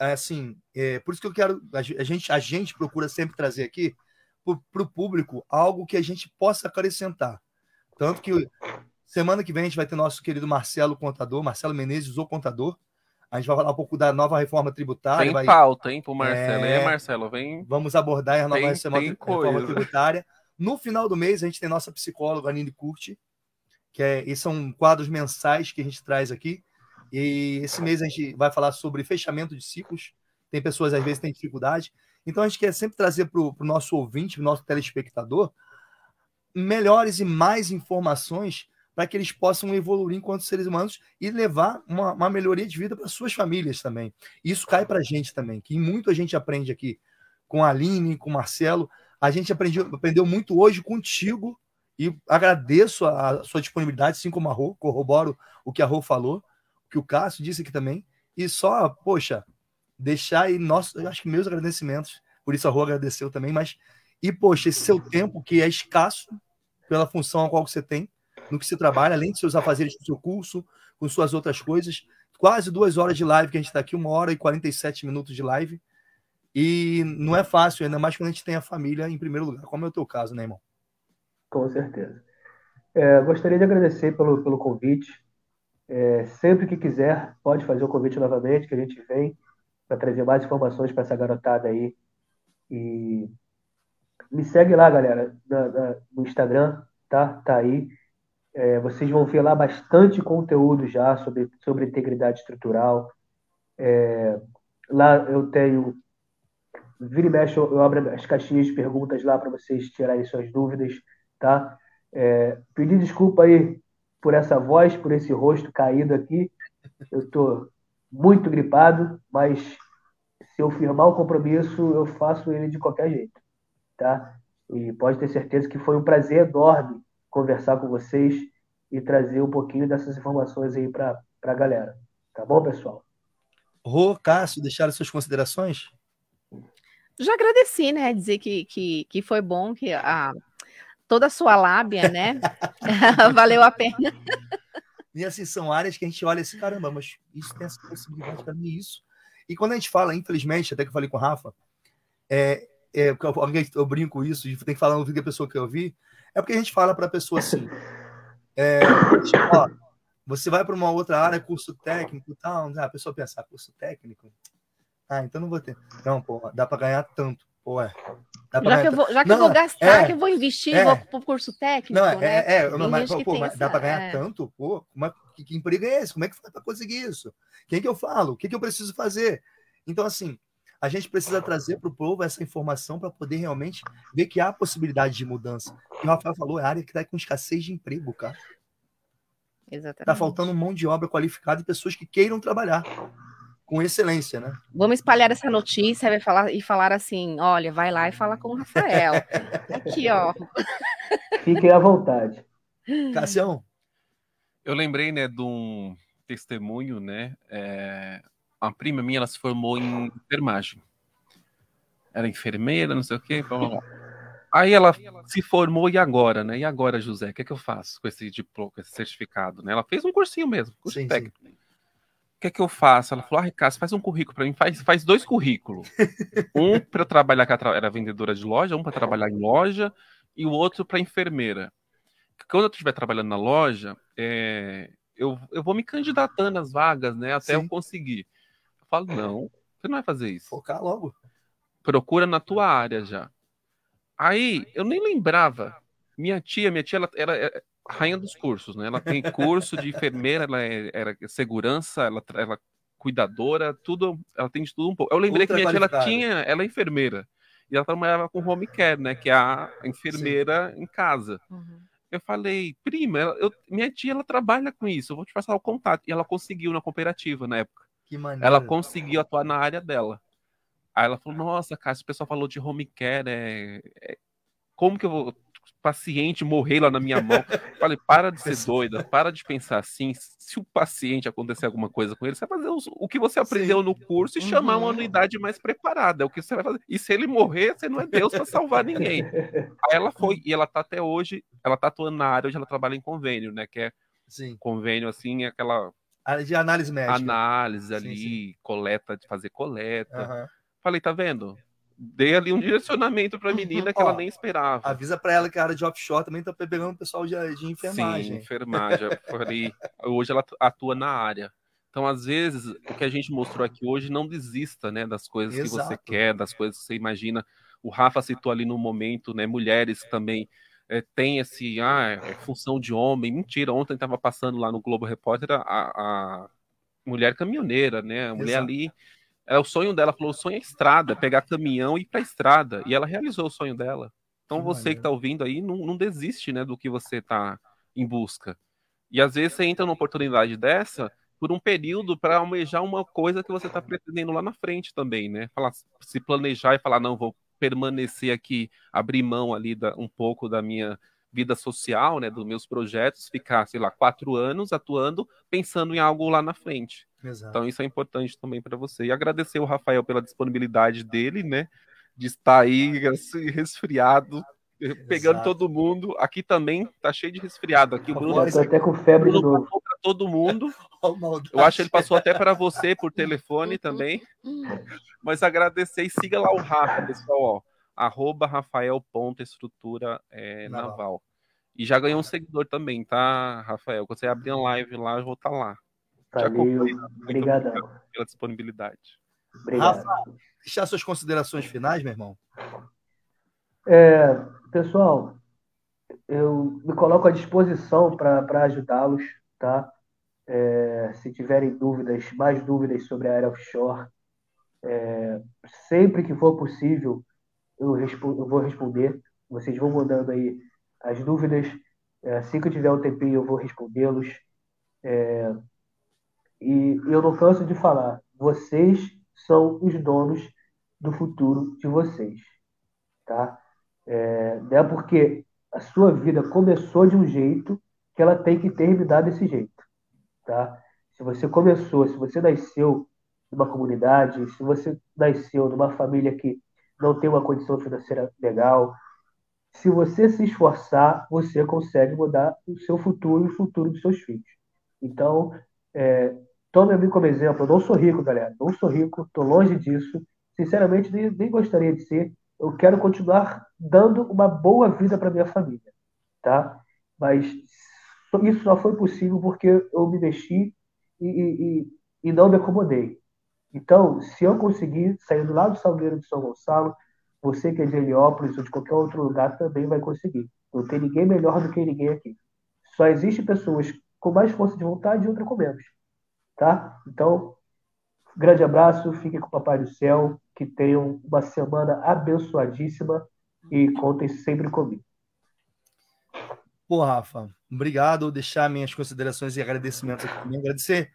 É, assim, é, por isso que eu quero. A gente, a gente procura sempre trazer aqui para o público algo que a gente possa acrescentar. Tanto que semana que vem a gente vai ter nosso querido Marcelo Contador, Marcelo Menezes, o Contador a gente vai falar um pouco da nova reforma tributária. Tem vai... pauta, hein, pro Marcelo. É... Marcelo, vem. Vamos abordar a nova tem, reforma, tem reforma tributária. No final do mês, a gente tem nossa psicóloga, Aline Curti, que é, e são quadros mensais que a gente traz aqui. E esse mês a gente vai falar sobre fechamento de ciclos. Tem pessoas, às vezes, que têm dificuldade. Então, a gente quer sempre trazer para o nosso ouvinte, para o nosso telespectador, melhores e mais informações para que eles possam evoluir enquanto seres humanos e levar uma, uma melhoria de vida para suas famílias também. Isso cai para a gente também, que muito a gente aprende aqui com a Aline, com o Marcelo. A gente aprendeu, aprendeu muito hoje contigo e agradeço a, a sua disponibilidade, assim como a Rô, corroboro o que a Rô falou, que o Cássio disse aqui também. E só, poxa, deixar aí nosso, acho que meus agradecimentos, por isso a Rô agradeceu também, mas e poxa, esse seu tempo que é escasso pela função a qual você tem, no que se trabalha, além de seus afazeres do seu curso, com suas outras coisas. Quase duas horas de live, que a gente está aqui, uma hora e 47 minutos de live. E não é fácil, ainda mais quando a gente tem a família em primeiro lugar, como é o teu caso, né, irmão? Com certeza. É, gostaria de agradecer pelo, pelo convite. É, sempre que quiser, pode fazer o convite novamente, que a gente vem para trazer mais informações para essa garotada aí. E me segue lá, galera, na, na, no Instagram, tá? Tá aí. É, vocês vão ver lá bastante conteúdo já sobre, sobre integridade estrutural. É, lá eu tenho. Vira e mexe, eu, abro as caixinhas de perguntas lá para vocês tirarem suas dúvidas, tá? É, pedir desculpa aí por essa voz, por esse rosto caído aqui. Eu estou muito gripado, mas se eu firmar o compromisso, eu faço ele de qualquer jeito, tá? E pode ter certeza que foi um prazer enorme conversar com vocês e trazer um pouquinho dessas informações aí para a galera. Tá bom, pessoal? Rô, Cássio, deixaram suas considerações? Já agradeci, né? Dizer que, que, que foi bom, que a, toda a sua lábia, né? Valeu a pena. E assim, são áreas que a gente olha assim, caramba, mas isso tem essa possibilidade para mim, isso. E quando a gente fala, infelizmente, até que eu falei com o Rafa, é, é, eu, brinco isso, tem que falar no vídeo da pessoa que eu vi, é porque a gente fala para a pessoa assim: é, tipo, ó, você vai para uma outra área, curso técnico e tal. Ah, a pessoa pensa, ah, curso técnico? Ah, então não vou ter. Não, pô, dá para ganhar tanto. Pô, é. Já que, eu vou, já que não, eu vou gastar, é, que eu vou investir, é, vou pro curso técnico. Não, é, né? é, é mas, pô, mas essa, dá para ganhar é. tanto? Pô, é, que, que, emprego é esse? Como é que faz para conseguir isso? Quem que eu falo? O que, que eu preciso fazer? Então, assim, a gente precisa trazer para o povo essa informação para poder realmente ver que há possibilidade de mudança. E o Rafael falou, é a área que está com escassez de emprego, cara. Exatamente. Está faltando mão de obra qualificada e pessoas que queiram trabalhar com excelência, né? Vamos espalhar essa notícia e falar, e falar assim: olha, vai lá e fala com o Rafael. Aqui, ó. Fiquem à vontade. Cassião. Eu lembrei, né, de um testemunho, né? É, a prima minha, ela se formou em enfermagem. Era enfermeira, não sei o quê. Blá, blá, blá. Aí ela se formou e agora, né? E agora, José, o que é que eu faço com esse diploma, com esse certificado, né? Ela fez um cursinho mesmo, curso Sim, sim. técnico. O que é que eu faço? Ela falou: Ah, Ricardo, faz um currículo para mim, faz, faz dois currículos. Um para trabalhar, que ela era vendedora de loja, um para trabalhar em loja e o outro para enfermeira. Quando eu estiver trabalhando na loja, é, eu, eu vou me candidatando às vagas, né? Até Sim. eu conseguir. Eu falo: Não, você não vai fazer isso Focar logo. procura na tua área já. Aí, eu nem lembrava. Minha tia, minha tia, ela era é, rainha dos cursos, né? Ela tem curso de enfermeira, ela é, era segurança, ela, ela é cuidadora, tudo, ela tem de tudo um pouco. Eu lembrei que Ultra minha tia, ela tinha, ela é enfermeira. E ela trabalhava com home care, né? Que é a enfermeira em casa. Uhum. Eu falei, prima, ela- eu- minha tia, ela trabalha com isso, eu vou te passar o contato. E ela conseguiu na cooperativa na época. Que maneiro. Ela conseguiu atuar na área dela. Aí ela falou: Nossa, Cássio, o pessoal falou de home care. É... é- Como que eu vou. Paciente morrer lá na minha mão. Falei, para de ser doida, para de pensar assim. Se o paciente acontecer alguma coisa com ele, você vai fazer o que você aprendeu no curso e chamar uma Uhum. unidade mais preparada. É o que você vai fazer. E se ele morrer, você não é Deus para salvar ninguém. Aí ela foi, e ela tá até hoje, ela tá atuando na área, hoje ela trabalha em convênio, né? Que é Sim. convênio, assim, é aquela de análise médica. análise Sim, ali, sim. coleta, de fazer coleta. Aham. Falei, tá vendo? Dei ali um direcionamento pra menina que ela Ó, nem esperava. Avisa pra ela que a área de offshore também tá pegando o pessoal de, de Sim, enfermagem. enfermagem. Eu Falei, hoje ela atua na área. Então, às vezes, o que a gente mostrou aqui hoje, não desista, né, das coisas que você Exato. quer, das coisas que você imagina. O Rafa citou ali no momento, né, mulheres também é, têm esse, ah, é função de homem. Mentira, ontem estava passando lá no Globo Repórter a, a mulher caminhoneira, né, a mulher Exato. ali, é o sonho dela, falou, o sonho é estrada, pegar caminhão e ir pra estrada. E ela realizou o sonho dela. Então, você que tá ouvindo aí, não, não desiste, né, do que você tá em busca. E às vezes você entra numa oportunidade dessa por um período para almejar uma coisa que você está pretendendo lá na frente também, né? Falar, se planejar e falar, não, vou permanecer aqui, abrir mão ali da, um pouco da minha vida social, né, dos meus projetos, ficar, sei lá, quatro anos atuando, pensando em algo lá na frente. Exato. Então isso é importante também para você. E agradecer o Rafael pela disponibilidade dele, né, de estar aí assim, resfriado, pegando Exato. todo mundo. Aqui também tá cheio de resfriado. Aqui o Bruno Já tô até com febre de Bruno novo. passou para todo mundo. Eu acho que ele passou até para você por telefone também. Mas agradecer e siga lá o Rafa, pessoal, ó. Arroba Rafael.estrutura é, Naval. naval. E já ganhou um seguidor também, tá, Rafael? Quando você abrir uma live lá, eu vou estar lá. Te Valeu. obrigado pela disponibilidade. Obrigado. Rafa, deixar suas considerações finais, meu irmão. É, pessoal, eu me coloco à disposição para ajudá-los, tá? É, se tiverem dúvidas, mais dúvidas sobre a área offshore, é, sempre que for possível, eu, eu vou responder. Vocês vão mandando aí as dúvidas. É, assim que eu tiver um tempinho, eu vou respondê-los. É, e eu não canso de falar, vocês são os donos do futuro de vocês, tá? É, não é porque a sua vida começou de um jeito que ela tem que terminar desse jeito, tá? Se você começou, se você nasceu numa comunidade, se você nasceu numa família que não tem uma condição financeira legal, se você se esforçar, você consegue mudar o seu futuro e o futuro dos seus filhos. Então, é, tome a mim como exemplo. Eu não sou rico, galera. Não sou rico, estou longe disso. Sinceramente, nem, nem gostaria de ser. Eu quero continuar dando uma boa vida para minha família, tá? Mas isso só foi possível porque eu me mexi e, e- e não me acomodei. Então, se eu conseguir sair do lado do Salgueiro de São Gonçalo, você que é de Heliópolis ou de qualquer outro lugar também vai conseguir. Não tem ninguém melhor do que ninguém aqui. Só existe pessoas com mais força de vontade e outras com menos. Tá? Então, grande abraço, fiquem com o Papai do Céu, que tenham uma semana abençoadíssima e contem sempre comigo. Pô, Rafa, obrigado. Vou deixar minhas considerações e agradecimentos aqui também. Agradecer,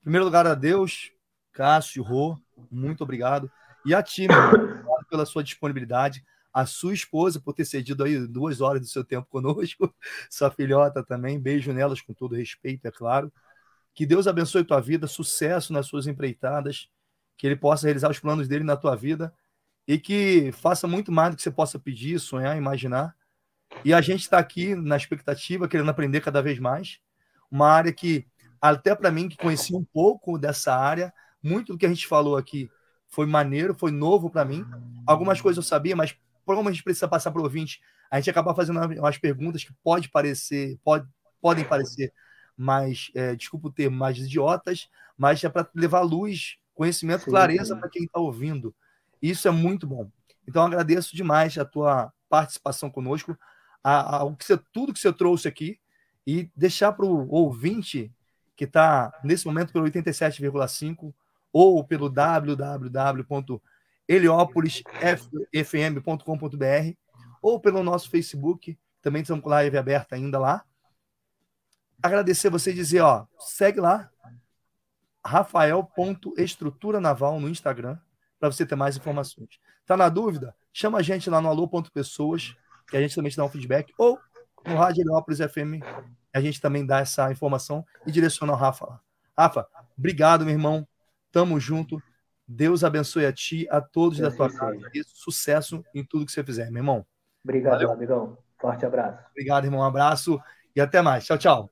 em primeiro lugar, a Deus, Cássio, Rô, muito obrigado. E a ti, meu irmão, obrigado pela sua disponibilidade. A sua esposa por ter cedido aí duas horas do seu tempo conosco. Sua filhota também. Beijo nelas, com todo respeito, é claro. Que Deus abençoe tua vida, sucesso nas suas empreitadas, que Ele possa realizar os planos dele na tua vida e que faça muito mais do que você possa pedir, sonhar, imaginar. E a gente está aqui na expectativa, querendo aprender cada vez mais. Uma área que, até para mim, que conhecia um pouco dessa área, muito do que a gente falou aqui foi maneiro, foi novo para mim. Algumas coisas eu sabia, mas como a gente precisa passar para o ouvinte, a gente acaba fazendo umas perguntas que pode parecer, pode, podem parecer mais, é, desculpa o termo, mais idiotas, mas é para levar luz, conhecimento, sim, clareza para quem está ouvindo. Isso é muito bom. Então, agradeço demais a tua participação conosco, a, a, o que você, tudo que você trouxe aqui, e deixar para o ouvinte que está nesse momento pelo 87,5 ou pelo www.heliopolisfm.com.br ou pelo nosso Facebook, também estamos com live aberta ainda lá. Agradecer você e dizer, ó, segue lá, rafael.estrutura naval no Instagram, para você ter mais informações. Tá na dúvida? Chama a gente lá no alô.pessoas, que a gente também te dá um feedback, ou no Rádio Heliópolis FM, a gente também dá essa informação e direciona ao Rafa lá. Rafa, obrigado, meu irmão. Tamo junto. Deus abençoe a ti, a todos Deus da tua casa. E sucesso em tudo que você fizer, meu irmão. Obrigado, Valeu. amigão. Forte abraço. Obrigado, irmão. Um abraço e até mais. Tchau, tchau.